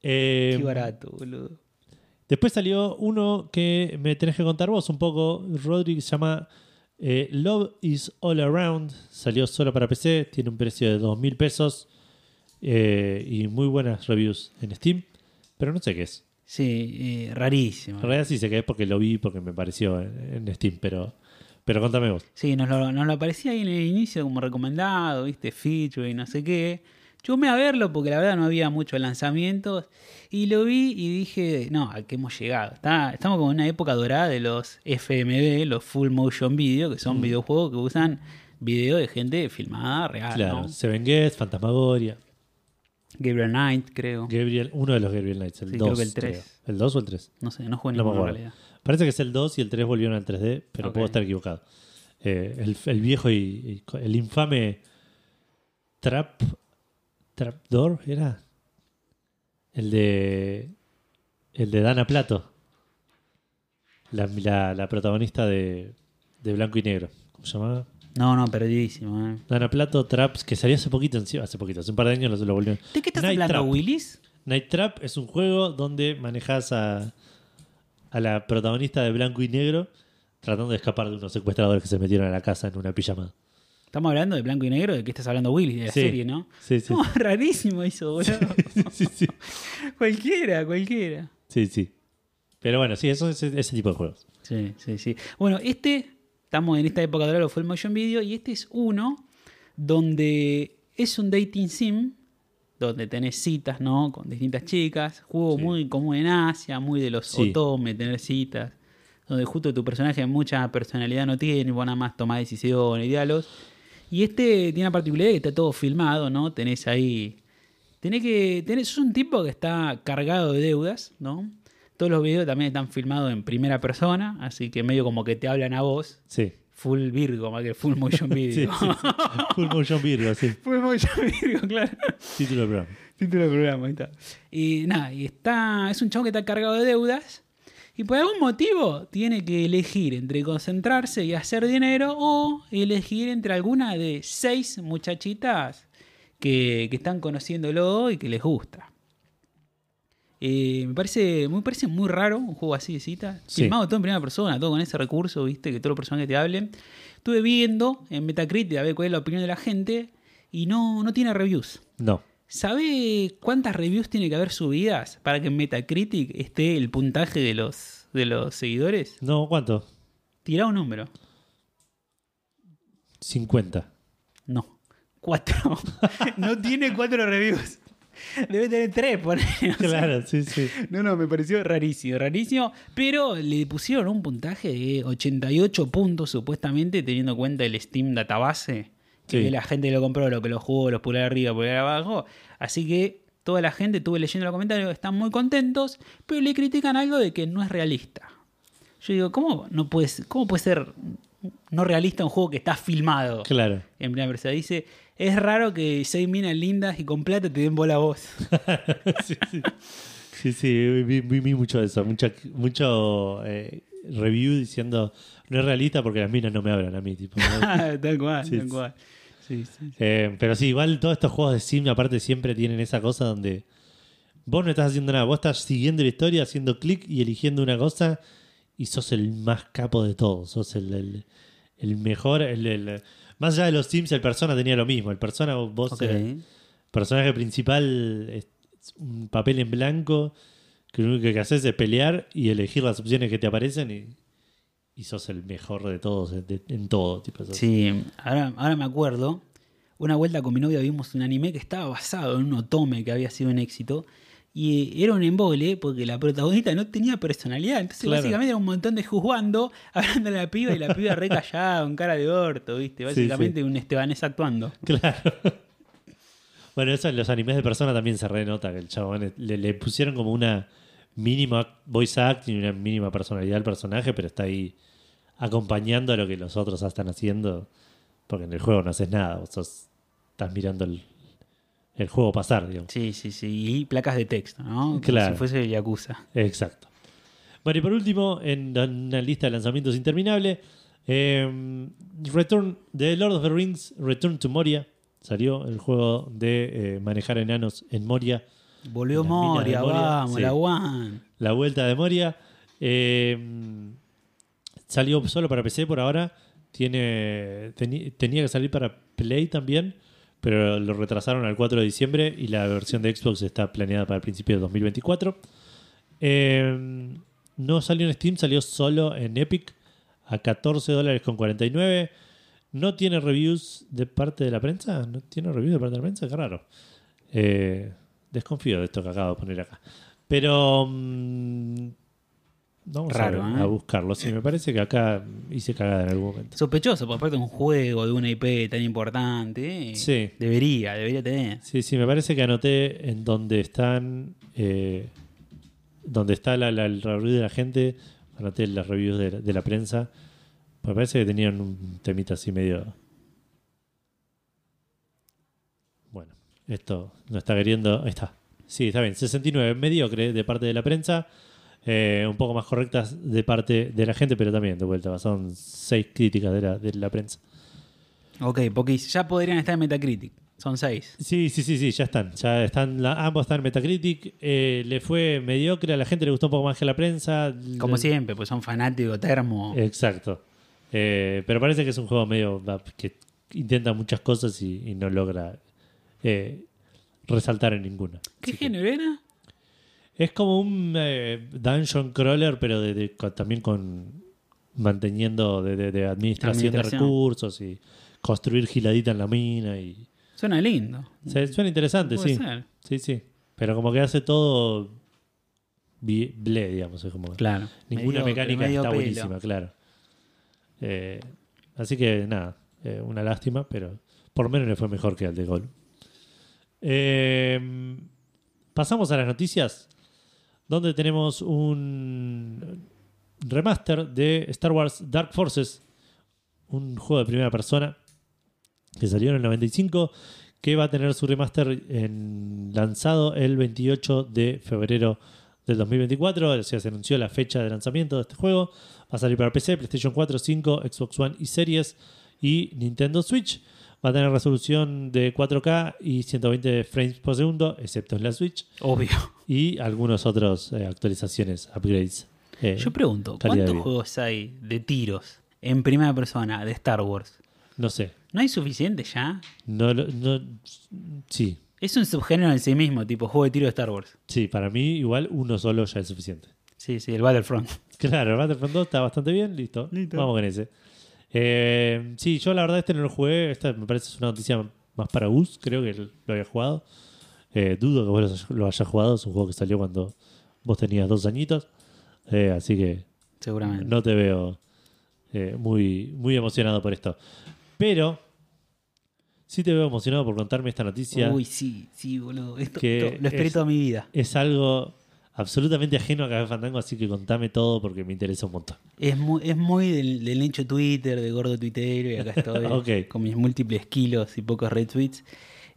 Eh, qué barato, boludo. Después salió uno que me tenés que contar vos un poco, Rodri, se llama eh, Love is All Around. Salió solo para PC, tiene un precio de 2.000 pesos eh, y muy buenas reviews en Steam, pero no sé qué es. Sí, eh, rarísimo. En realidad sí sé qué es porque lo vi, porque me pareció en, en Steam, pero, pero contame vos. Sí, nos lo, nos lo aparecía ahí en el inicio como recomendado, viste, feature y no sé qué. Yo me a verlo porque la verdad no había muchos lanzamientos y lo vi y dije, no, a qué hemos llegado. Está- estamos como en una época dorada de los FMV, los Full Motion Video, que son videojuegos que usan video de gente filmada real, claro, ¿no? Seven Guest, Fantasmagoria, Gabriel Knight, creo. Gabriel, uno de los Gabriel Knights, el Sí, 2. creo que el tres. ¿El 2 o el 3? No sé, no juego No ninguno en realidad. Parece que es el 2 y el 3 volvieron al 3D, pero Ok. puedo estar equivocado. Eh, el, el viejo y, el infame Trap Trapdoor era el de el de Dana Plato, la, la- la protagonista de, de Blanco y Negro. ¿Cómo se llamaba? No, no, perdidísimo. ¿eh? Dana Plato Traps, que salió hace poquito, encima- hace poquito, hace un par de años lo, lo volvieron. ¿De qué estás Night hablando, Trap. Willis? Night Trap es un juego donde manejas a, a la protagonista de Blanco y Negro tratando de escapar de unos secuestradores que se metieron a la casa en una pijamada. Estamos hablando de blanco y negro, ¿de qué estás hablando, Willis? De la Sí. serie, ¿no? Sí, sí. No, rarísimo eso, boludo. sí, sí. cualquiera, cualquiera. Sí, sí. Pero bueno, sí, eso es ese tipo de juegos. Sí, sí, sí. Bueno, este, estamos en esta época de lo full motion video, y este es uno donde es un dating sim, donde tenés citas, ¿no? Con distintas chicas. Juego Sí. muy común en Asia, muy de los Sí. otome, tener citas. Donde justo tu personaje mucha personalidad no tiene, vos nada más tomás decisiones y diálogos. Y este tiene la particularidad que está todo filmado, ¿no? Tenés ahí. Tenés que. Tenés, sos un tipo que está cargado de deudas, ¿no? Todos los videos también están filmados en primera persona, así que medio como que te hablan a vos. Sí. Full Virgo, más que full motion Sí, video. sí, sí. Full Motion Virgo, sí. full motion Virgo, claro. Título del programa. Título del programa, ahí está. Y nada, y está. Es un chavo que está cargado de deudas. Y por algún motivo tiene que elegir entre concentrarse y hacer dinero o elegir entre alguna de seis muchachitas que, que están conociéndolo y que les gusta. Eh, me parece me parece muy raro un juego así de cita. Sí. Filmado todo en primera persona, todo con ese recurso, viste, que todos los personajes te hablen. Estuve viendo en Metacritic a ver cuál es la opinión de la gente y no, no tiene reviews. No. ¿Sabe cuántas reviews tiene que haber subidas para que en Metacritic esté el puntaje de los, de los seguidores? No, ¿cuánto? Tira un número. 50. No. Cuatro. no tiene cuatro reviews. Debe tener tres, por Claro, sí, sí. No, no, me pareció rarísimo, rarísimo. Pero le pusieron un puntaje de 88 puntos, supuestamente, teniendo en cuenta el Steam Database. Que Sí. la gente lo compró, lo que lo jugó, los pulgar arriba, pulgar abajo. Así que toda la gente, estuve leyendo los comentarios, están muy contentos, pero le critican algo de que no es realista. Yo digo, ¿cómo, no puede, ser- ¿cómo puede ser no realista un juego que está filmado? Claro. En primera persona dice, es raro que seis minas lindas y con plata te den bola a vos. sí, sí. Sí, sí, vi, vi- vi mucho de eso. Mucha, mucho eh, review diciendo no es realista porque las minas no me hablan a mí. Tipo, ¿no? tal cual, Sí, tal cual. Sí, sí, sí. Eh, pero sí, igual todos estos juegos de sim aparte siempre tienen esa cosa donde vos no estás haciendo nada, vos estás siguiendo la historia, haciendo clic y eligiendo una cosa y sos el más capo de todos, sos el, el- el mejor, el, el- Más allá de los Sims, el Persona tenía lo mismo. El Persona, vos, el personaje principal es un papel en blanco que lo único que haces es pelear y elegir las opciones que te aparecen y, y sos el mejor de todos de- de- en todo. Tipo, Sí, ahora, ahora me acuerdo. Una vuelta con mi novia vimos un anime que estaba basado en un otome que había sido un éxito. Y era un embole porque la protagonista no tenía personalidad. Entonces, Claro. básicamente era un montón de juzgando, hablando a la piba y la piba re callada, con cara de orto, ¿viste? Sí, Básicamente sí. un estebanés actuando. Claro. Bueno, eso en los animes de persona también se renota que el chabón le, le pusieron como una mínima voice acting y una mínima personalidad al personaje, pero está ahí acompañando a lo que los otros están haciendo. Porque en el juego no haces nada, vos sos- estás mirando el, el juego pasar, digamos. Sí, sí, sí. Y placas de texto, ¿no? Como Claro. si fuese Yakuza. Exacto. Bueno, y por último, en una lista de lanzamientos interminable, eh, Return de Lord of the Rings, Return to Moria. Salió el juego de eh, manejar enanos en Moria. Volvió Moria, Moria, vamos, sí. la One. La vuelta de Moria. Eh, salió solo para PC por ahora. Tiene, teni- tenía que salir para Play también, pero lo retrasaron al 4 de diciembre y la versión de Xbox está planeada para el principio de 2024. Eh, no salió en Steam, salió solo en Epic a 14 dólares con 49. No tiene reviews de parte de la prensa. No tiene reviews de parte de la prensa, qué raro. Eh, desconfío de esto que acabo de poner acá. Pero mm, vamos Raro, a, ¿eh? a buscarlo. Sí, me parece que acá hice cagada en algún momento. Sospechoso, por aparte de un juego de una IP tan importante. eh, Sí. Debería, debería tener. Sí, sí, me parece que anoté en donde están. eh, donde está la, la- el review de la gente. Anoté las reviews de, de la prensa. Me parece que tenían un temita así medio. Bueno, esto no está queriendo. Ahí está. Sí, está bien. 69, mediocre de parte de la prensa. Eh, un poco más correctas de parte de la gente, pero también de vuelta. Son seis críticas de la, de la prensa. Ok, porque ya podrían estar en Metacritic. Son seis. Sí, sí, sí, sí, ya están. Ya están la- ambos están en Metacritic. Eh, le fue mediocre, a la gente le gustó un poco más que a la prensa. Como Le- siempre, pues son fanáticos termo. Exacto. Eh, pero parece que es un juego medio que intenta muchas cosas y, y no logra eh, resaltar en ninguna. ¿Qué Así que- género era? Es como un eh, dungeon crawler, pero de- de- con- también con manteniendo de, de- de administración, de Administración. recursos y construir giladita en la mina y Suena lindo. se, suena interesante, Puede sí. ser. Sí, sí. Pero como que hace todo bi- ble, digamos. Es como Claro. ninguna mecánica medio está pelo. buenísima, claro. Eh, así que nada, eh, una lástima, pero por lo menos le fue mejor que al de Gol. Eh, pasamos a las noticias, donde tenemos un remaster de Star Wars Dark Forces, un juego de primera persona que salió en el 95, que va a tener su remaster en- lanzado el 28 de febrero del 2024. O sea, se anunció la fecha de lanzamiento de este juego. Va a salir para PC, PlayStation 4, 5, Xbox One y Series y Nintendo Switch. Va a tener resolución de 4K y 120 frames por segundo, excepto en la Switch. Obvio. Y algunas otras eh, actualizaciones, upgrades. Eh, Yo pregunto, ¿cuántos juegos hay de tiros en primera persona de Star Wars? No sé. ¿No hay suficiente ya? No, no, sí, Es un subgénero en sí mismo, tipo juego de tiro de Star Wars. sí, para mí igual uno solo ya es suficiente. Sí, sí, el Battlefront. Claro, el Battlefront 2 está bastante bien, listo. Listo. Vamos con ese. Eh, sí, yo la verdad este no lo jugué. Esta me parece es una noticia más para Gus, creo que lo había jugado. Eh, dudo que vos lo hayas jugado, es un juego que salió cuando vos tenías dos añitos. Eh, así que Seguramente. no te veo eh, muy, muy emocionado por esto. Pero sí te veo emocionado por contarme esta noticia. Uy, sí, sí, boludo. Esto, Que esto lo esperé es- toda mi vida. Es algo absolutamente ajeno a Café Fandango, así que contame todo porque me interesa un montón. Es muy, es muy del, del nicho Twitter, de gordo tuitero, y acá estoy Ok. con mis múltiples kilos y pocos retweets.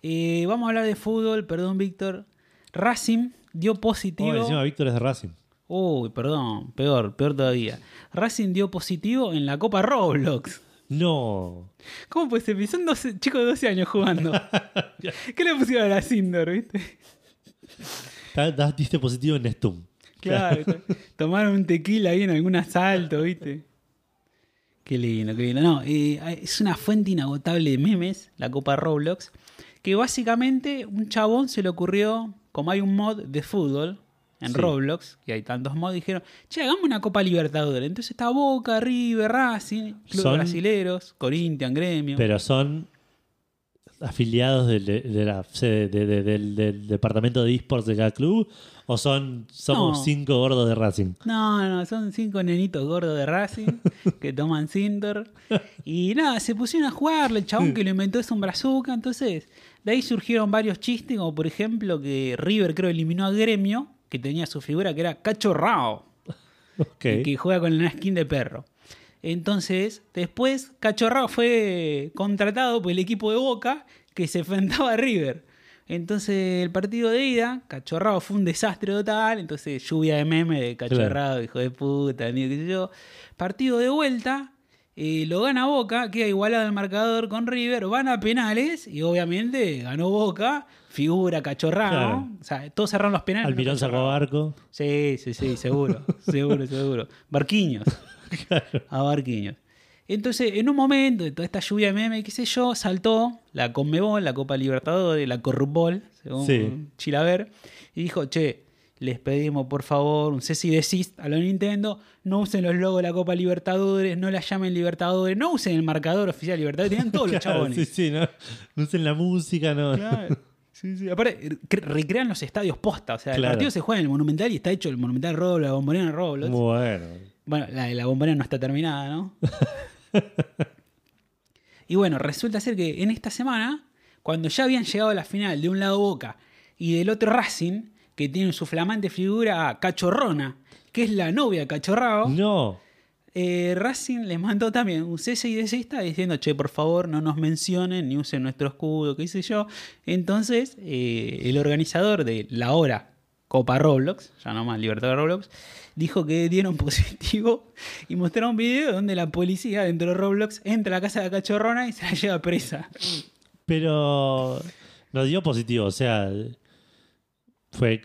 Eh, vamos a hablar de fútbol, perdón, Víctor. Racing dio Oh, positivo. encima Víctor es de Racing. Uy, perdón, peor, peor todavía. Racing dio positivo en la Copa Roblox. No. ¿Cómo puede ser? Son 12, chicos de 12 años jugando. ¿Qué le pusieron a la Sindor, viste? Diste positivo en Stum. Claro, tomaron un tequila ahí en algún asalto, viste. Qué lindo, qué lindo. No, eh, es una fuente inagotable de memes, la Copa Roblox, que básicamente un chabón se le ocurrió, como hay un mod de fútbol en Sí. Roblox, y hay tantos mods, dijeron, che, hagamos una Copa Libertadores. Entonces está Boca, River, Racing, Club Son- Brasileros, Corinthians, Gremio. Pero son afiliados del, de, de la sede de- de- del, del departamento de esports de cada club o son somos No. cinco gordos de Racing. No, no, son cinco nenitos gordos de Racing que toman Cinder. Y nada, se pusieron a jugarle. El chabón que lo inventó es un brazuca. Entonces, de ahí surgieron varios chistes, como por ejemplo que River creo eliminó a Gremio, que tenía su figura que era Cachorrao, Ok. que juega con una skin de perro. Entonces, después Cachorrao fue contratado por el equipo de Boca que se enfrentaba a River. Entonces, el partido de ida, Cachorrao fue un desastre total. Entonces, lluvia de meme de Cachorrao, hijo de puta, ni qué sé yo. Partido de vuelta, eh, lo gana Boca, queda igualado el marcador con River, van a penales y obviamente ganó Boca, figura Cachorrao. Claro. O sea, todos cerraron los penales. Almirón no sacó barco. Sí, sí, sí, seguro, seguro, seguro. Barquiños. A Barquiños. Entonces, en un momento de toda esta lluvia de meme, qué sé yo, saltó la Conmebol, la Copa Libertadores, la Corrupbol, según Sí. Chilaver, y dijo, che, les pedimos por favor un cese y desist a los Nintendo, no usen los logos de la Copa Libertadores, no la llamen Libertadores, no usen el marcador oficial Libertadores, tenían todos los chabones. sí, sí, no, no usen la música, no. Claro. Sí, sí. Aparte, cre- recrean los estadios posta. O sea, Claro. el partido se juega en el Monumental y está hecho el Monumental Roblox, la bombonera Roblox. Bueno. Bueno, la de la bombonera no está terminada, ¿no? y bueno, resulta ser que en esta semana, cuando ya habían llegado a la final de un lado Boca y del otro Racing, que tiene su flamante figura a Cachorrona, que es la novia de Cachorrao, No. eh, Racing les mandó también un cese y desista diciendo, che, por favor, no nos mencionen ni usen nuestro escudo, qué sé yo. Entonces, eh, el organizador de la hora Copa Roblox, ya no más Libertad Roblox, dijo que dieron positivo y mostraron un video donde la policía dentro de Roblox entra a la casa de la cachorrona y se la lleva presa. Pero no dio positivo, o sea, fue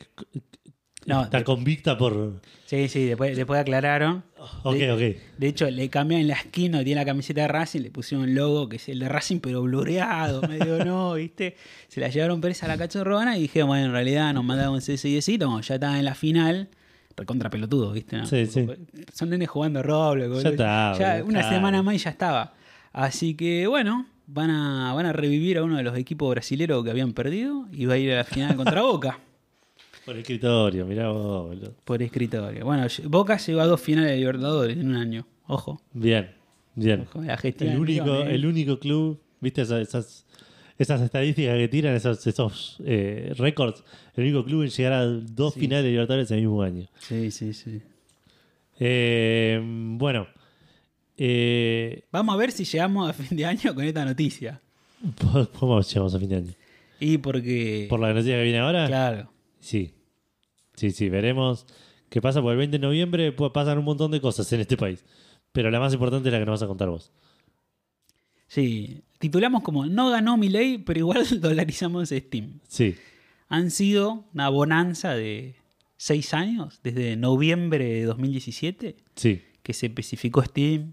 No, está convicta por Sí, sí, después, después aclararon. Ok, de, ok. De hecho, le cambiaron la esquina, tiene la camiseta de Racing, le pusieron el logo que es el de Racing, pero blureado, medio no, ¿viste? Se la llevaron presa a la cachorrona y dijeron, bueno, en realidad nos mandaron un CSIecito, ya estaban en la final, recontra pelotudo, ¿viste? no? Sí, sí. Son nenes jugando Roblox, está, Ya boludo, una semana más y ya estaba. Así que, bueno, van a, van a revivir a uno de los equipos brasileños que habían perdido y va a ir a la final contra Boca. Por escritorio, mirá vos, boludo. Por escritorio. Bueno, Boca llegó a dos finales de Libertadores en un año. Ojo. Bien, bien. Ojo, la gestión El único, ¿eh? el único club, viste esas, esas, esas estadísticas que tiran, esos, esos eh, récords, el único club en llegar a dos Sí. finales de Libertadores el mismo año. Sí, sí, sí. Eh, bueno, eh, Vamos a ver si llegamos a fin de año con esta noticia. ¿cómo llegamos a fin de año? Y porque. ¿Por la noticia que viene ahora? Claro. Sí, sí, sí, veremos qué pasa. Por el 20 de noviembre pasan un montón de cosas en este país. Pero la más importante es la que nos vas a contar vos. Sí. Titulamos como No ganó mi ley, pero igual dolarizamos Steam. Sí, Han sido una bonanza de seis años, desde noviembre de 2017, sí. que se especificó Steam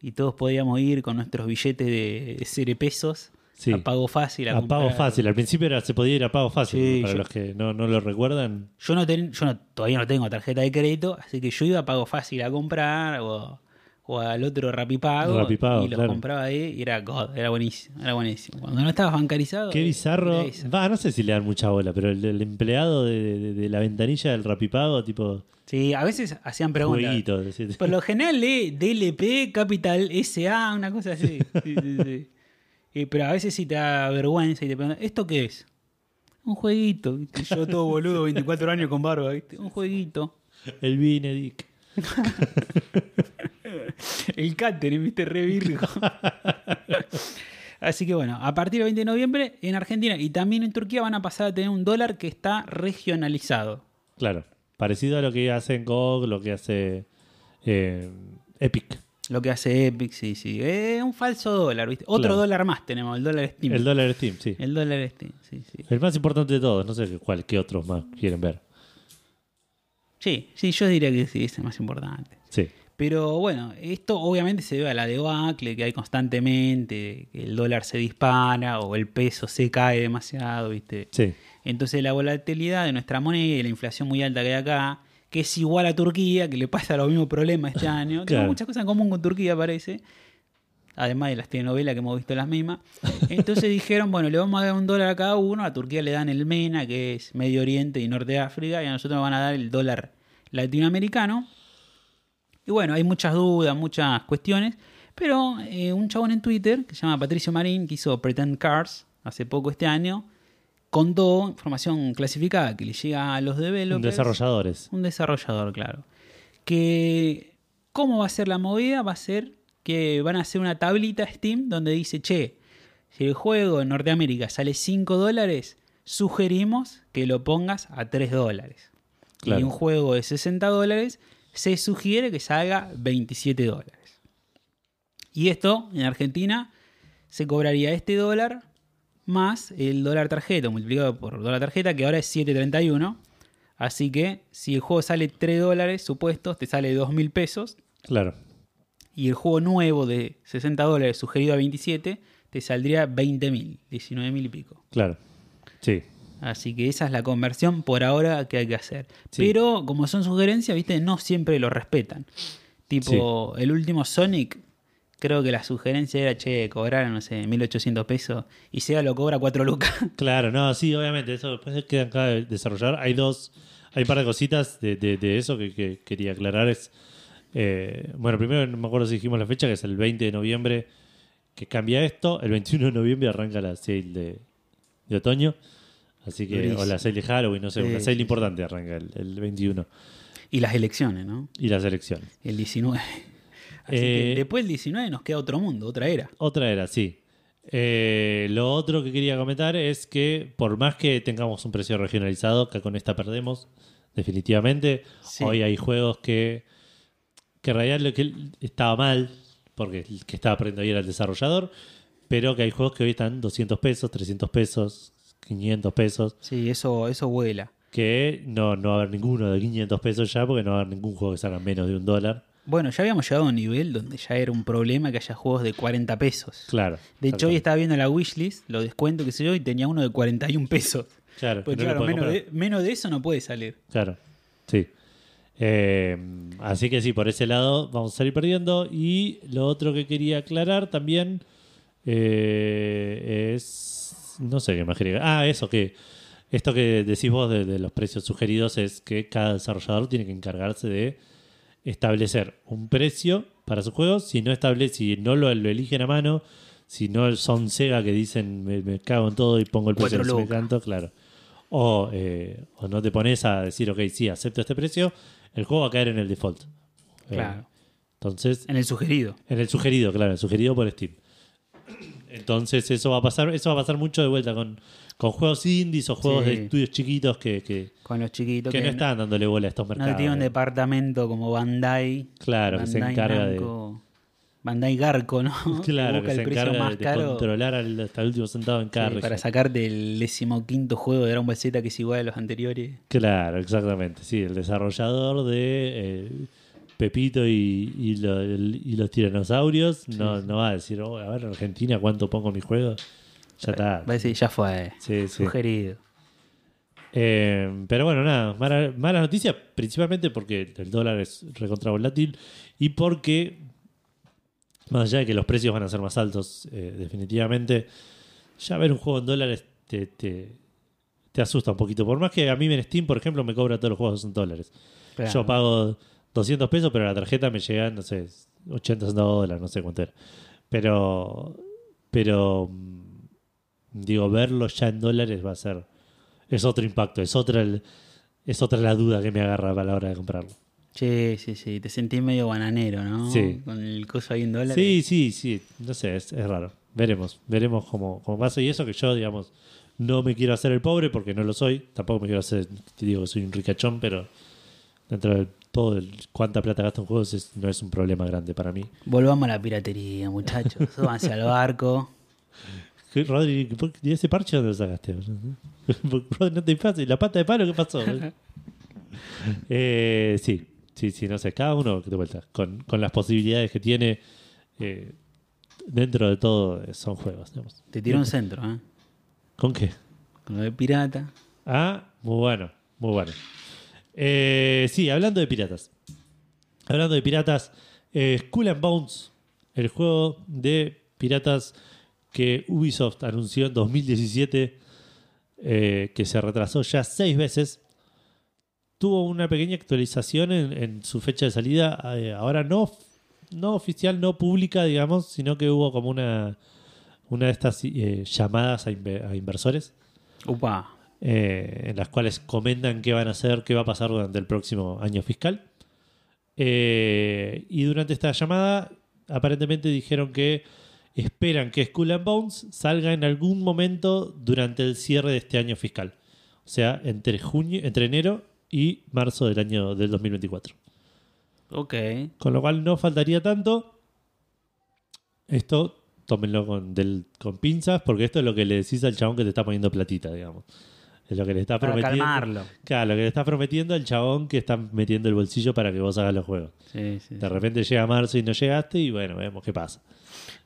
y todos podíamos ir con nuestros billetes de 0 pesos Sí. a pago fácil. A A pago fácil. Al principio era, se podía ir a pago fácil. Sí, para yo- los que no, no lo recuerdan. Yo no ten- yo no- todavía no tengo tarjeta de crédito, así que yo iba a pago fácil a comprar o, o al otro Rapipago, Rapipago, y los claro. compraba ahí y era God, era buenísimo, era buenísimo. Cuando no estabas bancarizado, Qué eh, bizarro. Va, no sé si le dan mucha bola, pero el, el empleado de, de- de la ventanilla del Rapipago, tipo Sí, a veces hacían preguntas. jueguito. decir- Por lo general lee DLP, Capital SA, una cosa así. Sí, sí, sí. Eh, pero a veces sí te da vergüenza y te preguntan, ¿esto qué es? Un jueguito. Yo todo boludo, 24 años con barba, ¿viste? Un jueguito. El Vinedic. El catering, viste, re virgo. Así que bueno, a partir del 20 de noviembre en Argentina y también en Turquía van a pasar a tener un dólar que está regionalizado. Claro. Parecido a lo que hace en GOG, lo que hace eh, Epic. Lo que hace Epic, sí, sí. Es un falso dólar, ¿viste? Otro Claro. dólar más tenemos, el dólar Steam. El dólar Steam, sí. El dólar Steam, sí, sí. El más importante de todos. No sé cuál, qué otros más quieren ver. Sí, sí, yo diría que sí, es el más importante. Sí. Pero bueno, esto obviamente se debe a la debacle que hay constantemente, que el dólar se dispara o el peso se cae demasiado, ¿viste? Sí. Entonces la volatilidad de nuestra moneda y la inflación muy alta que hay acá, que es igual a Turquía, que le pasa los mismos problemas este año. Claro. muchas cosas en común con Turquía, parece. Además de las telenovelas que hemos visto las mismas. Entonces dijeron, bueno, le vamos a dar un dólar a cada uno. A Turquía le dan el MENA, que es Medio Oriente y Norte de África, y a nosotros nos van a dar el dólar latinoamericano. Y bueno, hay muchas dudas, muchas cuestiones. Pero eh, un chabón en Twitter, que se llama Patricio Marín, que hizo Pretend Cars hace poco este año, contó información clasificada que le llega a los developers. Desarrolladores. Un desarrollador, claro. Que, ¿cómo va a ser la movida? Va a ser que van a hacer una tablita Steam donde dice, che, si el juego en Norteamérica sale 5 dólares, sugerimos que lo pongas a 3 dólares. Claro. Y un juego de 60 dólares se sugiere que salga 27 dólares. Y esto en Argentina se cobraría este dólar más el dólar tarjeta multiplicado por dólar tarjeta, que ahora es 7.31. Así que si el juego sale 3 dólares supuestos, te sale 2.000 pesos. Claro. Y el juego nuevo de 60 dólares sugerido a 27 te saldría 20.000, 19.000 y pico. Claro. Sí. Así que esa es la conversión por ahora que hay que hacer. Sí. Pero como son sugerencias, viste, no siempre lo respetan. Tipo, el último Sonic, creo que la sugerencia era, che, cobrar, no sé, 1800 pesos y Sega lo cobra 4 lucas. Claro, no, sí, obviamente. Eso después queda en cada desarrollador. Hay dos, hay un par de cositas de, de- de eso que, que quería aclarar. Es, eh, bueno, primero no me acuerdo si dijimos la fecha, que es el 20 de noviembre que cambia esto. El 21 de noviembre arranca la sale de, de otoño. Así que, Durísimo. o la sale Halloween, no sé, Sí, una sale sí, importante arranca el, el 21. y las elecciones, ¿no? Y las elecciones. El 19. Así Eh, que después del 19 nos queda otro mundo, otra era. Otra era, sí. Eh, lo otro que quería comentar es que por más que tengamos un precio regionalizado, que con esta perdemos, definitivamente, Sí. hoy hay juegos que, que en realidad lo que estaba mal, porque el que estaba perdiendo ahí era el desarrollador, pero que hay juegos que hoy están 200 pesos, 300 pesos, 500 pesos, Sí, eso, eso vuela. que no, no va a haber ninguno de 500 pesos ya, porque no va a haber ningún juego que salga menos de un dólar. Bueno, ya habíamos llegado a un nivel donde ya era un problema que haya juegos de 40 pesos. Claro. De hecho, hoy estaba viendo la wishlist, lo descuento que sé yo, y tenía uno de 41 pesos. Claro, Pues que no lo claro, menos de, menos de eso no puede salir. Claro, sí. Eh, así que sí, por ese lado vamos a salir perdiendo. Y lo otro que quería aclarar también eh, es. No sé qué más quería. Ah, eso que. Esto que decís vos de, de los precios sugeridos es que cada desarrollador tiene que encargarse de establecer un precio para sus juegos. Si no establece, si no lo, lo eligen a mano, si no son Sega que dicen me, me cago en todo y pongo el precio que me canto, claro. O, eh, o no te pones a decir, ok, sí, acepto este precio, el juego va a caer en el default. Eh, Claro. entonces, En el sugerido. en el sugerido, claro, el sugerido por Steam. Entonces, eso va a pasar, eso va a pasar mucho de vuelta con, con juegos indies o juegos Sí. de estudios chiquitos que, que, Con los chiquitos que no están dándole bola a estos no mercados. tiene un departamento como Bandai. Claro, que se encarga de. Bandai Garco, ¿no? Claro, que se encarga de, controlar hasta el último centavo en cada sí, para sacarte el decimoquinto juego de Dragon Ball Z que es igual a los anteriores. Claro, exactamente. Sí, el desarrollador de eh, Pepito y, y, lo- el- y los tiranosaurios no, no va a decir, oh, a ver, en Argentina, ¿cuánto pongo mi juego? Ya está. Va a decir, ya fue. Sí, sí. Sugerido. Eh, pero bueno, nada, mala, mala noticia, principalmente porque el dólar es recontra volátil y porque, más allá de que los precios van a ser más altos, eh, definitivamente, ya ver un juego en dólares te, te, te asusta un poquito. Por más que a mí en Steam, por ejemplo, me cobra todos los juegos en dólares. Claro. Yo pago 200 pesos, pero la tarjeta me llega, no sé, 80 centavos de dólar, no sé cuánto era. Pero, pero, mm, digo, verlo ya en dólares va a ser, es otro impacto, es otra, el- es otra la duda que me agarra a la hora de comprarlo. Sí, sí, sí. Te sentís medio bananero, ¿no? Sí. Con el coso ahí en dólares. Sí, sí, sí, no sé, es, es raro. Veremos, veremos cómo, cómo pasa. Y eso que yo, digamos, no me quiero hacer el pobre porque no lo soy. Tampoco me quiero hacer, te digo que soy un ricachón, pero dentro de todo el, cuánta plata gasto en juegos es- no es un problema grande para mí. Volvamos a la piratería, muchachos. Súbanse al barco. ¿Qué, Rodri, ¿por qué- ¿y ese parche dónde lo sacaste? Rodri, no te pasa. ¿Y la pata de palo qué pasó? eh, sí. sí, sí, no sé, cada uno de vuelta, con, con las posibilidades que tiene, eh, dentro de todo eh, son juegos. digamos. Te tiró un centro, ¿eh? ¿Con qué? Con lo de pirata. Ah, muy bueno, muy bueno. Eh, sí, hablando de piratas. Hablando de piratas, eh, and Bones, el juego de piratas que Ubisoft anunció en 2017, eh, que se retrasó ya seis veces, tuvo una pequeña actualización en, su fecha de salida. eh, ahora no, no oficial, no pública, digamos, sino que hubo como una, una de estas llamadas a, a inversores Upa. Eh, en las cuales comentan qué van a hacer, qué va a pasar durante el próximo año fiscal. Eh, y durante esta llamada, aparentemente dijeron que esperan que Skull and Bones salga en algún momento durante el cierre de este año fiscal. O sea, entre junio, entre enero y marzo del año del 2024. Ok. Con lo cual no faltaría tanto. Esto tómenlo con, del- con pinzas, porque esto es lo que le decís al chabón que te está poniendo platita, digamos. Es lo que le está Para prometiendo. calmarlo. Claro, lo que le está prometiendo al chabón que está metiendo el bolsillo para que vos hagas los juegos. Sí, sí. De repente llega marzo y no llegaste, y bueno, vemos qué pasa.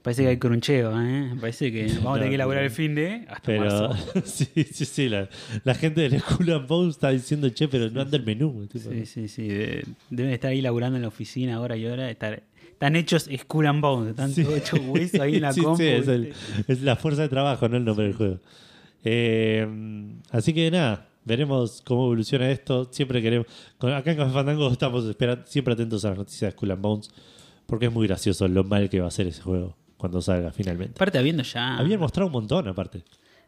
Parece que hay cruncheo, ¿eh? Parece que vamos a tener que elaborar el fin de hasta Pero marzo. sí, sí, sí. La, la gente del Skull and Bones está diciendo, che, pero no anda el menú. tipo. Sí, sí, sí. de- deben estar ahí laburando en la oficina hora y hora. Estar, están hechos Skull and Bones. Están Sí. todos hechos hueso ahí en la Sí, compu. sí, es, el- ¿viste? es la fuerza de trabajo, no el nombre del juego. Eh, así que nada, veremos cómo evoluciona esto. Siempre queremos. Acá en Café Fandango estamos esperando, siempre atentos a las noticias de Skull and Bones, porque es muy gracioso lo mal que va a ser ese juego cuando salga finalmente. Aparte, habiendo ya. Habían mostrado un montón, aparte.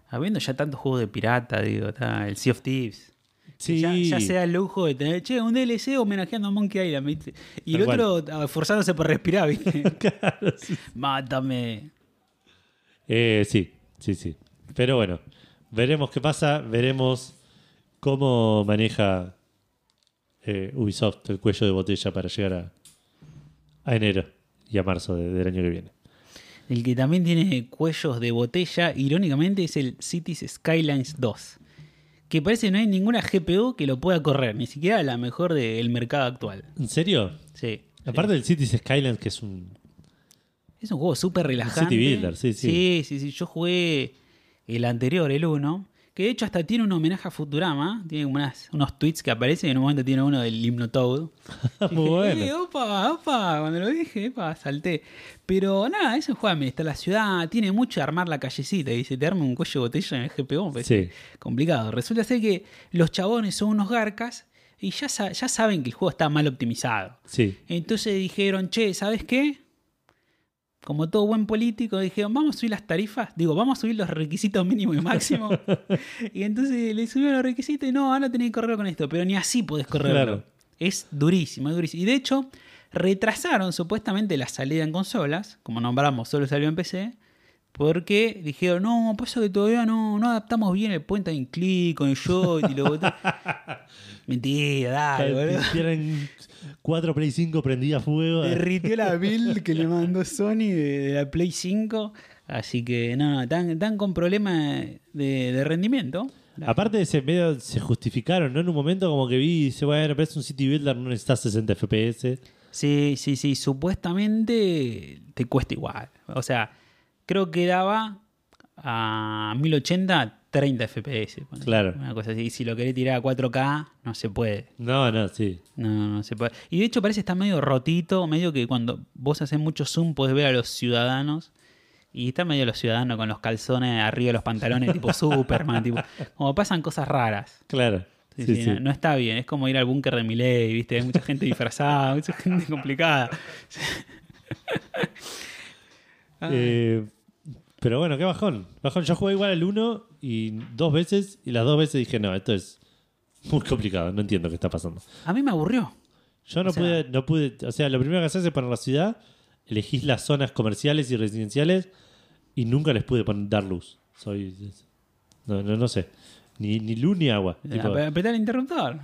Habiendo ya tantos juegos de pirata, digo, está el Sea of Thieves. Sí, Ya, ya se da el lujo de tener, che, un DLC homenajeando a Monkey Island, ¿viste? Y el otro ah, esforzándose por respirar, ¿viste? Claro, sí. Mátame. Eh, sí, sí, sí. Pero bueno, veremos qué pasa, veremos cómo maneja eh, Ubisoft el cuello de botella para llegar a, a enero y a marzo de- del año que viene. El que también tiene cuellos de botella, irónicamente, es el Cities Skylines 2. Que parece que no hay ninguna GPU que lo pueda correr, ni siquiera la mejor del mercado actual. ¿En serio? Sí. Aparte del Cities Skylines, que es un. Es un juego súper relajante. City Builder, sí, sí. Sí, sí, sí. Yo jugué el anterior, el 1, que de hecho hasta tiene un homenaje a Futurama. Tiene unas- unos tweets que aparecen y en un momento tiene uno del Hypnotoad. Muy bueno. Eh, opa, opa, cuando lo dije, opa, salté. Pero nada, ese juego administra la ciudad, tiene mucho de armar la callecita y se te arma un cuello de botella en el parece Sí. complicado. Resulta ser que los chabones son unos garcas y ya, ya saben que el juego está mal optimizado. Sí. Entonces dijeron, che, ¿sabes qué? Como todo buen político, dijeron, vamos a subir las tarifas, digo, vamos a subir los requisitos mínimos y máximos. y entonces le subieron los requisitos y no, ahora tenés que correrlo con esto, pero ni así podés correrlo. Claro. Es durísimo, es durísimo. Y de hecho, retrasaron supuestamente la salida en consolas, como nombramos, solo salió en PC, porque dijeron, no, pasa que todavía no, no adaptamos bien el point and click con el joystick y lo botón". Mentira, dale, boludo. Tienen 4 Play 5 prendida a fuego. Derritió la build que le mandó Sony de, de la Play 5. Así que no, no, están, están con problemas de, de rendimiento. Aparte de ese medio se justificaron, ¿no? En un momento como que vi y dice, bueno, pero es un City Builder, no necesitas 60 FPS. Sí, sí, sí. Supuestamente te cuesta igual. O sea, creo que daba a 1080 30 FPS. Claro. Una cosa así. Y si lo querés tirar a 4K, no se puede. No, no, sí. No, no, se puede. Y de hecho parece que está medio rotito, medio que cuando vos haces mucho zoom podés ver a los ciudadanos. Y está medio los ciudadanos con los calzones arriba de los pantalones, tipo Superman, tipo. Como pasan cosas raras. Claro. Sí, Sí, sí, sí. No, no está bien, es como ir al búnker de Miley, ¿viste? Hay mucha gente disfrazada, mucha gente complicada. Ah, Eh, pero bueno, qué bajón. Bajón. Yo jugué igual al 1 y dos veces, y las dos veces dije, no, esto es muy complicado, no entiendo qué está pasando. a mí me aburrió. Yo no O sea- pude, no pude, o sea, lo primero que haces es poner la ciudad, elegís las zonas comerciales y residenciales y nunca les pude poner, dar luz. Soy, no, no, no sé, ni, ni luz ni agua. Tipo, Ap- Apretar el interruptor.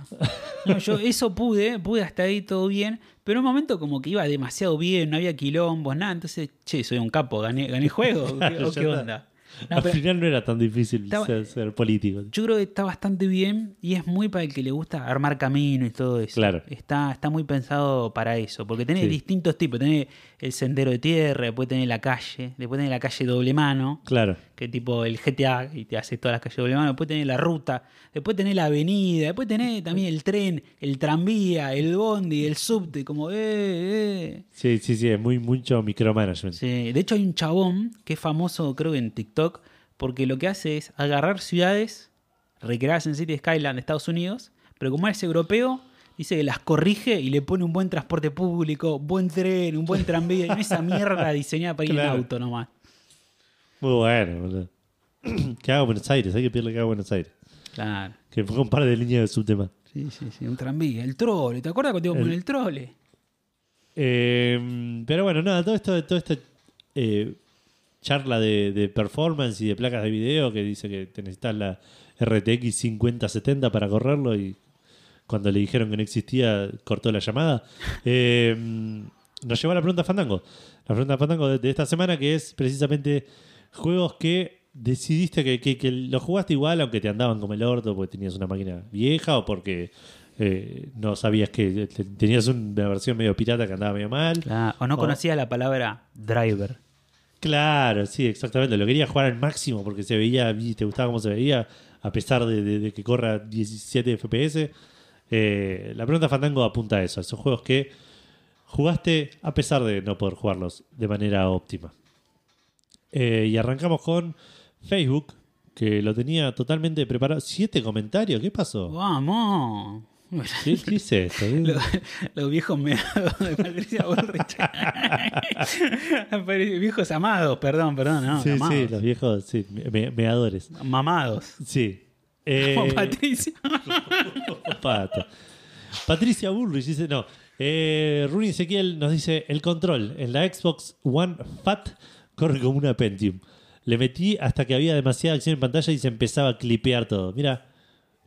No, yo eso pude, pude hasta ahí todo bien, pero en un momento como que iba demasiado bien, no había quilombos, nada. Entonces, che, soy un capo, gané, gané juego. ¿o qué- Claro, ¿O ya qué onda? No, Al pero- final no era tan difícil Estaba- ser, ser político. Yo creo que está bastante bien y es muy para el que le gusta armar camino y todo eso. Claro. Está, está muy pensado para eso, porque tenés Sí. distintos tipos. Tenés el sendero de tierra, después tenés la calle, después tenés la calle doble mano, Claro. Que tipo el GTA y te hace todas las calles doble mano, después tenés la ruta, después tenés la avenida, después tenés también el tren, el tranvía, el bondi, el subte, como eh, eh. Sí, sí, sí, es muy mucho micromanagement. Sí, de hecho hay un chabón que es famoso, creo que en TikTok, porque lo que hace es agarrar ciudades recreadas en City Skyline de Estados Unidos, pero como es europeo, dice que las corrige y le pone un buen transporte público, buen tren, un buen tranvía, y no esa mierda diseñada para ir Claro. en auto nomás. Muy bueno, boludo. Que haga Buenos Aires, hay que pedirle que haga Buenos Aires. Claro. Que ponga un par de líneas de subtema. Sí, sí, sí, un tranvía. El trole, ¿te acuerdas cuando íbamos El- el trole? Eh, pero bueno, nada, todo esto, toda esta eh, charla de, de performance y de placas de video que dice que te necesitas la RTX 5070 para correrlo y cuando le dijeron que no existía cortó la llamada. Eh, nos llevó a la pregunta Fandango. La pregunta Fandango de, de esta semana que es precisamente juegos que decidiste que, que, que los jugaste igual aunque te andaban como el orto porque tenías una máquina vieja o porque eh, no sabías que te- tenías una versión medio pirata que andaba medio mal. O no O- conocía la palabra driver. Claro, sí, exactamente. Lo quería jugar al máximo porque se veía y te gustaba cómo se veía, a pesar de, de- de que corra 17 FPS. Eh, la pregunta Fandango apunta a eso, a esos juegos que jugaste a pesar de no poder jugarlos de manera óptima. Eh, y arrancamos con Facebook, que lo tenía totalmente preparado. ¿Siete comentarios? ¿Qué pasó? ¡Vamos! ¿Qué, qué es esto? ¿Qué- Los, los viejos meados de Patricia Bullrich. viejos amados, perdón, perdón, no, sí, amados. sí, los viejos sí, me- meadores. Mamados. Sí. Eh, Como Patricia. Patricia Bullrich dice, no. Eh, Runi Ezequiel nos dice, el control en la Xbox One Fat corre como una Pentium. Le metí hasta que había demasiada acción en pantalla y se empezaba a clipear todo. Mira,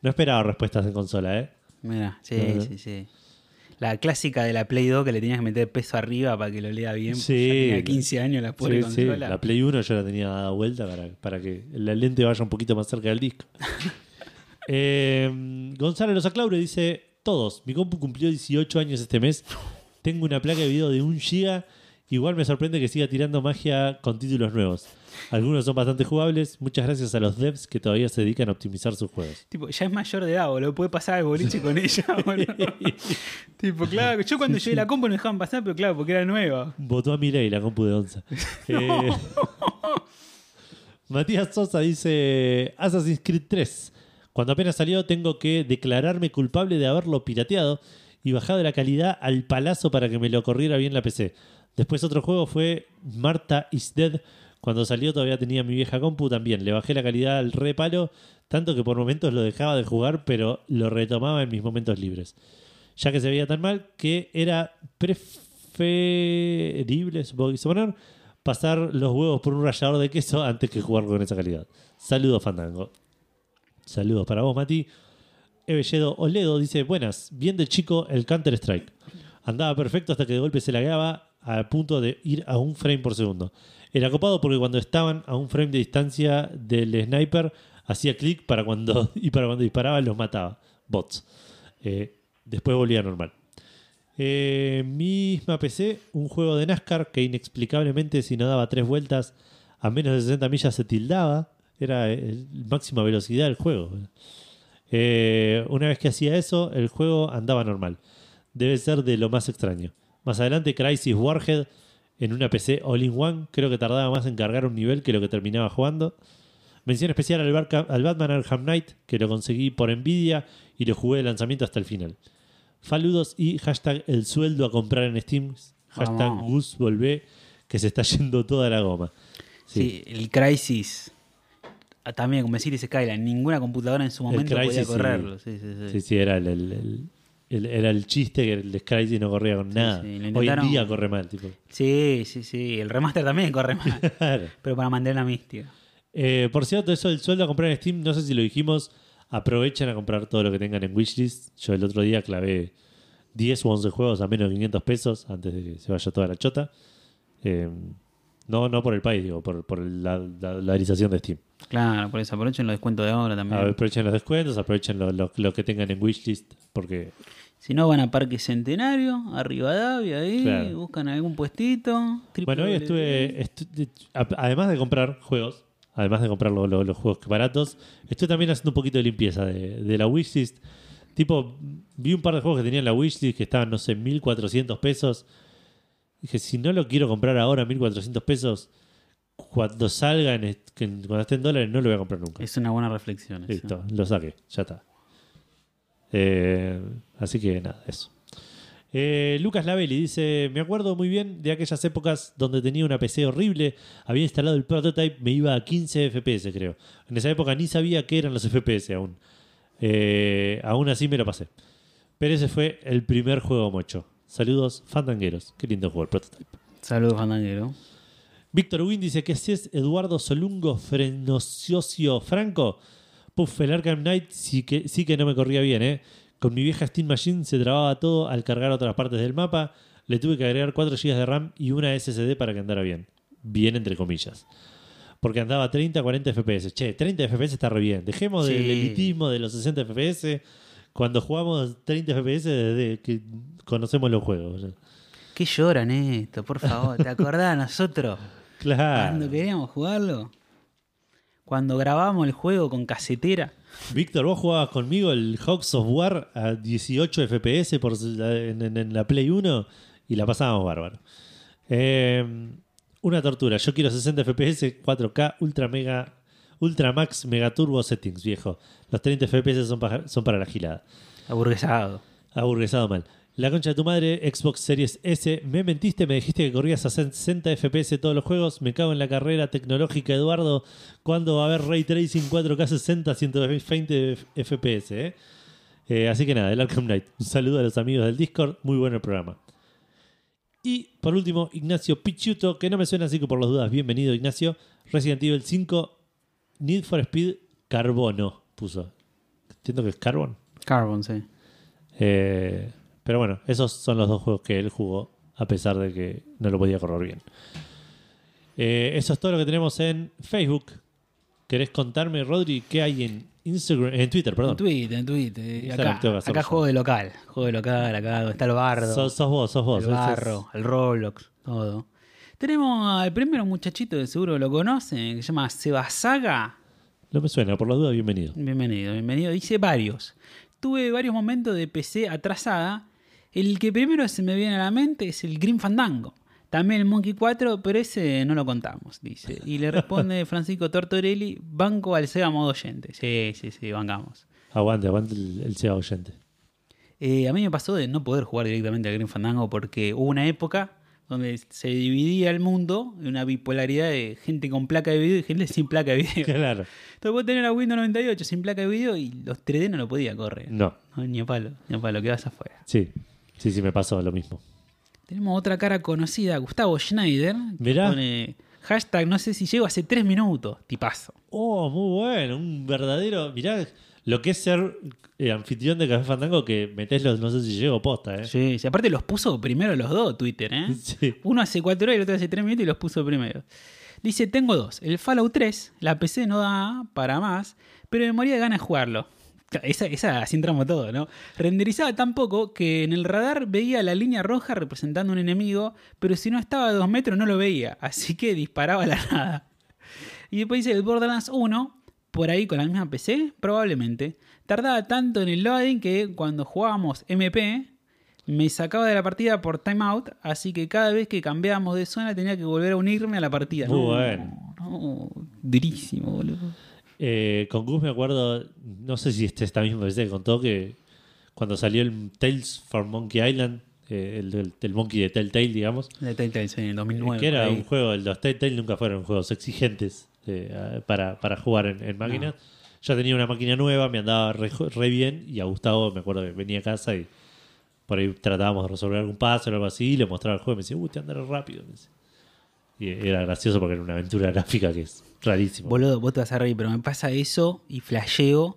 no esperaba respuestas en consola, ¿eh? Mira, sí, sí, sí. La clásica de la Play 2 que le tenías que meter peso arriba para que lo lea bien. Sí. Ya tenía 15 años la pobre Sí, sí, consola. La Play 1 yo la tenía dada vuelta para, para que la lente vaya un poquito más cerca del disco. Eh, Gonzalo Los Aclaure dice: Todos, mi compu cumplió 18 años este mes. Tengo una placa de video de 1 GB. Igual me sorprende que siga tirando magia con títulos nuevos. Algunos son bastante jugables. Muchas gracias a los devs que todavía se dedican a optimizar sus juegos. Tipo, ya es mayor de edad, boludo. Puede pasar al boliche con ella, boludo. tipo, claro. Yo cuando llegué a la compu no dejaban pasar, pero claro, porque era nueva. Votó a Milei la compu de Onza. Eh, Matías Sosa dice Assassin's Creed 3. Cuando apenas salió tengo que declararme culpable de haberlo pirateado y bajado la calidad al palazo para que me lo corriera bien la PC. Después otro juego fue Marta is Dead. Cuando salió todavía tenía mi vieja compu también. Le bajé la calidad al repalo, tanto que por momentos lo dejaba de jugar, pero lo retomaba en mis momentos libres. Ya que se veía tan mal que era preferible, supongo que quise poner, pasar los huevos por un rallador de queso antes que jugar con esa calidad. Saludos, Fandango. Saludos para vos, Mati. Evelledo Oledo dice: Buenas, bien de chico el Counter Strike. Andaba perfecto hasta que de golpe se lagueaba a punto de ir a un frame por segundo. Era copado porque cuando estaban a un frame de distancia del sniper, hacía clic para cuando, y para cuando disparaba los mataba. Bots. Eh, después volvía normal. Eh, misma PC, un juego de NASCAR que inexplicablemente si no daba tres vueltas a menos de 60 millas se tildaba. Era el máxima velocidad del juego. Eh, una vez que hacía eso, el juego andaba normal. Debe ser de lo más extraño. Más adelante, Crisis Warhead en una PC All-in-One. Creo que tardaba más en cargar un nivel que lo que terminaba jugando. Mención especial al, Barca- al Batman Arkham Knight, que lo conseguí por Nvidia y lo jugué de lanzamiento hasta el final. Faludos y hashtag el sueldo a comprar en Steam. Hashtag. Gus volvé, que se está yendo toda la goma. Sí, el Crisis. También, como decir ese Skyline, ninguna computadora en su momento podía correrlo. Sí, sí, sí. Sí, sí, era el, el- el- el- era el chiste que el Crysis no corría con nada. sí, lo Hoy en intentaron- día corre mal, tipo. Sí, sí, sí. El remaster también corre mal. Claro. pero para mantener la mística. Eh, por cierto, eso del sueldo a comprar en Steam, no sé si lo dijimos, aprovechen a comprar todo lo que tengan en Wishlist. Yo el otro día clavé 10 o 11 juegos a menos de 500 pesos antes de que se vaya toda la chota. Eh, No, no por el país, digo, por, por la, la de Steam. Claro, por eso aprovechen los descuentos de ahora también. Aprovechen los descuentos, aprovechen lo, lo- lo que tengan en wishlist, porque Si no, van a Parque Centenario, a Rivadavia, ahí, Claro. buscan algún puestito. Bueno, hoy estuve, estu- además de comprar juegos, además de comprar lo- lo- los juegos baratos, estoy también haciendo un poquito de limpieza de, de la wishlist. Tipo, vi un par de juegos que tenía en la wishlist que estaban, no sé, 1400 pesos. Dije, si no lo quiero comprar ahora, 1400 pesos, cuando salga, en, est- que- cuando esté en dólares, no lo voy a comprar nunca. Es una buena reflexión. esa. Listo, lo saqué, ya está. Eh, así que nada, eso. Eh, Lucas Lavelli dice: Me acuerdo muy bien de aquellas épocas donde tenía una PC horrible, había instalado el prototype, me iba a 15 FPS, creo. En esa época ni sabía qué eran los FPS aún. Eh, aún así me lo pasé. Pero ese fue el primer juego mocho. Saludos, fandangueros. Qué lindo juego el prototype. Saludos, Fandanguero. Víctor Win dice que si es Eduardo Solungo Frenociocio Franco. Puff, el Arkham Knight sí que, sí que no me corría bien, ¿eh? Con mi vieja Steam Machine se trababa todo al cargar otras partes del mapa. Le tuve que agregar 4 GB de RAM y una SSD para que andara bien. Bien entre comillas. Porque andaba a 30, 40 FPS. Che, 30 FPS está re bien. Dejemos del elitismo de los 60 FPS. Cuando jugamos 30 FPS desde que conocemos los juegos. ¿Qué lloran esto? Por favor, ¿te acordás nosotros? Claro. Cuando queríamos jugarlo. Cuando grabamos el juego con casetera. Víctor, vos jugabas conmigo el Hawks of War a 18 FPS por, en, en- en la Play 1 y la pasábamos bárbaro. Eh, una tortura. Yo quiero 60 FPS, 4K, Ultra Mega, Ultra Max Mega Turbo Settings, viejo. Los 30 FPS son, son para la gilada. Aburguesado. Aburguesado mal. La concha de tu madre, Xbox Series S. Me mentiste, me dijiste que corrías a 60 FPS todos los juegos. Me cago en la carrera tecnológica, Eduardo. ¿Cuándo va a haber Ray Tracing 4K 60, 120 FPS? eh? Eh, así que nada, el Arkham Knight. Un saludo a los amigos del Discord. Muy bueno el programa. Y por último, Ignacio Pichuto, que no me suena así que por las dudas, bienvenido Ignacio. Resident Evil 5, Need for Speed Carbono, puso. Entiendo que es Carbon. Carbon, sí. Eh, pero bueno, esos son los dos juegos que él jugó, a pesar de que no lo podía correr bien. Eh, eso es todo lo que tenemos en Facebook. ¿Querés contarme, Rodri, qué hay en Instagram, en Twitter, En perdón? Twitter, en Twitter. Acá, juego de local. Juego de local, acá donde está el bardo. Sos, sos vos, sos vos. el barro, el Roblox, todo. Tenemos al primero muchachito que seguro lo conocen, que se llama Sebasaga. No me suena, por las dudas, bienvenido. Bienvenido, bienvenido. Dice varios. Tuve varios momentos de PC atrasada. El que primero se me viene a la mente es el Green Fandango. También el Monkey 4, pero ese no lo contamos, dice. Y le responde Francisco Tortorelli, banco al Sega modo oyente. Sí, sí, sí, bancamos. Aguante, aguante el, el SEA oyente. Eh, a mí me pasó de no poder jugar directamente al Green Fandango porque hubo una época donde se dividía el mundo en una bipolaridad de gente con placa de video y gente sin placa de video. Claro. Entonces vos tenés la Windows 98 sin placa de video y los 3D no lo podía correr. No, No, ni a palo, ni a palo, quedas afuera. sí. Sí, sí, me pasó lo mismo. Tenemos otra cara conocida, Gustavo Schneider. Mirá. Pone hashtag, no sé si llego hace tres minutos. Tipazo. Oh, muy bueno. Un verdadero. Mirá lo que es ser eh, anfitrión de Café Fandango que metés los. No sé si llego posta, ¿eh? Sí, sí, aparte los puso primero los dos, Twitter, ¿eh? Sí. Uno hace cuatro horas y el otro hace tres minutos y los puso primero. Dice, tengo dos. El Fallout 3, la PC no da para más, pero me moría de ganas de jugarlo. Esa, esa así entramos todo, ¿no? Renderizaba tan poco que en el radar veía la línea roja representando un enemigo, pero si no estaba a dos metros no lo veía, así que disparaba a la nada. Y después dice el Borderlands 1, por ahí con la misma PC, probablemente. Tardaba tanto en el loading que cuando jugábamos MP, me sacaba de la partida por timeout, así que cada vez que cambiábamos de zona tenía que volver a unirme a la partida. Muy No, bueno. no, durísimo, boludo. Eh, con Gus me acuerdo, no sé si este esta misma vez que contó que cuando salió el Tales from Monkey Island, eh, el, del- del Monkey de Telltale, digamos, De Telltale, sí, en el 2009. que era ahí. un juego, los Telltale nunca fueron juegos exigentes eh, para, para jugar en, en máquinas. Yo tenía una máquina nueva, me andaba re, re bien y a Gustavo me acuerdo que venía a casa y por ahí tratábamos de resolver algún paso o algo así y le mostraba el juego y me decía, uy, te andarás rápido. me decía. Y era gracioso porque era una aventura gráfica que es rarísimo. Boludo, vos te vas a reír, pero me pasa eso y flasheo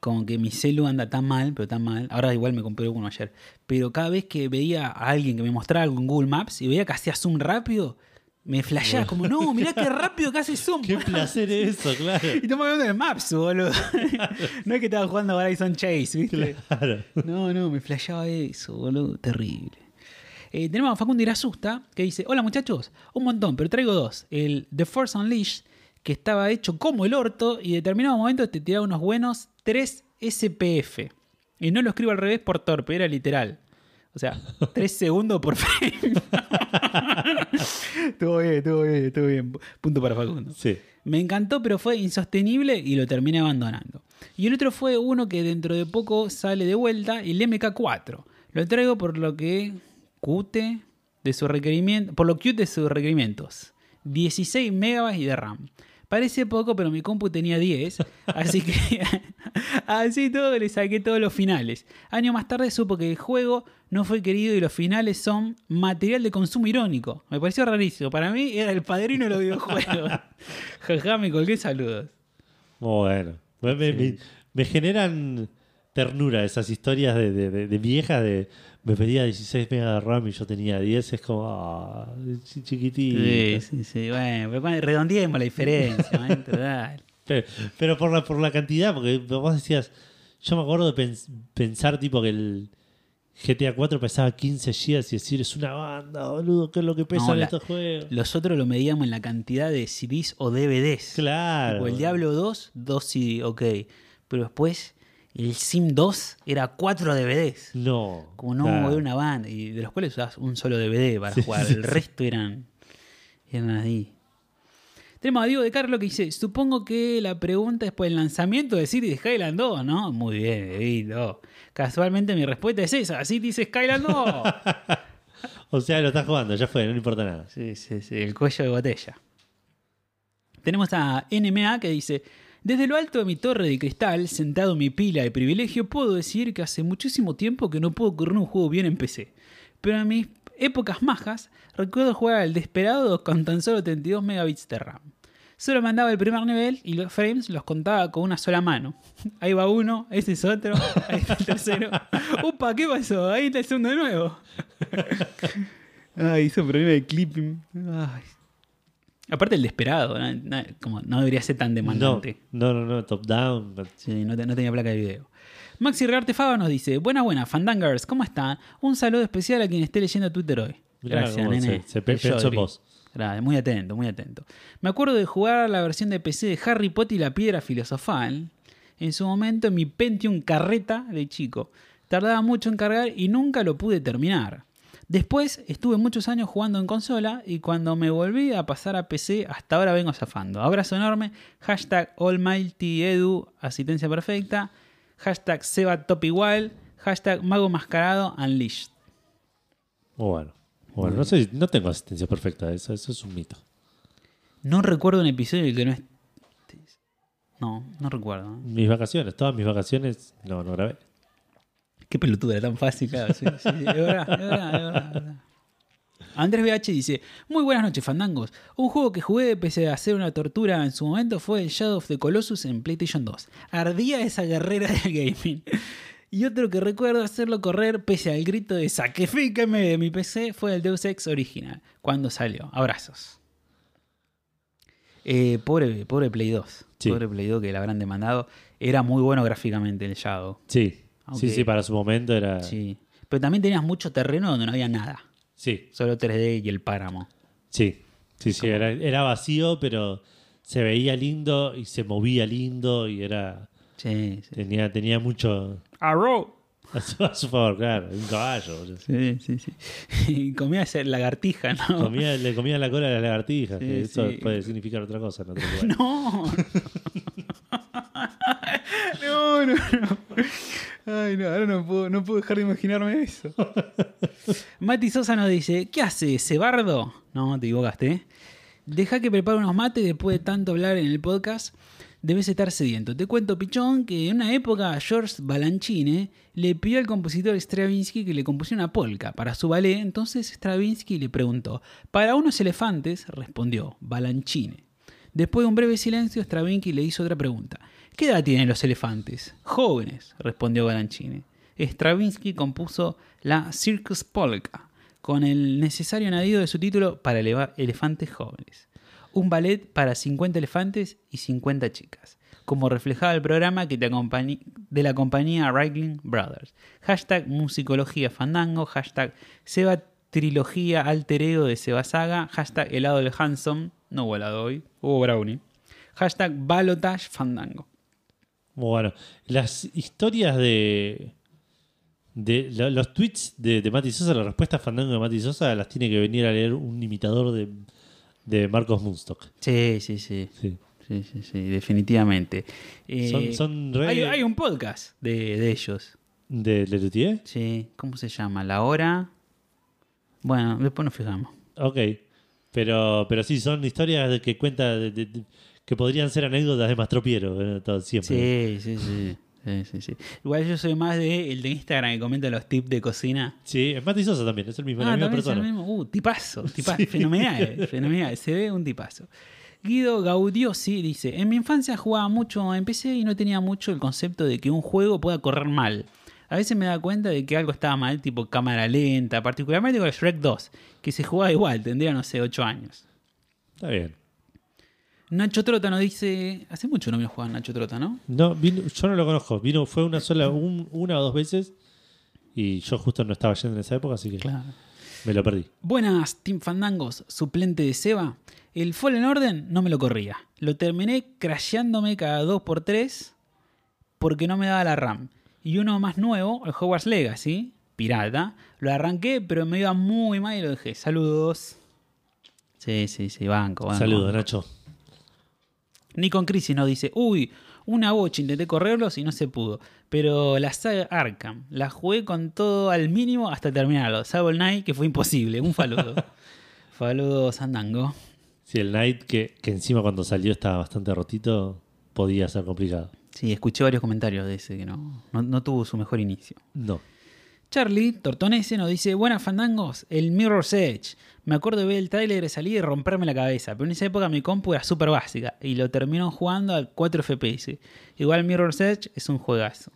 como que mi celu anda tan mal, pero tan mal. Ahora igual me compré uno ayer. Pero cada vez que veía a alguien que me mostraba algo en Google Maps y veía que hacía zoom rápido, Me flashás como, no, mirá qué rápido que hace zoom. Qué placer eso, claro. Y estamos hablando de Maps, boludo. no es que estaba jugando a Horizon Chase, ¿viste? Claro. No, no, me flashaba eso, boludo. Terrible. Eh, tenemos a Facundo Irasusta que dice: Hola muchachos, un montón, pero traigo dos. El The Force Unleashed, que estaba hecho como el orto y en determinado momento te tiraba unos buenos 3 SPF. Y no lo escribo al revés por torpe, era literal. O sea, 3 segundos por frame. estuvo bien, estuvo bien, estuvo bien. Punto para Facundo. Sí. Me encantó, pero fue insostenible y lo terminé abandonando. Y el otro fue uno que dentro de poco sale de vuelta, el MK4. Lo traigo por lo que cute de su requerimiento, por lo cute de sus requerimientos. 16 megabytes de RAM. Parece poco, pero mi compu tenía 10, así que así todo le saqué todos los finales. Año más tarde supo que el juego no fue querido y los finales son material de consumo irónico. Me pareció rarísimo. Para mí era el padrino de los videojuegos. Jaja, me colgué saludos. Bueno. Me, me- me- me generan ternura esas historias de, de, de- de viejas de me pedía 16 megas de RAM y yo tenía 10. Es como, ah, chi- chiquitito. Sí, sí, sí. Bueno, redondeemos la diferencia, maestro, dale. Pero, pero por la, por la cantidad, porque vos decías, yo me acuerdo de pens- pensar tipo que el GTA 4 pesaba 15 GB y decir, es una banda, boludo, ¿qué es lo que pesan No, estos juegos? Los otros lo medíamos en la cantidad de CDs o DVDs. Claro. Tipo, el Diablo 2, 2 CD, ok. Pero después el Sim 2 era 4 DVDs. No. Como no, claro. era una banda. Y de los cuales usabas un solo DVD para Sí, jugar. sí, el sí. resto eran, eran así. Tenemos a Diego de Carlo que dice: Supongo que la pregunta es por el lanzamiento de City Skyland 2, ¿no? Muy bien, Dieguito. Casualmente mi respuesta es esa: City Skyland 2. O sea, lo estás jugando, ya fue, no le importa nada. Sí, sí, sí, el cuello de botella. Tenemos a NMA que dice: Desde lo alto de mi torre de cristal, sentado en mi pila de privilegio, puedo decir que hace muchísimo tiempo que no puedo correr un juego bien en PC. Pero en mis épocas majas, recuerdo jugar al Desperado con tan solo 32 megabits de RAM. Solo mandaba el primer nivel y los frames los contaba con una sola mano. Ahí va uno, ese es otro, ahí está el tercero. ¡Upa! ¿Qué pasó? Ahí está el segundo de nuevo. Ay, hizo un problema de clipping. Ay. Aparte el desesperado, ¿no? No, como no debería ser tan demandante. no, no, no, top down. no. Sí, no, te- no tenía placa de video. Maxi Rearte Fava nos dice, buena, buena, Fandangers, ¿cómo están? Un saludo especial a quien esté leyendo Twitter hoy. Gracias, nene. se- pensó en vos. Gracias, muy atento, muy atento. Me acuerdo de jugar la versión de PC de Harry Potter y la Piedra Filosofal. En su momento en mi Pentium carreta de chico. Tardaba mucho en cargar y nunca lo pude terminar. Después estuve muchos años jugando en consola y cuando me volví a pasar a PC hasta ahora vengo zafando. Abrazo enorme. Hashtag AlmightyEdu, asistencia perfecta. Hashtag Seba Top igual. Hashtag Mago Mascarado Unleashed. Bueno. Bueno, no sé, no tengo asistencia perfecta, eso, eso es un mito. No recuerdo un episodio en el que no es... No, no recuerdo. Mis vacaciones, todas mis vacaciones, no, no grabé. Qué pelotuda, era tan fácil, claro. Sí, sí, sí, es verdad, es verdad, es verdad, es verdad. Andrés BH dice: Muy buenas noches, fandangos. Un juego que jugué pese a hacer una tortura en su momento fue el Shadow of the Colossus en PlayStation 2. Ardía esa guerrera del gaming. Y otro que recuerdo hacerlo correr pese al grito de sacrifíqueme de mi PC fue el Deus Ex original, cuando salió. Abrazos. Eh, pobre, pobre Play 2. Sí. Pobre Play 2 que la habrán demandado. Era muy bueno gráficamente el Shadow. Sí, Sí, sí, para su momento era. Sí. Pero también tenías mucho terreno donde no había nada. sí, Solo 3D y el páramo. sí, sí, sí, era, era vacío, pero se veía lindo y se movía lindo y era. Sí, sí. Tenía, tenía mucho Arrow. a su, a su favor, claro, un caballo. Sí, sí, sí. Y comía esa lagartija, ¿no? Comía, le comía la cola a las lagartijas, Sí, que eso sí. puede significar otra cosa en otro lugar. No. No, no, no. Ay, no, ahora no puedo, no puedo dejar de imaginarme eso. Mati Sosa nos dice, ¿qué hace, Cebardo? No, te equivocaste. Deja que prepare unos mates después de tanto hablar en el podcast. Debes estar sediento. Te cuento, pichón, que en una época George Balanchine le pidió al compositor Stravinsky que le compusiera una polka para su ballet. Entonces Stravinsky le preguntó, para unos elefantes, respondió Balanchine. Después de un breve silencio, Stravinsky le hizo otra pregunta. ¿Qué edad tienen los elefantes? Jóvenes, respondió Balanchine. Stravinsky compuso la Circus Polka, con el necesario añadido de su título para eleva- elefantes jóvenes. Un ballet para 50 elefantes y 50 chicas, como reflejaba el programa que te de la compañía Wrigley Brothers. Hashtag musicología fandango, hashtag Seba trilogía alter de Seba Saga, hashtag helado del Hanson, no hubo helado hoy, hubo brownie. Hashtag balotage fandango. Bueno. Las historias de. de lo- los tweets de, de Mati Sosa, las respuestas fandango de Mati Sosa, las tiene que venir a leer un imitador de, de Marcos Munstock. Sí, sí, sí. Sí. Sí, sí, sí, definitivamente. Eh, Son, son re hay, hay un podcast de, de ellos. de Lelutier. Sí, ¿cómo se llama? La hora. Bueno, después nos fijamos. Ok. Pero, pero sí, son historias que cuenta de- de- de- que podrían ser anécdotas de Mastropiero, eh, todo, siempre. Sí, sí, sí. Sí, sí, sí. Igual yo soy más de el de Instagram que comenta los tips de cocina. Sí, es Mati Sosa también, es el mismo, la Ah, misma es el persona. mismo. Uh, tipazo, tipazo. Fenomenal, fenomenal. Se ve un tipazo. Guido Gaudiosi dice: En mi infancia jugaba mucho en PC y no tenía mucho el concepto de que un juego pueda correr mal. A veces me da cuenta de que algo estaba mal, tipo cámara lenta, particularmente con el Shrek 2, que se jugaba igual, tendría, no sé, 8 años. Está bien. Nacho Trota nos dice: Hace mucho no me jugaba Nacho Trota, ¿no? No, vino- yo no lo conozco. Vino, fue una sola, un- una o dos veces. Y yo justo no estaba yendo en esa época, así que Claro. me lo perdí. Buenas, Team Fandangos, suplente de Seba. El Fallen Order no me lo corría. Lo terminé crasheándome cada 2x3 porque no me daba la RAM. Y uno más nuevo, el Hogwarts Legacy, pirata, lo arranqué, pero me iba muy mal y lo dejé. Saludos. Sí, sí, sí, banco. banco. Saludos, Nacho. Nikon Crisis nos dice, uy, una bocha, intenté correrlos y no se pudo. Pero la saga Arkham, la jugué con todo al mínimo hasta terminarlo. Salvo el Night, que fue imposible. Un faludo. Faludo Sandango. Sí, el Night, que, que encima cuando salió estaba bastante rotito, podía ser complicado. Sí, escuché varios comentarios de ese que no, no, no tuvo su mejor inicio. No. Charlie Tortonese nos dice, buenas fandangos, el Mirror's Edge. Me acuerdo de ver el trailer de salir y romperme la cabeza, pero en esa época mi compu era súper básica y lo terminó jugando a 4 FPS. Igual Mirror's Edge es un juegazo.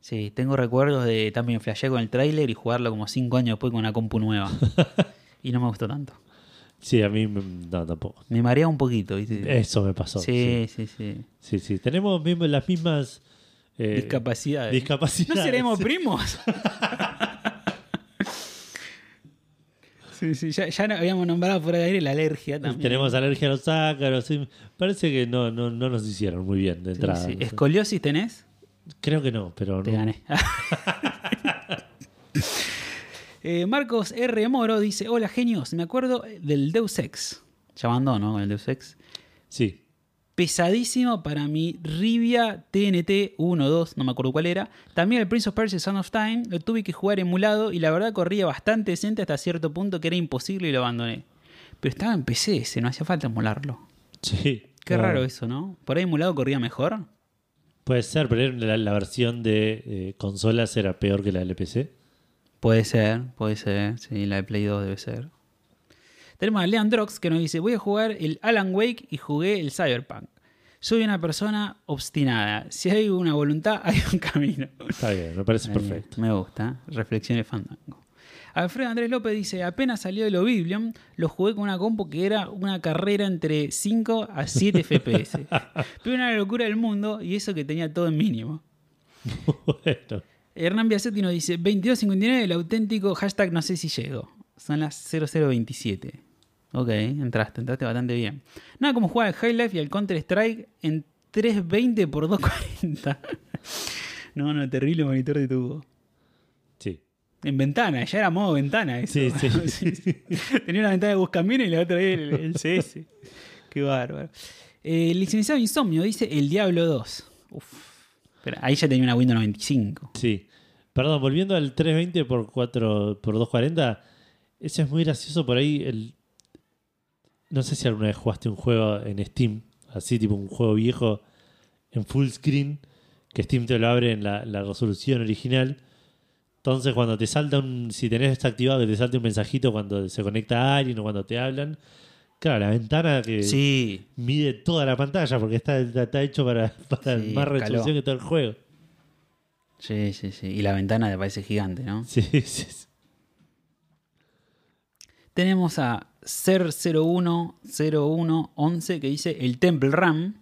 Sí, tengo recuerdos de también flashear con el trailer y jugarlo como 5 años después con una compu nueva. y no me gustó tanto. Sí, a mí no, tampoco. Me marea un poquito, ¿viste? Eso me pasó. sí, sí, sí. Sí, sí. Tenemos mismo- las mismas eh, Discapacidades. discapacidades. ¿No seremos primos? sí, sí, ya, ya no habíamos nombrado fuera de aire la alergia también. Tenemos alergia a los ácaros. Parece que no, no, no nos hicieron muy bien de entrada. ¿Escoliosis tenés? Creo que no, pero Te no. gané. Eh, Marcos R. Moro dice: Hola genios, me acuerdo del Deus Ex. Ya abandono con el Deus Ex. Sí. Pesadísimo para mi Rivia TNT 1 2, no me acuerdo cuál era. También el Prince of Persia Son of Time lo tuve que jugar emulado y la verdad corría bastante decente hasta cierto punto que era imposible y lo abandoné. Pero estaba en PC ese, no hacía falta emularlo. Sí. Qué No, raro eso, ¿no? ¿Por ahí emulado corría mejor? Puede ser, pero la, la versión de eh, consolas era peor que la del PC. Puede ser, puede ser. Sí, la de Play 2 debe ser. Tenemos a Leandrox que nos dice: Voy a jugar el Alan Wake y jugué el Cyberpunk. Soy una persona obstinada. Si hay una voluntad, hay un camino. Está bien, me parece Ahí, perfecto. Me gusta. Reflexiones fandango. Alfredo Andrés López dice: Apenas salió el Oblivion, lo jugué con una compu que era una carrera entre 5 a 7 FPS. Pero una locura del mundo y eso que tenía todo en mínimo. bueno. Hernán Biasetti nos dice 2259, el auténtico hashtag no sé si llego. Son las 0027. Ok, entraste, entraste bastante bien. Nada como jugar al High Life y al Counter Strike en 320 por 240. no, no, terrible monitor de tubo. Sí. En ventana, ya era modo ventana eso. Sí, sí. Tenía una ventana de buscamino y la otra el, el CS. Qué bárbaro. Eh, el licenciado Insomnio dice El Diablo 2. Uf. Pero ahí ya tenía una Windows 95. Sí. Perdón, volviendo al 320 por 4 por 240, eso es muy gracioso por ahí el no sé si alguna vez jugaste un juego en Steam, así tipo un juego viejo en full screen, que Steam te lo abre en la, la resolución original. Entonces cuando te salta un, si tenés desactivado que te salte un mensajito cuando se conecta a alguien o cuando te hablan, claro, la ventana que Sí, mide toda la pantalla porque está, está, hecho para, para Sí, más resolución que todo el juego. sí, sí, sí. Y la ventana te parece gigante, ¿no? Sí, sí, sí. Tenemos a Ser010111 que dice el Temple Ram.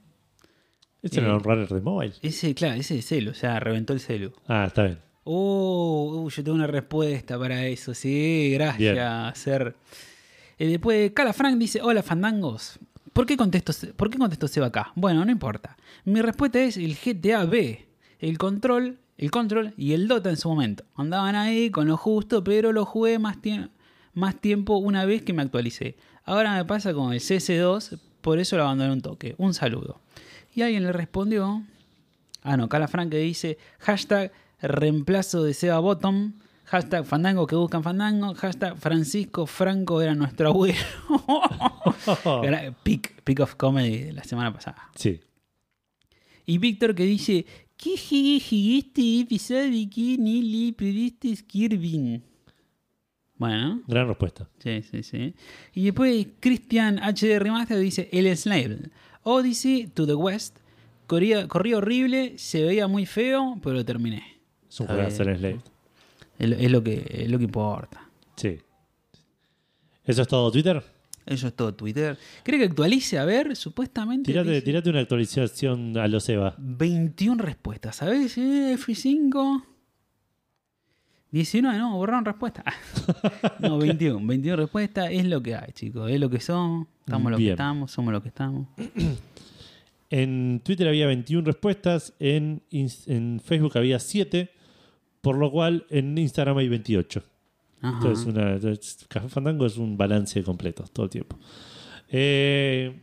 Ese era Eh. un runner de mobile. Ese, claro, ese es celu, o sea, reventó el celu. Ah, está bien. Oh, uh, yo tengo una respuesta para eso. Sí, gracias. Ser. Eh, después, Cala Frank dice: Hola, fandangos. ¿Por qué, contesto, ¿Por qué contestó Seba acá? Bueno, no importa. Mi respuesta es el GTA B, el control, el control y el Dota en su momento. Andaban ahí con lo justo, pero lo jugué más, más tiempo una vez que me actualicé. Ahora me pasa con el CS2, por eso lo abandoné un toque. Un saludo. Y alguien le respondió: Ah, no, Cala Frank dice hashtag reemplazo de Seba Bottom, hashtag Fandango que buscan Fandango, hashtag Francisco Franco era nuestro abuelo. Peak, peak of Comedy de la semana pasada. Sí. Y Víctor que dice, ¿qué jugué este episodio que ni le pediste Kirby? Bueno, Gran respuesta. sí, sí, sí. Y después Christian HD Remaster dice, El Slave. Odyssey to the West. Corría, corría horrible, se veía muy feo, pero lo terminé. Es un juegazo bien. en Slave. Es, lo- es lo que, es lo que importa. Sí. ¿Eso es todo Twitter? Eso es todo Twitter. ¿Cree que actualice? A ver, supuestamente. Tirate, dice tirate una actualización a los Eva. 21 respuestas. ¿Sabes? Eh, F5. 19, no, borraron respuesta. no, 21. 21 respuestas. Es lo que hay, chicos. Es lo que somos. Estamos lo que estamos. Somos lo que estamos. En Twitter había 21 respuestas, en, en Facebook había 7, por lo cual en Instagram hay 28. Ajá. Entonces, una, Café Fandango es un balance completo todo el tiempo. Eh,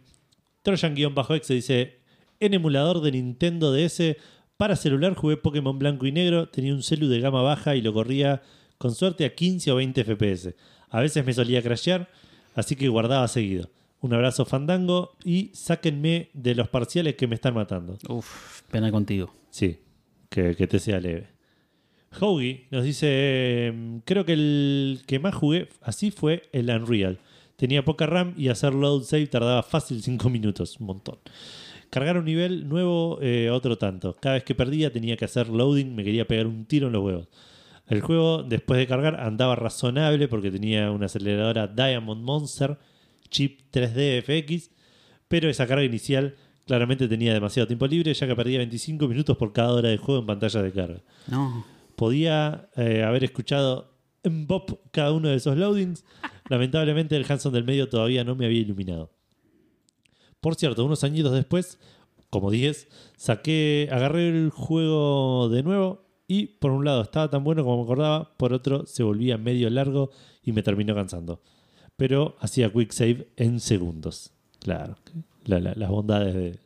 Trojan-X dice: En emulador de Nintendo DS para celular jugué Pokémon blanco y negro. Tenía un celu de gama baja y lo corría con suerte a 15 o 20 FPS. A veces me solía crashear, así que guardaba seguido. Un abrazo Fandango y sáquenme de los parciales que me están matando. Uf, pena contigo. Sí, que, que te sea leve. Hoagie nos dice, em, creo que el que más jugué así fue el Unreal. Tenía poca RAM y hacer load save tardaba fácil 5 minutos, un montón. Cargar un nivel nuevo, eh, otro tanto. Cada vez que perdía tenía que hacer loading, me quería pegar un tiro en los huevos. El juego, después de cargar, andaba razonable porque tenía una aceleradora Diamond Monster, chip 3D FX, pero esa carga inicial claramente tenía demasiado tiempo libre, ya que perdía 25 minutos por cada hora de juego en pantalla de carga. No. Podía eh, haber escuchado en Bop cada uno de esos loadings. Lamentablemente el Hanson del medio todavía no me había iluminado. Por cierto, unos añitos después, como 10, saqué, agarré el juego de nuevo y por un lado estaba tan bueno como me acordaba, por otro se volvía medio largo y me terminó cansando. Pero hacía quick save en segundos. Claro, la- la- las bondades de,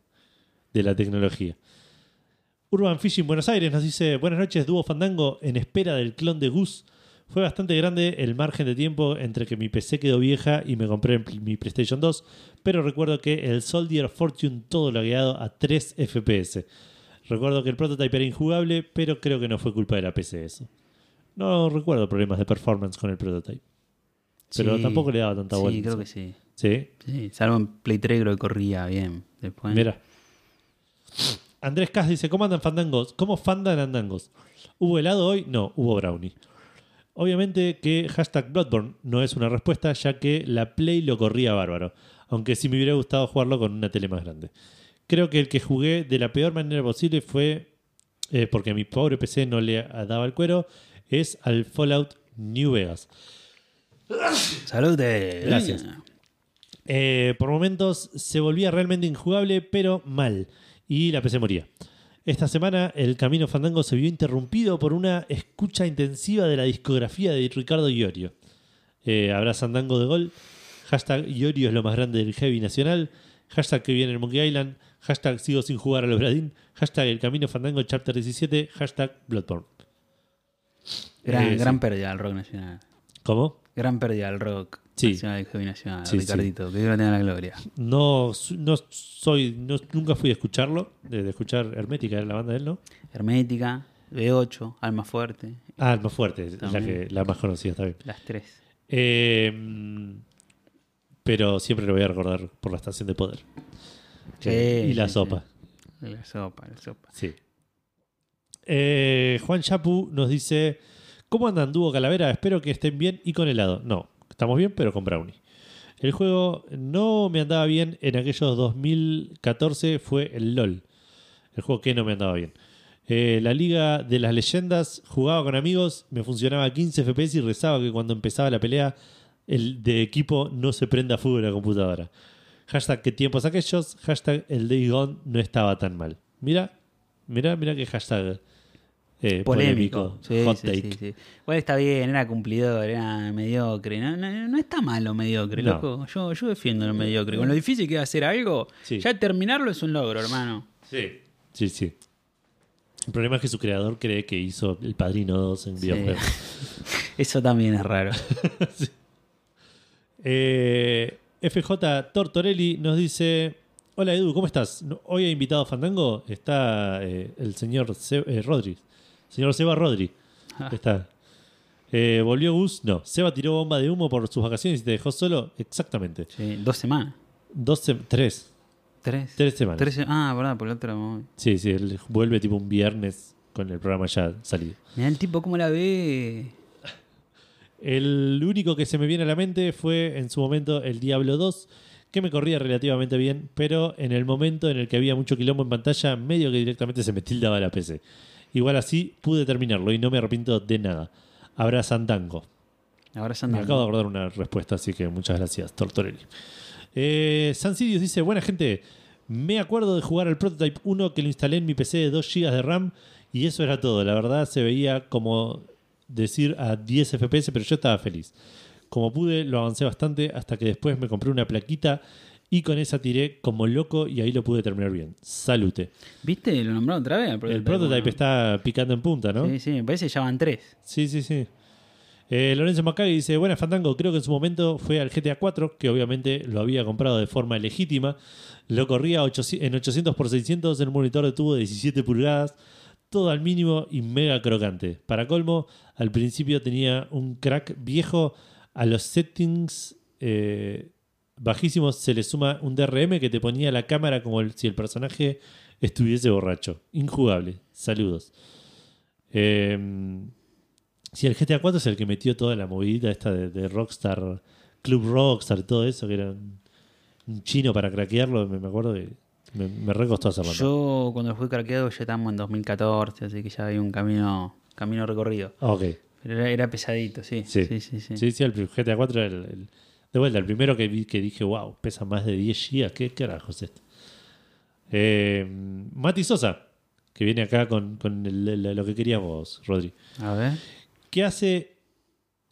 de la tecnología. Urban Fishing Buenos Aires nos dice: Buenas noches, dúo Fandango, en espera del clon de Gus. Fue bastante grande el margen de tiempo entre que mi PC quedó vieja y me compré mi PlayStation 2, pero recuerdo que el Soldier Fortune todo lagueado a 3 FPS. Recuerdo que el prototype era injugable, pero creo que no fue culpa de la PC eso. No recuerdo problemas de performance con el prototype. Pero Sí. tampoco le daba tanta Sí, vuelta. creo que sí. Sí, Sí, salvo en Play 3 creo que corría bien. Después. Mira. Andrés Cas dice, ¿cómo andan fandangos? ¿Cómo fandan andangos? ¿Hubo helado hoy? No, hubo brownie. Obviamente que hashtag Bloodborne no es una respuesta, ya que la Play lo corría bárbaro. Aunque sí me hubiera gustado jugarlo con una tele más grande. Creo que el que jugué de la peor manera posible fue, eh, porque a mi pobre PC no le daba el cuero, es al Fallout New Vegas. Salute. Gracias. Eh, por momentos se volvía realmente injugable, pero mal. Y la PC moría. Esta semana el camino fandango se vio interrumpido por una escucha intensiva de la discografía de Ricardo Iorio. Eh, habrá Fandango de gol. Hashtag Iorio es lo más grande del heavy nacional. Hashtag que viene el Monkey Island. Hashtag sigo sin jugar a los Bradín. Hashtag el camino fandango chapter 17. Hashtag Bloodborne. Gran, Eh, gran sí. pérdida al rock nacional. ¿Cómo? Gran pérdida al rock Sí. nacional nacional. Sí, Ricardito, que Dios lo tenga en la gloria. No, no soy, no- nunca fui a escucharlo, de, de escuchar Hermética, era la banda de él, ¿no? Hermética, B8, Alma Fuerte, Ah, más fuerte, la, que, la más conocida, está bien. las tres. Eh, pero siempre lo voy a recordar por la estación de poder. Sí, Eh, y la sí, sopa, La sopa, la sopa. sí. Eh, Juan Chapu nos dice: ¿Cómo andan, dúo Calavera? Espero que estén bien y con helado. No, Estamos bien, pero con Brownie. El juego no me andaba bien en aquellos 2014 fue el LOL. El juego que no me andaba bien. Eh, la Liga de las Leyendas jugaba con amigos, me funcionaba a 15 FPS y rezaba que cuando empezaba la pelea el de equipo no se prenda fuego en la computadora. Hashtag qué tiempos aquellos, hashtag el Day Gone no estaba tan mal. Mira, mira, mira qué hashtag eh, polémico. Polémico. Sí, hot sí, take. sí, sí. Bueno, está bien, era cumplidor, era mediocre. No, no, no está mal lo mediocre, No. loco. Yo, yo defiendo lo mediocre. Con lo difícil que es hacer algo, Sí. ya terminarlo es un logro, hermano. Sí. Sí, sí. El problema es que su creador cree que hizo El Padrino 2 en Sí. videojuegos. Eso también es raro. Eh, FJ Tortorelli nos dice: Hola Edu, ¿cómo estás? Hoy he invitado a Fandango. Está eh, el señor Se- eh, Rodri. Señor Seba Rodri. Ah. Está. Eh, ¿Volvió Gus? No. Seba tiró bomba de humo por sus vacaciones y te dejó solo. Exactamente. Sí, dos semanas. Dos tres. Tres. Tres semanas. Tres se- ah, verdad, por la otra. Sí, sí, él vuelve tipo un viernes con el programa ya salido. Mirá el tipo cómo la ve. El único que se me viene a la mente fue en su momento el Diablo 2, que me corría relativamente bien, pero en el momento en el que había mucho quilombo en pantalla, medio que directamente se me tildaba la PC. Igual así pude terminarlo y no me arrepiento de nada. Habrá Santango. Ahora se Me acabo de acordar una respuesta, así que muchas gracias, Tortorelli. Eh, San Sirius dice: Buena gente, me acuerdo de jugar al Prototype 1 que lo instalé en mi PC de 2 GB de RAM y eso era todo. La verdad se veía como decir a 10 FPS, pero yo estaba feliz. Como pude, lo avancé bastante hasta que después me compré una plaquita y con esa tiré como loco y ahí lo pude terminar bien. Salute. ¿Viste? Lo nombraron otra vez. El El Prototype bueno. está picando en punta, ¿no? Sí, sí, me parece que ya van tres. Sí, sí, sí. Eh, Lorenzo Macagui dice, buenas Fandango, creo que en su momento fue al GTA 4, que obviamente lo había comprado de forma legítima. Lo corría a 800 en 800 x 600 en un monitor de tubo de 17 pulgadas, todo al mínimo y mega crocante. Para colmo, al principio tenía un crack viejo, a los settings eh, bajísimos se le suma un DRM que te ponía la cámara como el- si el personaje estuviese borracho. Injugable. Saludos. Eh, Sí, el GTA 4 es el que metió toda la movidita esta de, de Rockstar, Club Rockstar y todo eso, que era un, un chino para craquearlo. Me, me acuerdo que me, me re costó hacerlo. Yo cuando fui craqueado ya estamos en 2014, así que ya había un camino, camino recorrido. Ok. Pero era, era pesadito, sí. Sí. Sí, sí, sí. Sí, sí, el GTA 4 era el, el- de vuelta, el primero que vi que dije, wow, pesa más de 10 GB. ¿Qué carajo es esto? Eh, Mati Sosa, que viene acá con, con el- el- lo que queríamos, Rodri. A ver. ¿Qué hace,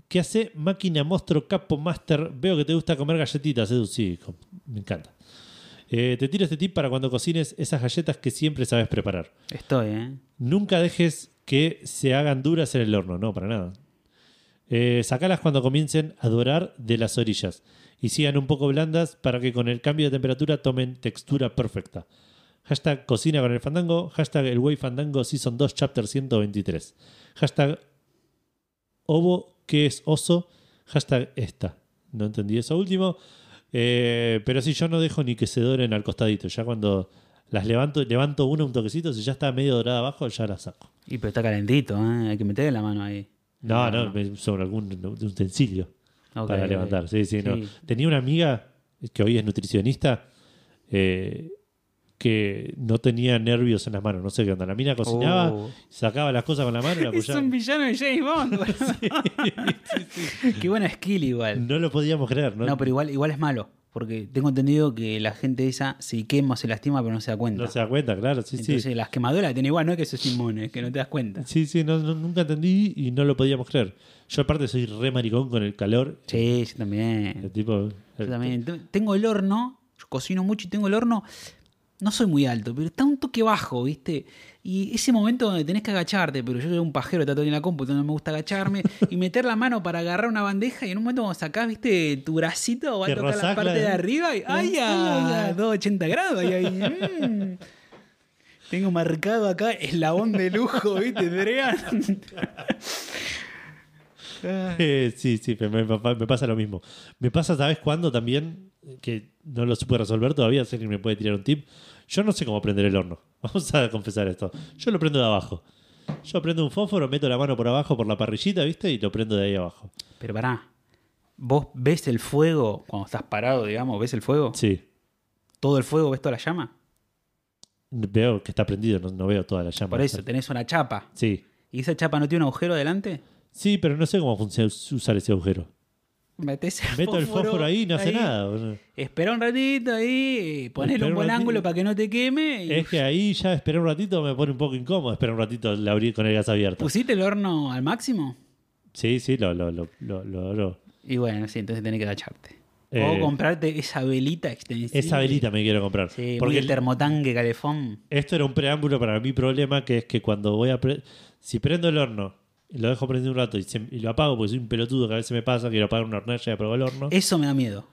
¿Qué hace Máquina Monstruo Capo Master? Veo que te gusta comer galletitas, Edu. Sí, me encanta. Eh, te tiro este tip para cuando cocines esas galletas que siempre sabes preparar. Estoy, ¿eh? Nunca dejes que se hagan duras en el horno, no, para nada. Eh, sacalas cuando comiencen a dorar de las orillas y sigan un poco blandas para que con el cambio de temperatura tomen textura perfecta. Hashtag cocina con el fandango. Hashtag el Way Fandango Season 2 Chapter 123. Hashtag ovo que es oso. Hashtag esta. No entendí eso último. Eh, pero sí, yo no dejo ni que se doren al costadito. Ya cuando las levanto, levanto una un toquecito, si ya está medio dorada abajo, ya la saco. Y pero está calentito, ¿eh? Hay que meterle la mano ahí. No, no, me- sobre algún utensilio Ok, para levantar. Sí, sí, no. Tenía una amiga que hoy es nutricionista eh, que no tenía nervios en las manos. No sé qué onda. La mina cocinaba, Oh. sacaba las cosas con la mano y la Es apoyaba. un villano de James Bond. Qué buena skill igual. No lo podíamos creer, ¿no? No, pero igual, igual es malo. Porque tengo entendido que la gente esa se quema se lastima, pero no se da cuenta. No se da cuenta, claro. Sí, Entonces sí. las quemaduras tienen igual, no es que sos inmune, es que no te das cuenta. Sí, sí, no- no- nunca entendí y no lo podíamos creer. Yo aparte soy re maricón con el calor. Sí, yo El también. tipo, Yo también. Te- Tengo el horno, yo cocino mucho y tengo el horno. No soy muy alto, pero está un toque bajo, ¿viste? Y ese momento donde tenés que agacharte, pero yo soy un pajero, está todo en la compu, no me gusta agacharme, y meter la mano para agarrar una bandeja, y en un momento cuando sacás, ¿viste? Tu bracito va a tocar la parte de arriba y ¡ay, a 280 grados! Y ahí, mm. Tengo marcado acá eslabón de lujo, ¿viste, Adrián? Eh, sí, sí, me, me- me pasa lo mismo. Me pasa, ¿sabes cuándo también? Que no lo supe resolver todavía, sé que me puede tirar un tip. Yo no sé cómo prender el horno. Vamos a confesar esto. Yo lo prendo de abajo. Yo prendo un fósforo, meto la mano por abajo por la parrillita, ¿viste? Y lo prendo de ahí abajo. Pero pará. vos ves el fuego cuando estás parado, digamos, ves el fuego, Sí. todo el fuego, ves toda la llama. Veo que está prendido, no, no veo toda la llama. Por eso, tenés una chapa. Sí. ¿Y esa chapa no tiene un agujero adelante? Sí, pero no sé cómo funciona usar ese agujero. Metés el Meto el fósforo ahí y no hace ahí, nada. Espera un ratito ahí, ponele Espera un un buen ratito. ángulo para que no te queme. Y Es que ahí ya esperé un ratito, me pone un poco incómodo. Esperar un ratito la abrí con el gas abierto. ¿Pusiste el horno al máximo? Sí, sí, lo, lo, lo, lo, lo- lo- Y bueno, sí, entonces tenés que agacharte. Eh, O comprarte esa velita extensible. Esa velita me quiero comprar. Sí, porque el- termotanque, calefón. esto era un preámbulo para mi problema, que es que cuando voy a... pre- si prendo el horno y lo dejo prendido un rato y, se- y lo apago porque soy un pelotudo que a veces me pasa, quiero apagar una hornalla y apago el horno. Eso me da miedo.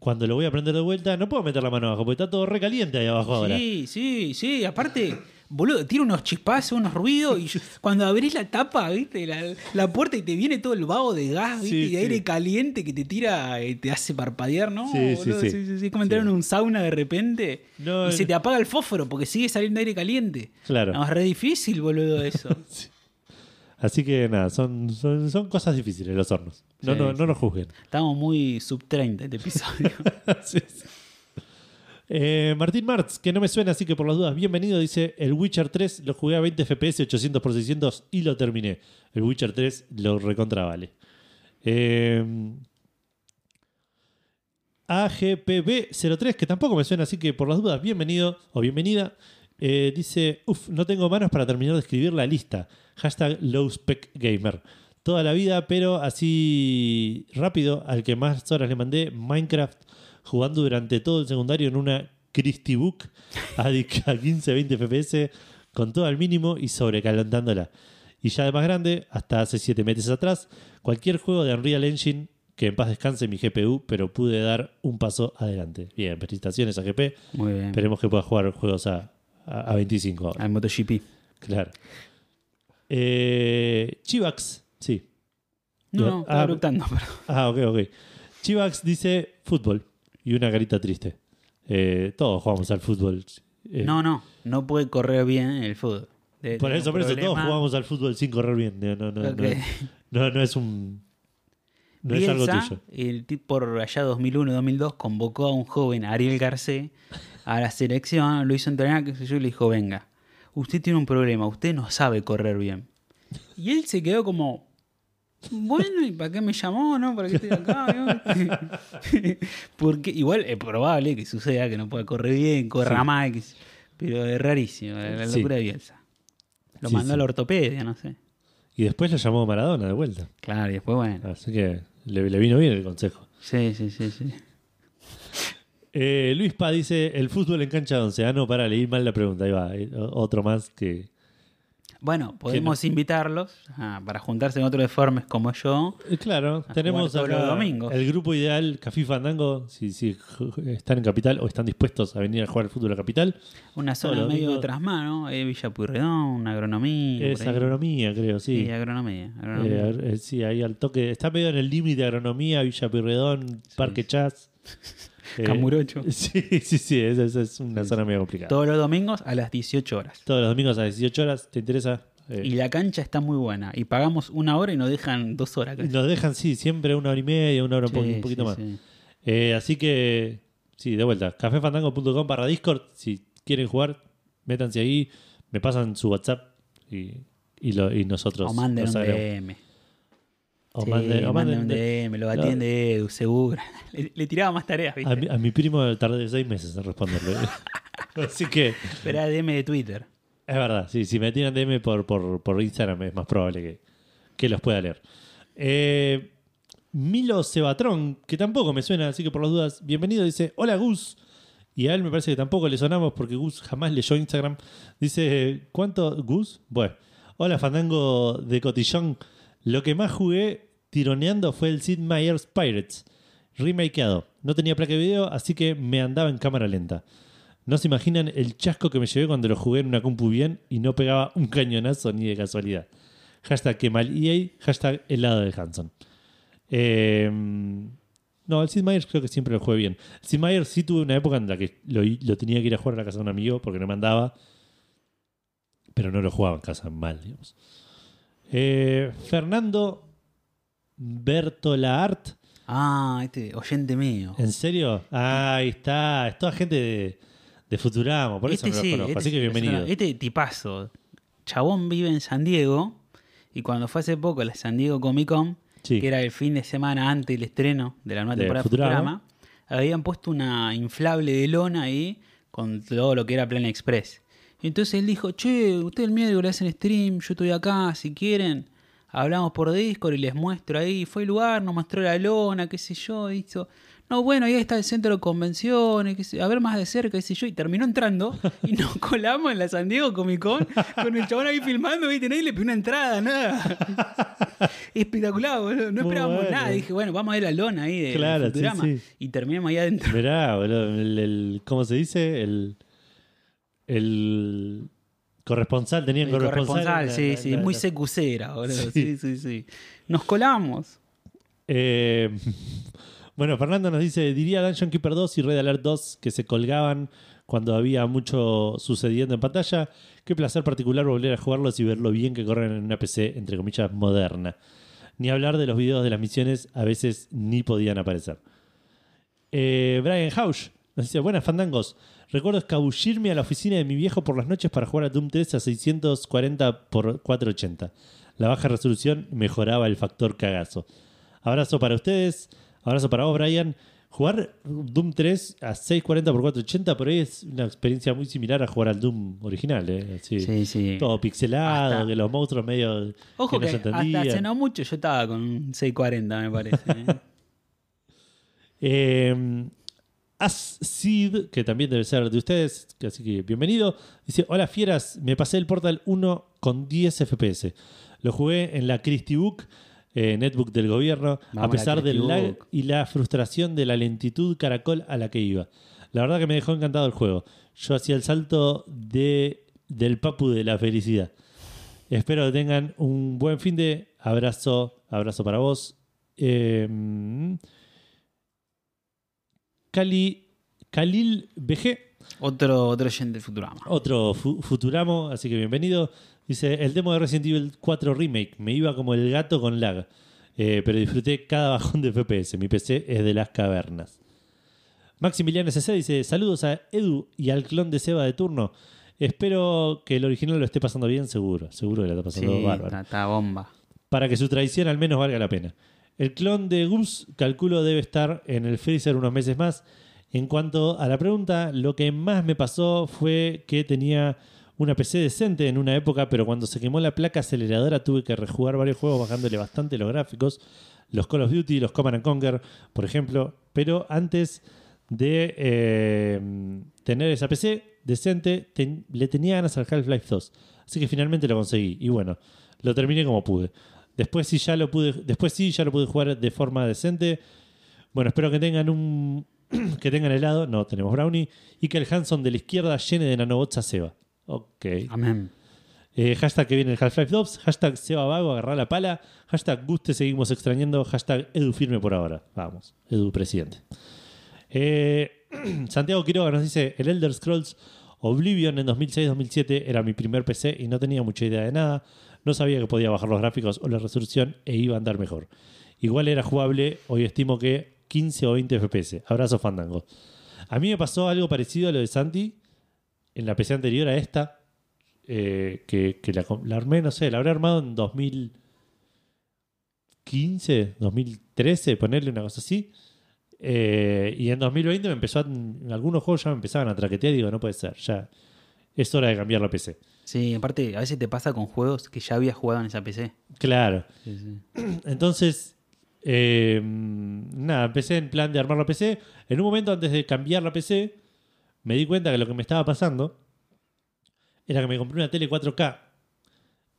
Cuando lo voy a prender de vuelta, no puedo meter la mano abajo porque está todo recaliente ahí abajo ahora. Sí, sí, sí. Aparte, boludo, tiene unos chispazos, unos ruidos. Y cuando abrís la tapa, viste, la, la puerta y te viene todo el vago de gas, viste, Sí, y de aire sí. caliente que te tira y te hace parpadear, ¿no? Sí, sí, boludo? sí. Es como entrar Sí. en un sauna de repente No, y se te apaga el fósforo porque sigue saliendo aire caliente. Claro. No, es re difícil, boludo, eso. Así que nada, son, son, son cosas difíciles los hornos. No, Sí, no, no nos juzguen. Estamos muy sub 30 este episodio. Sí, sí. Eh, Martín Martz, que no me suena, así que por las dudas, bienvenido. Dice: El Witcher 3 lo jugué a 20 FPS, 800 por 600 y lo terminé. El Witcher 3 lo recontra vale. Eh, AGPB03, que tampoco me suena, así que por las dudas, bienvenido o bienvenida. Eh, dice: Uf, no tengo manos para terminar de escribir la lista. Hashtag LowSpecGamer. Toda la vida, pero así rápido, al que más horas le mandé, Minecraft, jugando durante todo el secundario en una Christie Book a di- a 15-20 FPS, con todo al mínimo y sobrecalentándola. Y ya de más grande, hasta hace 7 meses atrás, cualquier juego de Unreal Engine, que en paz descanse mi GPU, pero pude dar un paso adelante. Bien, felicitaciones a GP. Muy bien. Esperemos que pueda jugar juegos a, a, a 25 ahora. Al MotoGP. Claro. Eh, Chivax, sí. No, no, Ah, eructando, perdón. Ah, ok, ok. Chivax dice fútbol y una carita triste. Eh, todos jugamos al fútbol. Eh, No, no, no puede correr bien el fútbol. Por eso, por eso, todos jugamos al fútbol sin correr bien. No, no, no, Ok. no, no, no es un. No es algo Bielsa, tuyo. el tipo por allá 2001-2002 convocó a un joven, Ariel Garcé, a la selección, lo hizo entrenar, sé yo, le dijo, venga, usted tiene un problema, usted no sabe correr bien. Y él se quedó como, bueno, ¿y para qué me llamó, no? ¿Para qué estoy acá? Porque igual es probable que suceda que no pueda correr bien, corra Sí. mal, que- pero es rarísimo, la Sí. locura de Bielsa. Lo Sí, mandó a sí. la ortopedia, no sé. Y después lo llamó Maradona de vuelta. Claro, y después bueno. Así que le, le vino bien el consejo. Sí, sí, sí, sí. Eh, Luis Pa dice: El fútbol en cancha de once. Ah, no, para, leí mal la pregunta. Ahí va. eh, Otro más que. Bueno, podemos invitarlos ah, para juntarse en otros deformes como yo. Eh, Claro, A tenemos jugar todos acá los domingos. el grupo ideal Café Fandango. Si, si están en Capital o están dispuestos a venir a jugar al fútbol a Capital, Una zona los medio domingos. tras mano, eh, Villa Puyredón, agronomía. es por ahí. agronomía, creo, sí. Sí, agronomía. Eh, agronomía. agr- eh, sí, ahí al toque. Está medio en el límite de agronomía, Villa Pirredón, Parque Chas. Eh, Camurocho. Sí, sí, sí, esa esa es una zona medio complicada. Todos los domingos a las 18 horas. Todos los domingos a las 18 horas, ¿te interesa? Eh, Y la cancha está muy buena. Y pagamos una hora y nos dejan dos horas. casi. nos dejan, sí, siempre una hora y media, una hora un, po- Sí, un poquito sí, más. sí. Eh, así que, sí, de vuelta, cafefandango.com barra Discord. Si quieren jugar, métanse ahí, me pasan su WhatsApp y, y, lo- y nosotros. O manden un. DM. O Sí, manden- o manden manden- un DM, lo atiende Edu, seguro. Le, le tiraba más tareas, ¿viste? a, mi, a mi primo tardé seis meses en responderle. así que, Pero era DM de Twitter. es verdad, sí, si me tiran DM por, por, por Instagram es más probable que, que los pueda leer. Eh, Milo Cebatrón, que tampoco me suena, así que por las dudas, bienvenido, dice, hola Gus. Y a él me parece que tampoco le sonamos porque Gus jamás leyó Instagram. Dice, ¿cuánto Gus? Bueno, hola Fandango de Cotillón. Lo que más jugué tironeando fue el Sid Meier's Pirates, remakeado. No tenía placa de video, así que me andaba en cámara lenta. No se imaginan el chasco que me llevé cuando lo jugué en una compu bien y no pegaba un cañonazo ni de casualidad. Hashtag que mal EA, hashtag helado de Hanson. Eh, no, el Sid Meier's creo que siempre lo jugué bien. Sid Meier's sí tuve una época en la que lo, lo tenía que ir a jugar a la casa de un amigo porque no me andaba. Pero no lo jugaba en casa mal, digamos. Eh, Fernando Bertola Art. Ah, este oyente mío. ¿En serio? Ah, ahí está. Es toda gente de, de Futurama, por eso este no lo sí, conozco. este Así que bienvenido. Este tipazo. Chabón vive en San Diego. Y cuando fue hace poco la San Diego Comic Con, Sí. que era el fin de semana antes del estreno de la nueva De temporada de Futurama. Futurama, habían puesto una inflable de lona ahí con todo lo que era Plan Express. Y entonces él dijo, che, ustedes el miedo le hacen stream, yo estoy acá, si quieren, hablamos por Discord y les muestro ahí. Fue el lugar, nos mostró la lona, qué sé yo, hizo... No, bueno, ahí está el centro de convenciones, qué sé- a ver más de cerca, qué sé yo. Y terminó entrando y nos colamos en la San Diego Comic Con con el chabón ahí filmando, ¿viste? Nadie le pidió una entrada, nada. Espectacular, boludo. No Muy esperábamos bueno. nada. Dije, bueno, vamos a ver la lona ahí de Claro, sí. Y terminamos ahí adentro. Mirá, boludo, el, el- ¿cómo se dice? El, el corresponsal, tenían El corresponsal. corresponsal, sí, la- sí, la- muy la- secucera, boludo. Sí. Sí, sí, sí. Nos colamos. Eh, bueno, Fernando nos dice, diría Dungeon Keeper 2 y Red Alert 2 que se colgaban cuando había mucho sucediendo en pantalla. Qué placer particular volver a jugarlos y ver lo bien que corren en una PC, entre comillas, moderna. Ni hablar de los videos de las misiones, a veces ni podían aparecer. Eh, Brian Hausch nos dice, buenas fandangos. Recuerdo escabullirme a la oficina de mi viejo por las noches para jugar a Doom 3 a 640 por 480. La baja resolución mejoraba el factor cagazo. Abrazo para ustedes, abrazo para vos, Brian. Jugar Doom 3 a 640 por 480 por ahí es una experiencia muy similar a jugar al Doom original. ¿eh? Así, Sí, sí. Todo pixelado, Hasta- que los monstruos medio Ojo que que, no se hasta hace no mucho yo estaba con un 640, me parece. ¿eh? Eh, Ascid, que también debe ser de ustedes, así que bienvenido. Dice: Hola fieras, me pasé el Portal 1 con 10 FPS. Lo jugué en la Christie Book, eh, netbook del gobierno, a Vamos, pesar del lag y la frustración de la lentitud caracol a la que iba. La verdad que me dejó encantado el juego. Yo hacía el salto de, del papu de la felicidad. Espero que tengan un buen fin de abrazo, abrazo para vos. Eh, Cali, Khalil BG, otro, otro oyente de Futurama. otro fu- Futuramo, así que bienvenido. Dice, el demo de Resident Evil 4 Remake, me iba como el gato con lag, eh, pero disfruté cada bajón de FPS. Mi PC es de las cavernas. Maximiliano SC dice, saludos a Edu y al clon de Seba de turno. Espero que el original lo esté pasando bien, seguro. Seguro que lo está Sí, pasando bárbaro está, está bomba. para que su traición al menos valga la pena. El clon de Gus, calculo, debe estar en el freezer unos meses más. En cuanto a la pregunta, lo que más me pasó fue que tenía una PC decente en una época, pero cuando se quemó la placa aceleradora tuve que rejugar varios juegos bajándole bastante los gráficos. Los Call of Duty, los Command and Conquer, por ejemplo. Pero antes de eh, tener esa PC decente, le tenía ganas al Half-Life 2. Así que finalmente lo conseguí. Y bueno, lo terminé como pude. Después sí ya lo pude, después sí ya lo pude jugar de forma decente. Bueno, espero que tengan un que tengan helado, no tenemos brownie, y que el Hanson de la izquierda llene de nanobots a Seba. Ok. Amén. Eh, hashtag que viene el Half-Life 2, hashtag Seba Vago, agarrar la pala, hashtag Guste seguimos extrañando, hashtag Edu firme por ahora. Vamos, Edu presidente. Eh, Santiago Quiroga nos dice, el Elder Scrolls Oblivion en 2006-2007 era mi primer PC y no tenía mucha idea de nada, no sabía que podía bajar los gráficos o la resolución e iba a andar mejor. Igual era jugable, hoy estimo que 15 o 20 FPS. Abrazo Fandango. A mí me pasó algo parecido a lo de Santi en la PC anterior a esta, eh, que, la, armé, no sé, la habré armado en 2015, 2013, ponerle una cosa así. Eh, y en 2020 me empezó a, en algunos juegos ya me empezaban a traquetear digo, no puede ser, ya es hora de cambiar la PC. Sí, aparte, a veces te pasa con juegos que ya habías jugado en esa PC. Claro. Sí, sí. Entonces, eh, nada, empecé en plan de armar la PC. En un momento antes de cambiar la PC, me di cuenta que lo que me estaba pasando era que me compré una tele 4K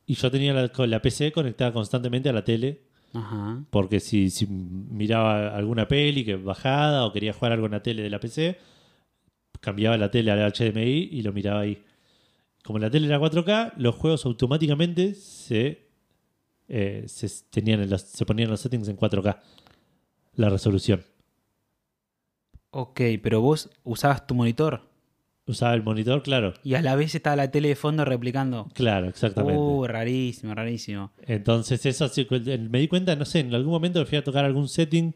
y yo tenía la, PC conectada constantemente a la tele. Ajá. Porque si, si miraba alguna peli que bajada o quería jugar algo en la tele de la PC, cambiaba la tele al HDMI y lo miraba ahí. Como la tele era 4K, los juegos automáticamente se, eh, se, tenían en los- se ponían los settings en 4K. La resolución. Ok, pero vos usabas tu monitor. usaba el monitor, claro. Y a la vez estaba la tele de fondo replicando. Claro, exactamente. Uh, rarísimo, rarísimo. Entonces, eso sí, me di cuenta, no sé, en algún momento me fui a tocar algún setting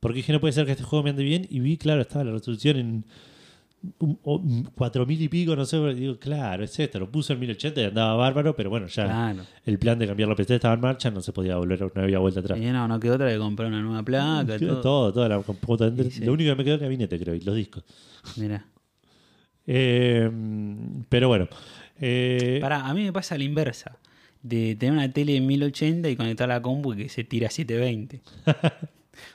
porque dije, no puede ser que este juego me ande bien. Y vi, claro, estaba la resolución en cuatro mil y pico, no sé. Digo, claro, es esto. Lo puso en 1080 y andaba bárbaro, pero bueno, ya Claro. el plan de cambiar la PC estaba en marcha, no se podía volver, no había vuelta atrás. Y no, no quedó otra que comprar una nueva placa. Todo, Todo. toda la computadora. Sí, sí. Lo único que me quedó es el gabinete, creo, y los discos. Mira. Eh, pero bueno. Eh, Pará, a mí me pasa la inversa. De tener una tele en 1080 y conectar la compu y que se tira a 720.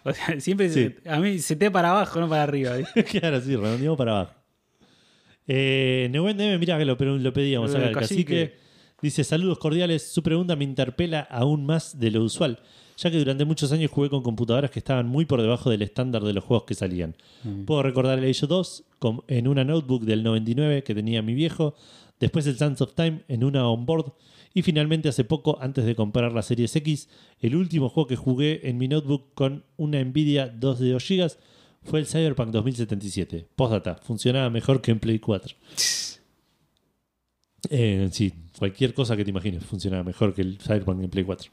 O sea, siempre se- a mí se te para abajo, no para arriba. claro, sí, redondeamos para abajo. Eh, Neuwen Deme, mira que lo, lo pedíamos acá el cacique. cacique. Dice, saludos cordiales. Su pregunta me interpela aún más de lo usual, ya que durante muchos años jugué con computadoras que estaban muy por debajo del estándar de los juegos que salían. Puedo recordar el Age of 2 con- en una notebook del 99 que tenía mi viejo, después el Sands of Time en una onboard y finalmente hace poco, antes de comprar la Series X, el último juego que jugué en mi notebook con una Nvidia 2 de 2 GB fue el Cyberpunk 2077. Postdata, funcionaba mejor que en Play 4. Eh, sí, cualquier cosa que te imagines funcionaba mejor que el Cyberpunk en Play 4.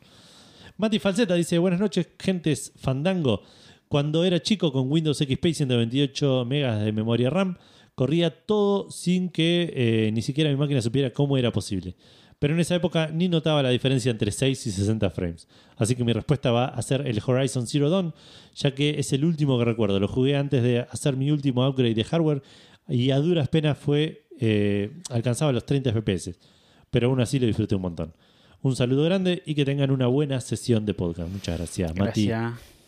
Mati Falseta dice: Buenas noches, gentes Fandango. Cuando era chico con Windows XP y 128 megas de memoria RAM, corría todo sin que eh, ni siquiera mi máquina supiera cómo era posible. Pero en esa época ni notaba la diferencia entre 6 y 60 frames. Así que mi respuesta va a ser el Horizon Zero Dawn, ya que es el último que recuerdo. Lo jugué antes de hacer mi último upgrade de hardware y a duras penas fue eh, alcanzaba los 30 FPS. Pero aún así lo disfruté un montón. Un saludo grande y que tengan una buena sesión de podcast. Muchas gracias, Mati. Gracias. Bala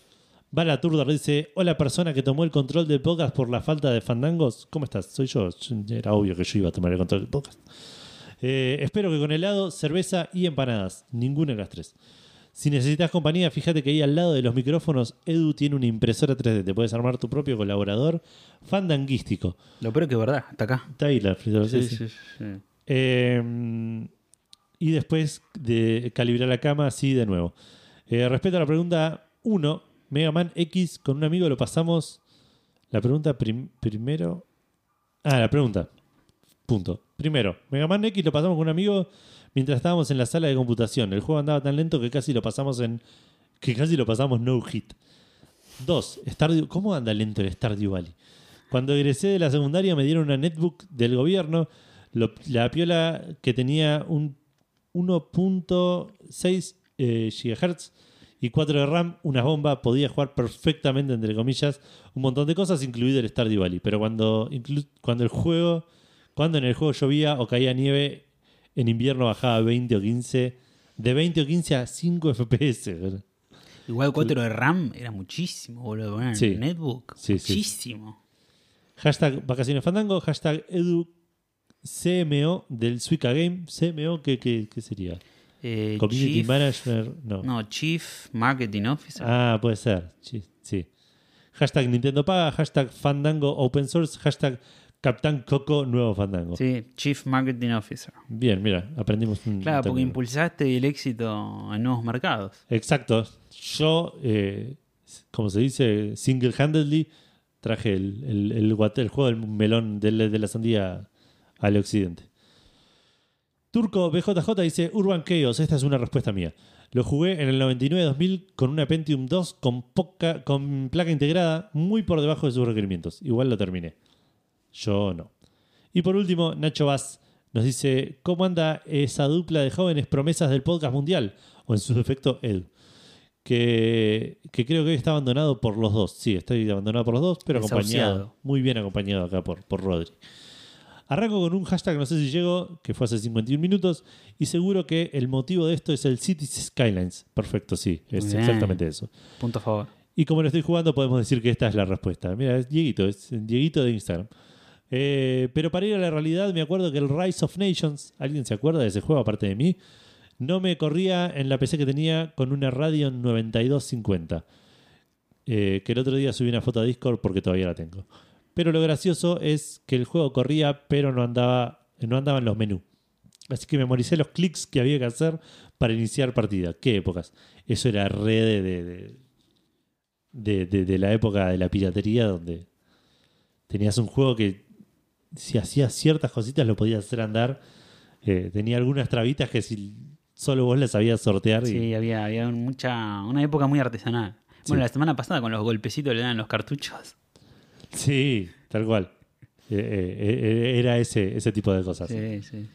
Turdar dice: Hola, persona que tomó el control del podcast por la falta de fandangos. ¿Cómo estás? Soy yo. Era obvio que yo iba a tomar el control del podcast. Eh, espero que con helado, cerveza y empanadas. Ninguna de las tres. Si necesitas compañía, fíjate que ahí al lado de los micrófonos, Edu tiene una impresora 3D. Te puedes armar tu propio colaborador fandanguístico. Lo peor que es verdad, hasta acá. Está ahí la sí, sí. sí, sí. Eh, y después de calibrar la cama, sí, de nuevo. Eh, respecto a la pregunta 1, Mega Man X con un amigo lo pasamos. La pregunta prim- primero. Ah, la pregunta. Punto. Primero, Mega Man X lo pasamos con un amigo mientras estábamos en la sala de computación. El juego andaba tan lento que casi lo pasamos en. que casi lo pasamos no hit. Dos, ¿cómo anda lento el Stardew Valley? Cuando egresé de la secundaria me dieron una netbook del gobierno, la piola que tenía un 1.6 eh, GHz y 4 de RAM, una bomba, podía jugar perfectamente, entre comillas, un montón de cosas, incluido el Stardew Valley. Pero cuando, cuando el juego, cuando en el juego llovía o caía nieve, en invierno bajaba 20 o 15, de 20 o 15 a 5 FPS. ¿verdad? Igual 4 de RAM era muchísimo, boludo. En Sí. netbook. Sí, sí. muchísimo. Hashtag vacaciones fandango, hashtag edu CMO del Suica Game. CMO, ¿qué, qué, qué sería? Eh, Community Chief- Manager, no. No, Chief Marketing Officer. Ah, puede ser. Sí, sí. Hashtag Nintendo Paga, hashtag Fandango Open Source, hashtag Capitán Coco Nuevo Fandango. Sí, Chief Marketing Officer. Bien, mira, aprendimos un Claro, porque término. impulsaste el éxito en nuevos mercados. Exacto. Yo, eh, como se dice, single-handedly traje el, el, el juego del melón de, la sandía al occidente. Turco BJJ dice Urban Chaos, esta es una respuesta mía. Lo jugué en el 99-2000 con una Pentium 2 con, poca, con placa integrada, muy por debajo de sus requerimientos. Igual lo terminé. Yo no. Y por último, Nacho Vaz nos dice, ¿cómo anda esa dupla de jóvenes promesas del podcast mundial? O en su defecto, Ed. Que, que creo que hoy está abandonado por los dos. Sí, estoy abandonado por los dos, pero acompañado. Muy bien acompañado acá por, por Rodri. Arranco con un hashtag, no sé si llego, que fue hace 51 minutos, y seguro que el motivo de esto es el Cities Skylines. Perfecto, sí, es Bien. exactamente eso. Punto a favor. Y como lo estoy jugando, podemos decir que esta es la respuesta. Mira, es Dieguito, es Dieguito de Instagram. Eh, pero para ir a la realidad, me acuerdo que el Rise of Nations, ¿alguien se acuerda de ese juego aparte de mí? No me corría en la PC que tenía con una Radeon 9250. Eh, que el otro día subí una foto a Discord porque todavía la tengo. Pero lo gracioso es que el juego corría, pero no andaba, no andaba en los menús. Así que memoricé los clics que había que hacer para iniciar partida. ¿Qué épocas? Eso era re de, de- de- de, de- de la época de la piratería donde tenías un juego que si hacías ciertas cositas lo podías hacer andar. Eh, tenía algunas trabitas que si solo vos las sabías sortear. y- Sí, había, había mucha, una época muy artesanal. Bueno, la semana pasada con los golpecitos le dan los cartuchos. Sí, tal cual. Eh, eh, eh, era ese, ese tipo de cosas. Sí, sí.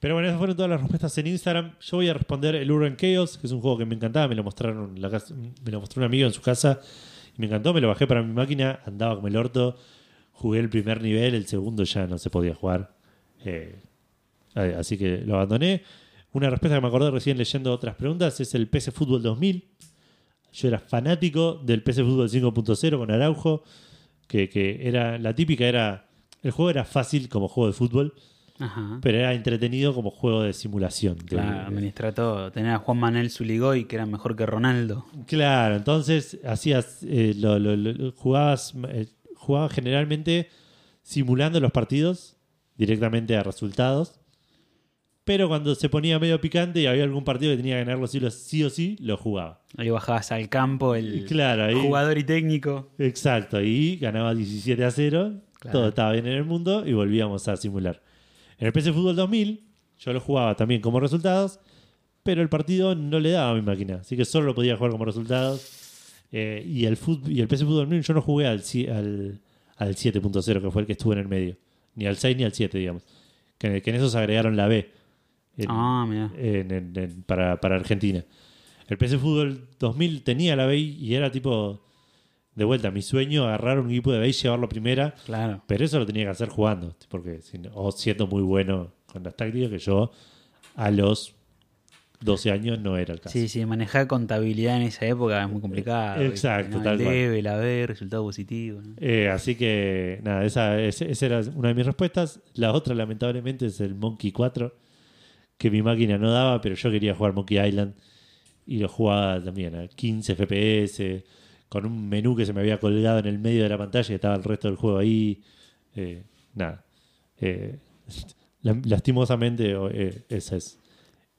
Pero bueno, esas fueron todas las respuestas en Instagram. Yo voy a responder el Urban Chaos, que es un juego que me encantaba. Me lo mostraron en la casa- me lo mostró un amigo en su casa y me encantó. Me lo bajé para mi máquina, andaba como el orto. Jugué el primer nivel, el segundo ya no se podía jugar. Así que lo abandoné. Una respuesta que me acordé recién leyendo otras preguntas es el PC Fútbol 2000. Yo era fanático del PC Fútbol 5.0 con Araujo, que, que era la típica era el juego era fácil como juego de fútbol, Ajá. pero era entretenido como juego de simulación. De- Claro, administra todo. Tener a Juan Manuel Zuligoy, que era mejor que Ronaldo. Claro, entonces hacías, eh, lo, lo- lo- jugabas, eh, jugabas generalmente simulando los partidos directamente a resultados. Pero cuando se ponía medio picante y había algún partido que tenía que ganarlo sí, o sí, lo jugaba. Ahí bajabas al campo el Claro, ahí. jugador y técnico. Exacto, y ganaba 17 a 0, Claro. todo estaba bien en el mundo y volvíamos a simular. En el PC Fútbol 2000, yo lo jugaba también como resultados, pero el partido no le daba a mi máquina, así que solo lo podía jugar como resultados. Eh, y, el fut- y el PC Fútbol 2000 yo no jugué al, al, al 7.0, que fue el que estuvo en el medio, ni al 6 ni al 7, digamos. Que, que en eso se agregaron la B en- Ah, mira. en- en- en- para, para Argentina. El PC Fútbol 2000 tenía la B y era tipo, de vuelta, mi sueño, agarrar un equipo de B y llevarlo a primera, Claro. pero eso lo tenía que hacer jugando, porque o siendo muy bueno con las tácticas, que yo a los 12 años no era el caso. Sí, sí, manejar contabilidad en esa época es muy complicado. Exacto, ¿no? tal El debe, la B, resultado positivo. ¿no? Eh, así que, nada, esa, esa era una de mis respuestas. La otra, lamentablemente, es el Monkey 4, que mi máquina no daba, pero yo quería jugar Monkey Island y lo jugaba también a 15 FPS, con un menú que se me había colgado en el medio de la pantalla y estaba el resto del juego ahí. Eh, nada. Eh, la- lastimosamente, eh, esa es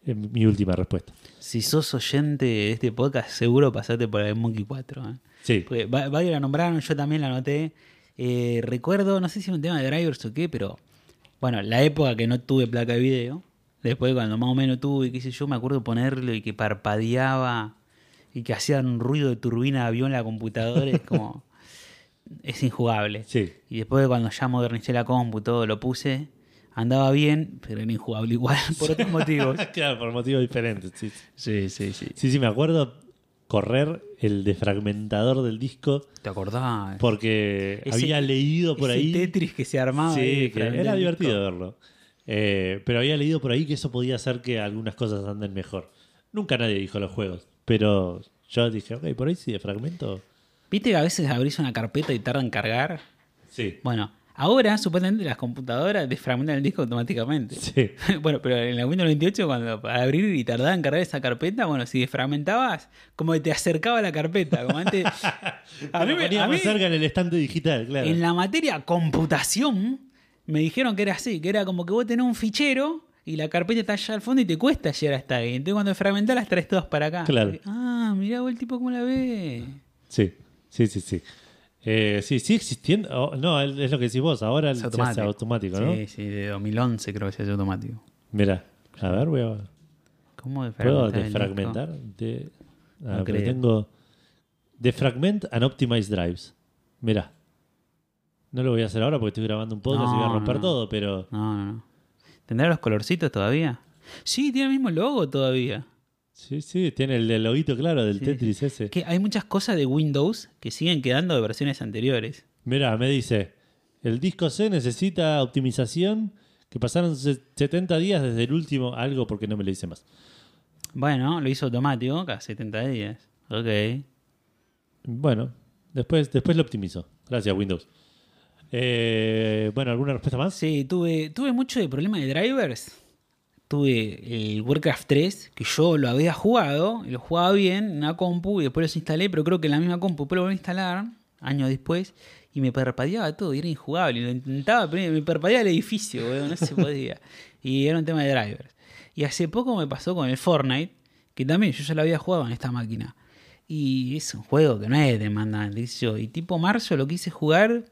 eh, mi última respuesta. Si sos oyente de este podcast, seguro pasaste por el Monkey 4. ¿eh? Sí, Porque varios la nombraron, yo también la anoté. Eh, recuerdo, no sé si era un tema de drivers o qué, pero bueno, la época que no tuve placa de video, después cuando más o menos tuve, qué sé yo, me acuerdo ponerlo y que parpadeaba y que hacía un ruido de turbina de avión en la computadora, es como. es injugable. sí. Y después cuando ya modernicé la compu, todo lo puse, andaba bien, pero era injugable igual, por otros motivos. claro, por motivos diferentes. Sí, Sí, sí, sí. sí, sí, me acuerdo correr el defragmentador del disco ¿Te acordás? porque Ese- había leído por Ese ahí. Tetris que se armaba. ahí Sí, que frente era divertido verlo. Eh, pero había leído por ahí que eso podía hacer que algunas cosas anden mejor. Nunca nadie dijo los juegos, pero yo dije, ok, por ahí sí, de fragmento. ¿Viste que a veces abrís una carpeta y tarda en cargar? Sí. Bueno, ahora supuestamente las computadoras desfragmentan el disco automáticamente. Sí. bueno, pero en la Windows 98 cuando para abrir y tardaba en cargar esa carpeta, bueno, si desfragmentabas, como que te acercaba la carpeta, como antes... A mí me ponía más cerca en el estante digital, claro. En la materia computación, me dijeron que era así, que era como que vos tenés un fichero y la carpeta está allá al fondo y te cuesta llegar hasta ahí. Entonces cuando fragmentás las traes todas para acá. Claro. Ah, mirá vos el tipo cómo la ve. Sí, sí, sí, sí. Eh, sí, sigue existiendo. oh, no, es lo que decís vos. Ahora Es se hace automático, ¿no? Sí, sí, de 2011 creo que se hace automático. Mira, a ver, voy a. ¿Cómo ¿Puedo desfragmentar? el defragmentar? De, ah, No pero creo. tengo. Defragment and Optimize Drives. Mira. No lo voy a hacer ahora porque estoy grabando un podcast y voy a romper no. todo, pero. No, no, no. ¿Tendrá los colorcitos todavía? Sí, tiene el mismo logo todavía. Sí, sí, tiene el, el loguito claro del Sí, Tetris ese. Que hay muchas cosas de Windows que siguen quedando de versiones anteriores. Mira, me dice: el disco C necesita optimización. Que pasaron se- 70 días desde el último algo porque no me lo dice más. Bueno, lo hizo automático, cada 70 días. Ok. Bueno, después, después lo optimizo. Gracias, Windows. Eh, bueno, ¿alguna respuesta más? Sí, tuve, tuve mucho de problema de drivers. Tuve el Warcraft 3, que yo lo había jugado, y lo jugaba bien en una compu, y después los instalé, pero creo que en la misma compu después lo volví a instalar, años después, y me parpadeaba todo, y era injugable. Y lo intentaba, pero me parpadeaba el edificio, weón, no se podía. y era un tema de drivers. Y hace poco me pasó con el Fortnite, que también yo ya lo había jugado en esta máquina. Y es un juego que no es demandante, sé yo. Y tipo marzo lo quise jugar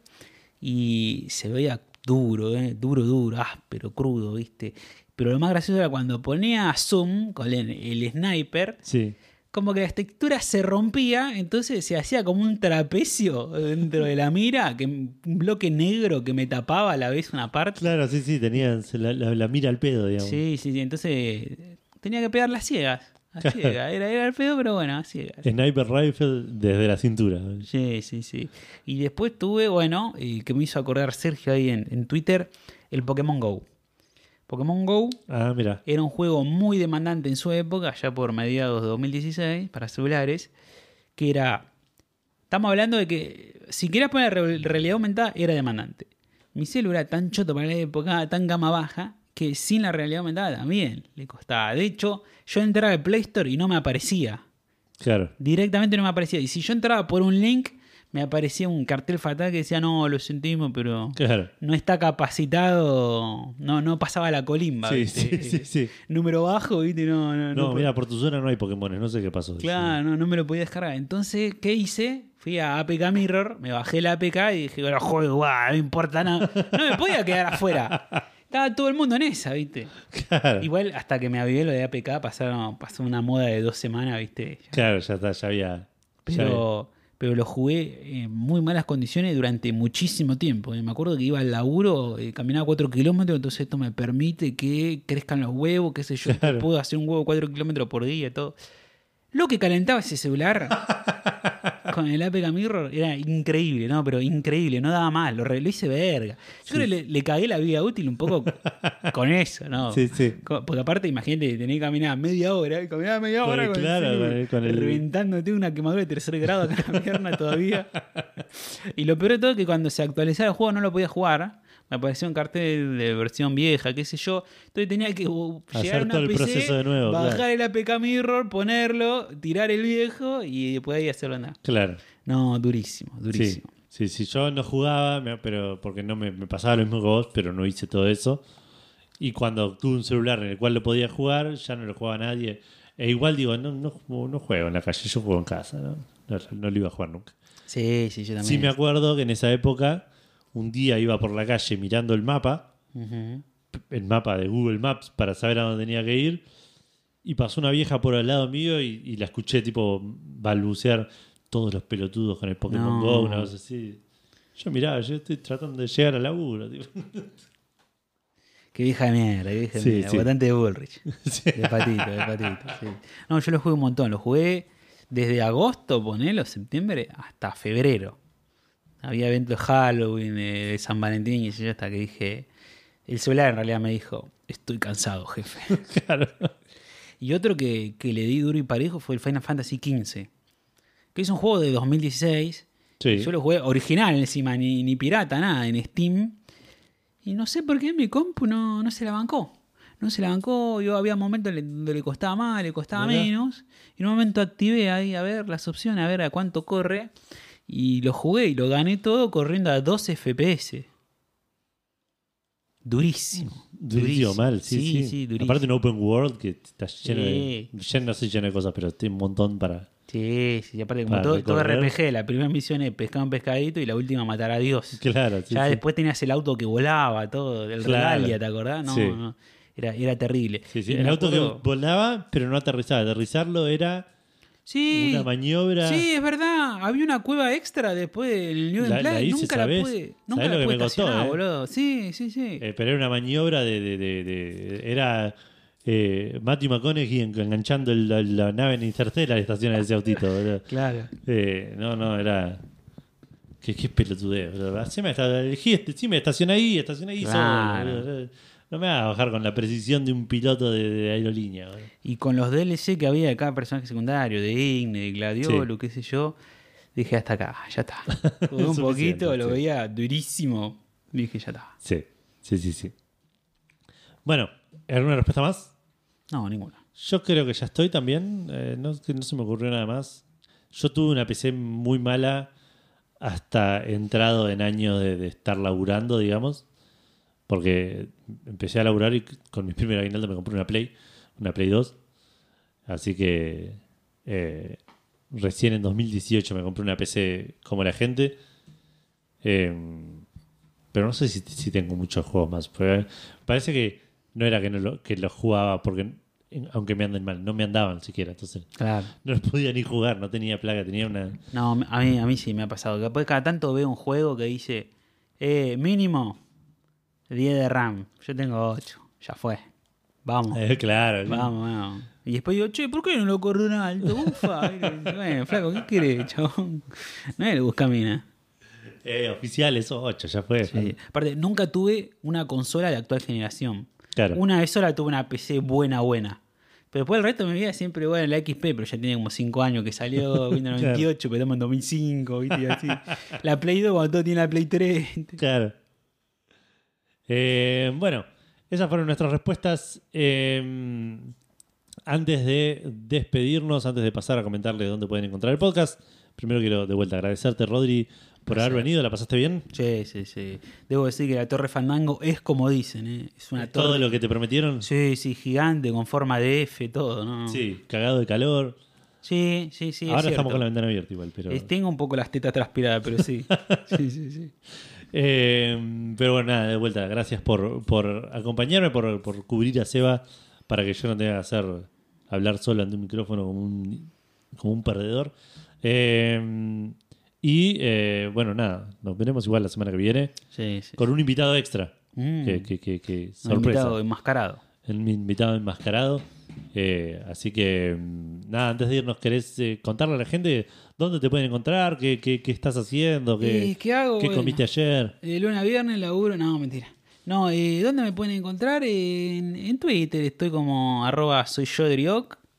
y se veía duro, ¿eh? duro, duro, áspero, crudo, ¿viste? Pero lo más gracioso era cuando ponía zoom con el, el sniper, Sí. como que la textura se rompía, entonces se hacía como un trapecio dentro de la mira, que un bloque negro que me tapaba a la vez una parte. Claro, sí, sí, tenían se la, la- la mira al pedo, digamos. Sí, sí, sí, entonces tenía que pegar las ciegas. A ciegas. Era, era el pedo, pero bueno, a ciegas. Sniper Rifle desde la cintura. Sí, sí, sí. Y después tuve, bueno, eh, que me hizo acordar Sergio ahí en, en Twitter, el Pokémon Go. Pokémon Go Ah, mira. era un juego muy demandante en su época, ya por mediados de 2016, para celulares, que era... Estamos hablando de que si querías poner re- realidad aumentada, era demandante. Mi celular era tan choto para la época, tan gama baja, que sin la realidad aumentada también le costaba. De hecho, yo entraba al Play Store y no me aparecía. Claro. Directamente no me aparecía. Y si yo entraba por un link, me aparecía un cartel fatal que decía, no, lo sentimos, pero Claro. no está capacitado, no, no pasaba la colimba. Sí, ¿viste? sí, sí, sí. Número bajo, ¿viste? No, no, No, no mira, por tu zona no hay Pokémon, no sé qué pasó. Claro, no, no me lo podía descargar. Entonces, ¿qué hice? Fui a APK Mirror, me bajé la APK y dije, bueno, juego, guau, no importa nada. No me podía quedar afuera. Estaba todo el mundo en esa, ¿viste? Claro. Igual hasta que me avivé lo de APK pasaron, pasó una moda de dos semanas, ¿viste? Ya- Claro, ya está, ya había. ya había- Pero, pero lo jugué en muy malas condiciones durante muchísimo tiempo. Me acuerdo que iba al laburo, eh, caminaba 4 kilómetros, entonces esto me permite que crezcan los huevos, qué sé yo, Claro. puedo hacer un huevo 4 kilómetros por día y todo. Lo que calentaba ese celular con el APK Mirror era increíble, ¿no? Pero increíble, no daba más, lo, re- lo hice verga. Yo creo que le, le cagué la vida útil un poco con eso, ¿no? Sí, sí. Porque aparte, imagínate, tenés que caminar media hora, y caminaba media Con hora el- con, claro, el, con el- con el- reventándote una quemadura de tercer grado acá en la pierna todavía. Y lo peor de todo es que cuando se actualizaba el juego no lo podía jugar. Me apareció un cartel de versión vieja, qué sé yo. Entonces tenía que uh, Hacer llegar a una todo el PC, proceso de nuevo, bajar claro. el APK Mirror, ponerlo, tirar el viejo y después ahí hacerlo andar. Claro. No, durísimo, Sí. durísimo. Sí, sí, yo no jugaba, pero porque no me, me pasaba lo mismo que vos, pero no hice todo eso. Y cuando tuve un celular en el cual lo podía jugar, ya no lo jugaba nadie. E igual digo, no, no, no juego en la calle, yo juego en casa, ¿no? No, no lo iba a jugar nunca. Sí, sí, yo también. Sí me acuerdo que en esa época, un día iba por la calle mirando el mapa, el mapa de Google Maps para saber a dónde tenía que ir. Y pasó una vieja por al lado mío y, y la escuché tipo balbucear todos los pelotudos con el Pokémon No. Go, una cosa así. Yo miraba, yo estoy tratando de llegar al laburo. tipo. Qué vieja de mierda, qué vieja de Sí, mierda. sí. Votante de Bullrich. Sí. De patito, de patito. No, yo lo jugué un montón. Lo jugué desde agosto, ponelo, septiembre, hasta febrero. Había eventos de Halloween, de, de San Valentín y yo hasta que dije. El celular en realidad me dijo: Estoy cansado, jefe. Claro. y otro que, que le di duro y parejo fue el Final Fantasy XV. Que es un juego de 2016. Sí. Yo lo jugué original encima, ni, ni pirata, nada, en Steam. Y no sé por qué mi compu no, no se la bancó. No se la bancó, yo había momentos donde le costaba más, le costaba menos. Y en un momento activé ahí a ver las opciones, a ver a cuánto corre. Y lo jugué y lo gané todo corriendo a 12 FPS. Durísimo. Durísimo, mal, sí, sí. durísimo. Aparte un open world que está lleno Sí. de... Lleno, no sé lleno de cosas, pero tiene un montón para... Sí, sí, aparte como todo, todo. RPG, la primera misión es pescar un pescadito y la última matar a Dios. Claro, sí, ya sí. después tenías el auto que volaba, todo, el Claro. Regalia, ¿te acordás? No, Sí. no, Era, era terrible. Sí, sí, El auto que volaba, pero no aterrizaba. Aterrizarlo era Sí, una maniobra... sí, es verdad. Había una cueva extra después del New La- la hice, Nunca ¿sabés? la pude, nunca ¿Sabés la lo que pude me costó, eh? boludo. Sí, sí, sí. Eh, pero era una maniobra de. de- de- de- era eh, Matthew McConaughey en- enganchando el- la, la nave en Interstellar estaciona ese autito. boludo. claro. Eh, no, no, era. Qué, qué pelotudeo. boludo. Elegí este, sí, me estaciona ahí, estaciona ahí Claro. solo. No me hagas bajar con la precisión de un piloto de, de aerolínea. Y con los DLC que había de cada personaje secundario, de Igne, de Gladiolo, qué sé yo, dije hasta acá, ya está. Jugué un poquito, lo sí. veía durísimo. Dije, ya está. Sí, sí, sí, sí. Bueno, ¿alguna respuesta más? No, ninguna. Yo creo que ya estoy también. eh, no, no se me ocurrió nada más. Yo tuve una PC muy mala hasta entrado en años de, de estar laburando, digamos. Porque empecé a laburar y con mis primeros aguinaldos me compré una Play, una Play 2. Así que eh, recién en 2018 me compré una PC como la gente. Eh, Pero no sé si, si tengo muchos juegos más. parece que no era que, no lo, que los jugaba porque, aunque me anden mal, no me andaban siquiera. Entonces Claro. no los podía ni jugar, no tenía placa, tenía una. No, a mí, a mí sí me ha pasado. Que cada tanto veo un juego que dice, eh, mínimo 10 de RAM. Yo tengo 8. Ya fue. Vamos. Eh, claro, Vamos, vamos. Y después digo, che, ¿por qué no lo corre un alto? Ufa. bueno, flaco, ¿qué querés, chabón? No le busca mina. Eh, oficial, esos 8, ya fue. Sí. Aparte, nunca tuve una consola de actual generación. Claro. Una vez sola tuve una PC buena, buena. Pero después el resto de mi vida siempre bueno en la XP, pero ya tenía como 5 años que salió, Windows 98, pero estamos en 2005, ¿viste? Y así. La Play 2 cuando todo tiene la Play 3. Claro. Eh, bueno, esas fueron nuestras respuestas. Eh, antes de despedirnos, antes de pasar a comentarles dónde pueden encontrar el podcast, primero quiero de vuelta agradecerte, Rodri, por haber venido. ¿La pasaste bien? Sí, sí, sí. Debo decir que la Torre Fandango es como dicen, ¿eh? Es una torre. Todo lo que te prometieron. Sí, sí, gigante, con forma de F, todo, ¿no? Sí, cagado de calor. sí, sí. sí, Ahora estamos con la ventana abierta igual, pero. Eh, Tengo un poco las tetas transpiradas, pero sí. sí, sí, sí. Eh, pero bueno, nada, de vuelta. Gracias por, por acompañarme, por, por cubrir a Seba para que yo no tenga que hacer hablar solo ante un micrófono como un, como un perdedor. Eh, y eh, bueno, nada, nos veremos igual la semana que viene sí, sí. con un invitado extra. Mm. Que, que, que, que Un sorpresa. invitado enmascarado. El invitado enmascarado. Eh, así que, mm, nada, antes de irnos, ¿querés eh, contarle a la gente dónde te pueden encontrar? ¿Qué, qué, qué estás haciendo? ¿Qué, ¿Y qué hago? qué Bueno, comiste ayer? De lunes a viernes laburo. No, mentira. No, eh, ¿dónde me pueden encontrar? En, en Twitter estoy como arroba soy.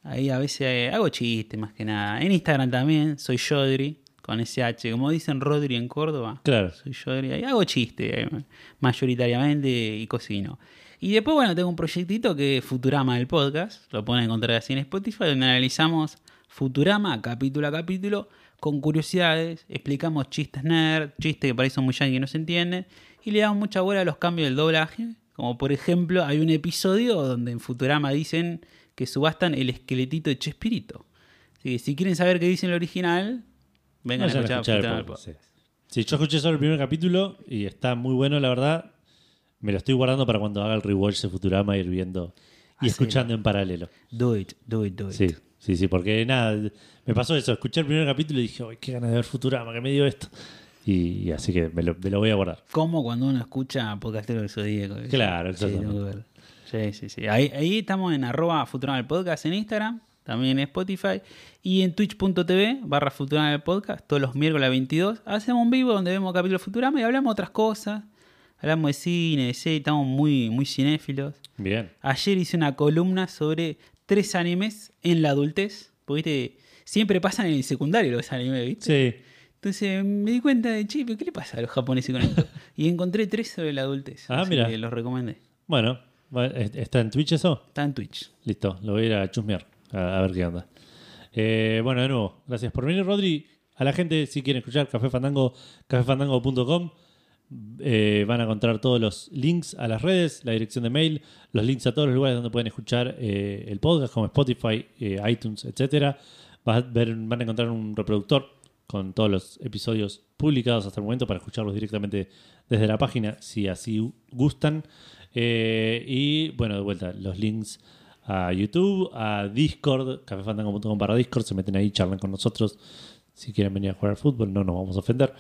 Ahí a veces eh, hago chistes más que nada. En Instagram también soy Yodri con SH. Como dicen Rodri en Córdoba. Claro. Soy Yodri. Ahí hago chistes eh, mayoritariamente y cocino. Y después, bueno, tengo un proyectito que es Futurama del podcast. Lo pueden encontrar así en Spotify, donde analizamos Futurama capítulo a capítulo con curiosidades. Explicamos chistes nerd, chistes que son muy yankee y no se entienden. Y le damos mucha bola a los cambios del doblaje. Como por ejemplo, hay un episodio donde en Futurama dicen que subastan el esqueletito de Chespirito. Así que si quieren saber qué dice en el original, vengan a a escuchar, el podcast, sí. Sí, yo escuché solo el primer capítulo y está muy bueno, la verdad. Me lo estoy guardando para cuando haga el rewatch de Futurama ir viendo y Hacelo. escuchando en paralelo. Do it, do it, do it. Sí, sí, sí, porque nada, me pasó eso. Escuché el primer capítulo y dije, ¡ay, qué ganas de ver Futurama! que me dio esto? Y, y así que me lo, me lo voy a guardar. Como cuando uno escucha Podcastero del Zodíaco. Claro, exactamente. sí, sí, sí. Ahí, ahí estamos en arroba Futurama del Podcast en Instagram, también en Spotify y en twitch.tv barra Futurama del Podcast, todos los miércoles a las 22. Hacemos un vivo donde vemos capítulos de Futurama y hablamos otras cosas. Hablamos de cine, de serie, estamos muy, muy cinéfilos. Bien. Ayer hice una columna sobre tres animes en la adultez. Porque ¿viste? siempre pasan en el secundario los animes, ¿viste? Sí. Entonces me di cuenta de, che, ¿pero ¿qué le pasa a los japoneses con esto? y encontré tres sobre la adultez. Ah, así mira. que los recomendé. Bueno, ¿está en Twitch eso? Está en Twitch. Listo, lo voy a ir a chusmear, a, a ver qué onda. Eh, bueno, de nuevo, gracias por venir, Rodri. A la gente, si quieren escuchar Café Fandango, cafefandango.com, eh, van a encontrar todos los links a las redes, la dirección de mail, los links a todos los lugares donde pueden escuchar eh, el podcast, como Spotify, eh, iTunes, a ver- van a encontrar un reproductor con todos los episodios publicados hasta el momento para escucharlos directamente desde la página, si así gustan. Y bueno, de vuelta, los links a YouTube, a Discord, cafefandango.com para Discord, se meten ahí, charlan con nosotros. Si quieren venir a jugar al fútbol, no nos vamos a ofender.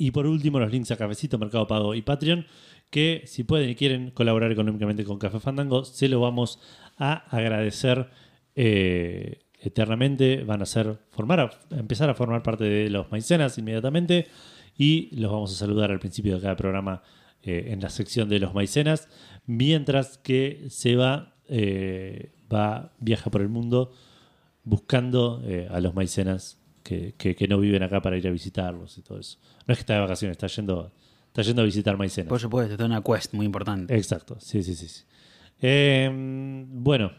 Y por último, los links a Cafecito, Mercado Pago y Patreon, que si pueden y quieren colaborar económicamente con Café Fandango, se lo vamos a agradecer eh, eternamente. Van a ser, formar, a, empezar a formar parte de los maicenas inmediatamente y los vamos a saludar al principio de cada programa eh, en la sección de los maicenas, mientras que Seba eh, va, viaja por el mundo buscando eh, a los maicenas que, que- que no viven acá para ir a visitarlos y todo eso. No es que está de vacaciones, está yendo, está yendo a visitar maicenas. Por supuesto, está una quest muy importante. Exacto, sí, sí, sí. sí. Eh, bueno,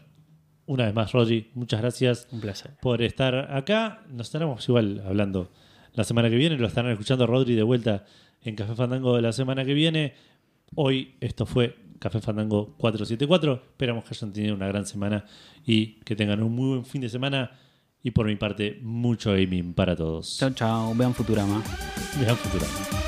una vez más, Rodri, muchas gracias Un placer. por estar acá. Nos estaremos igual hablando la semana que viene. Lo estarán escuchando Rodri de vuelta en Café Fandango de la semana que viene. Hoy esto fue Café Fandango 474. Esperamos que hayan tenido una gran semana y que tengan un muy buen fin de semana. Y por mi parte, mucho gaming para todos. Chao, chao. Vean Futurama. Vean Futurama.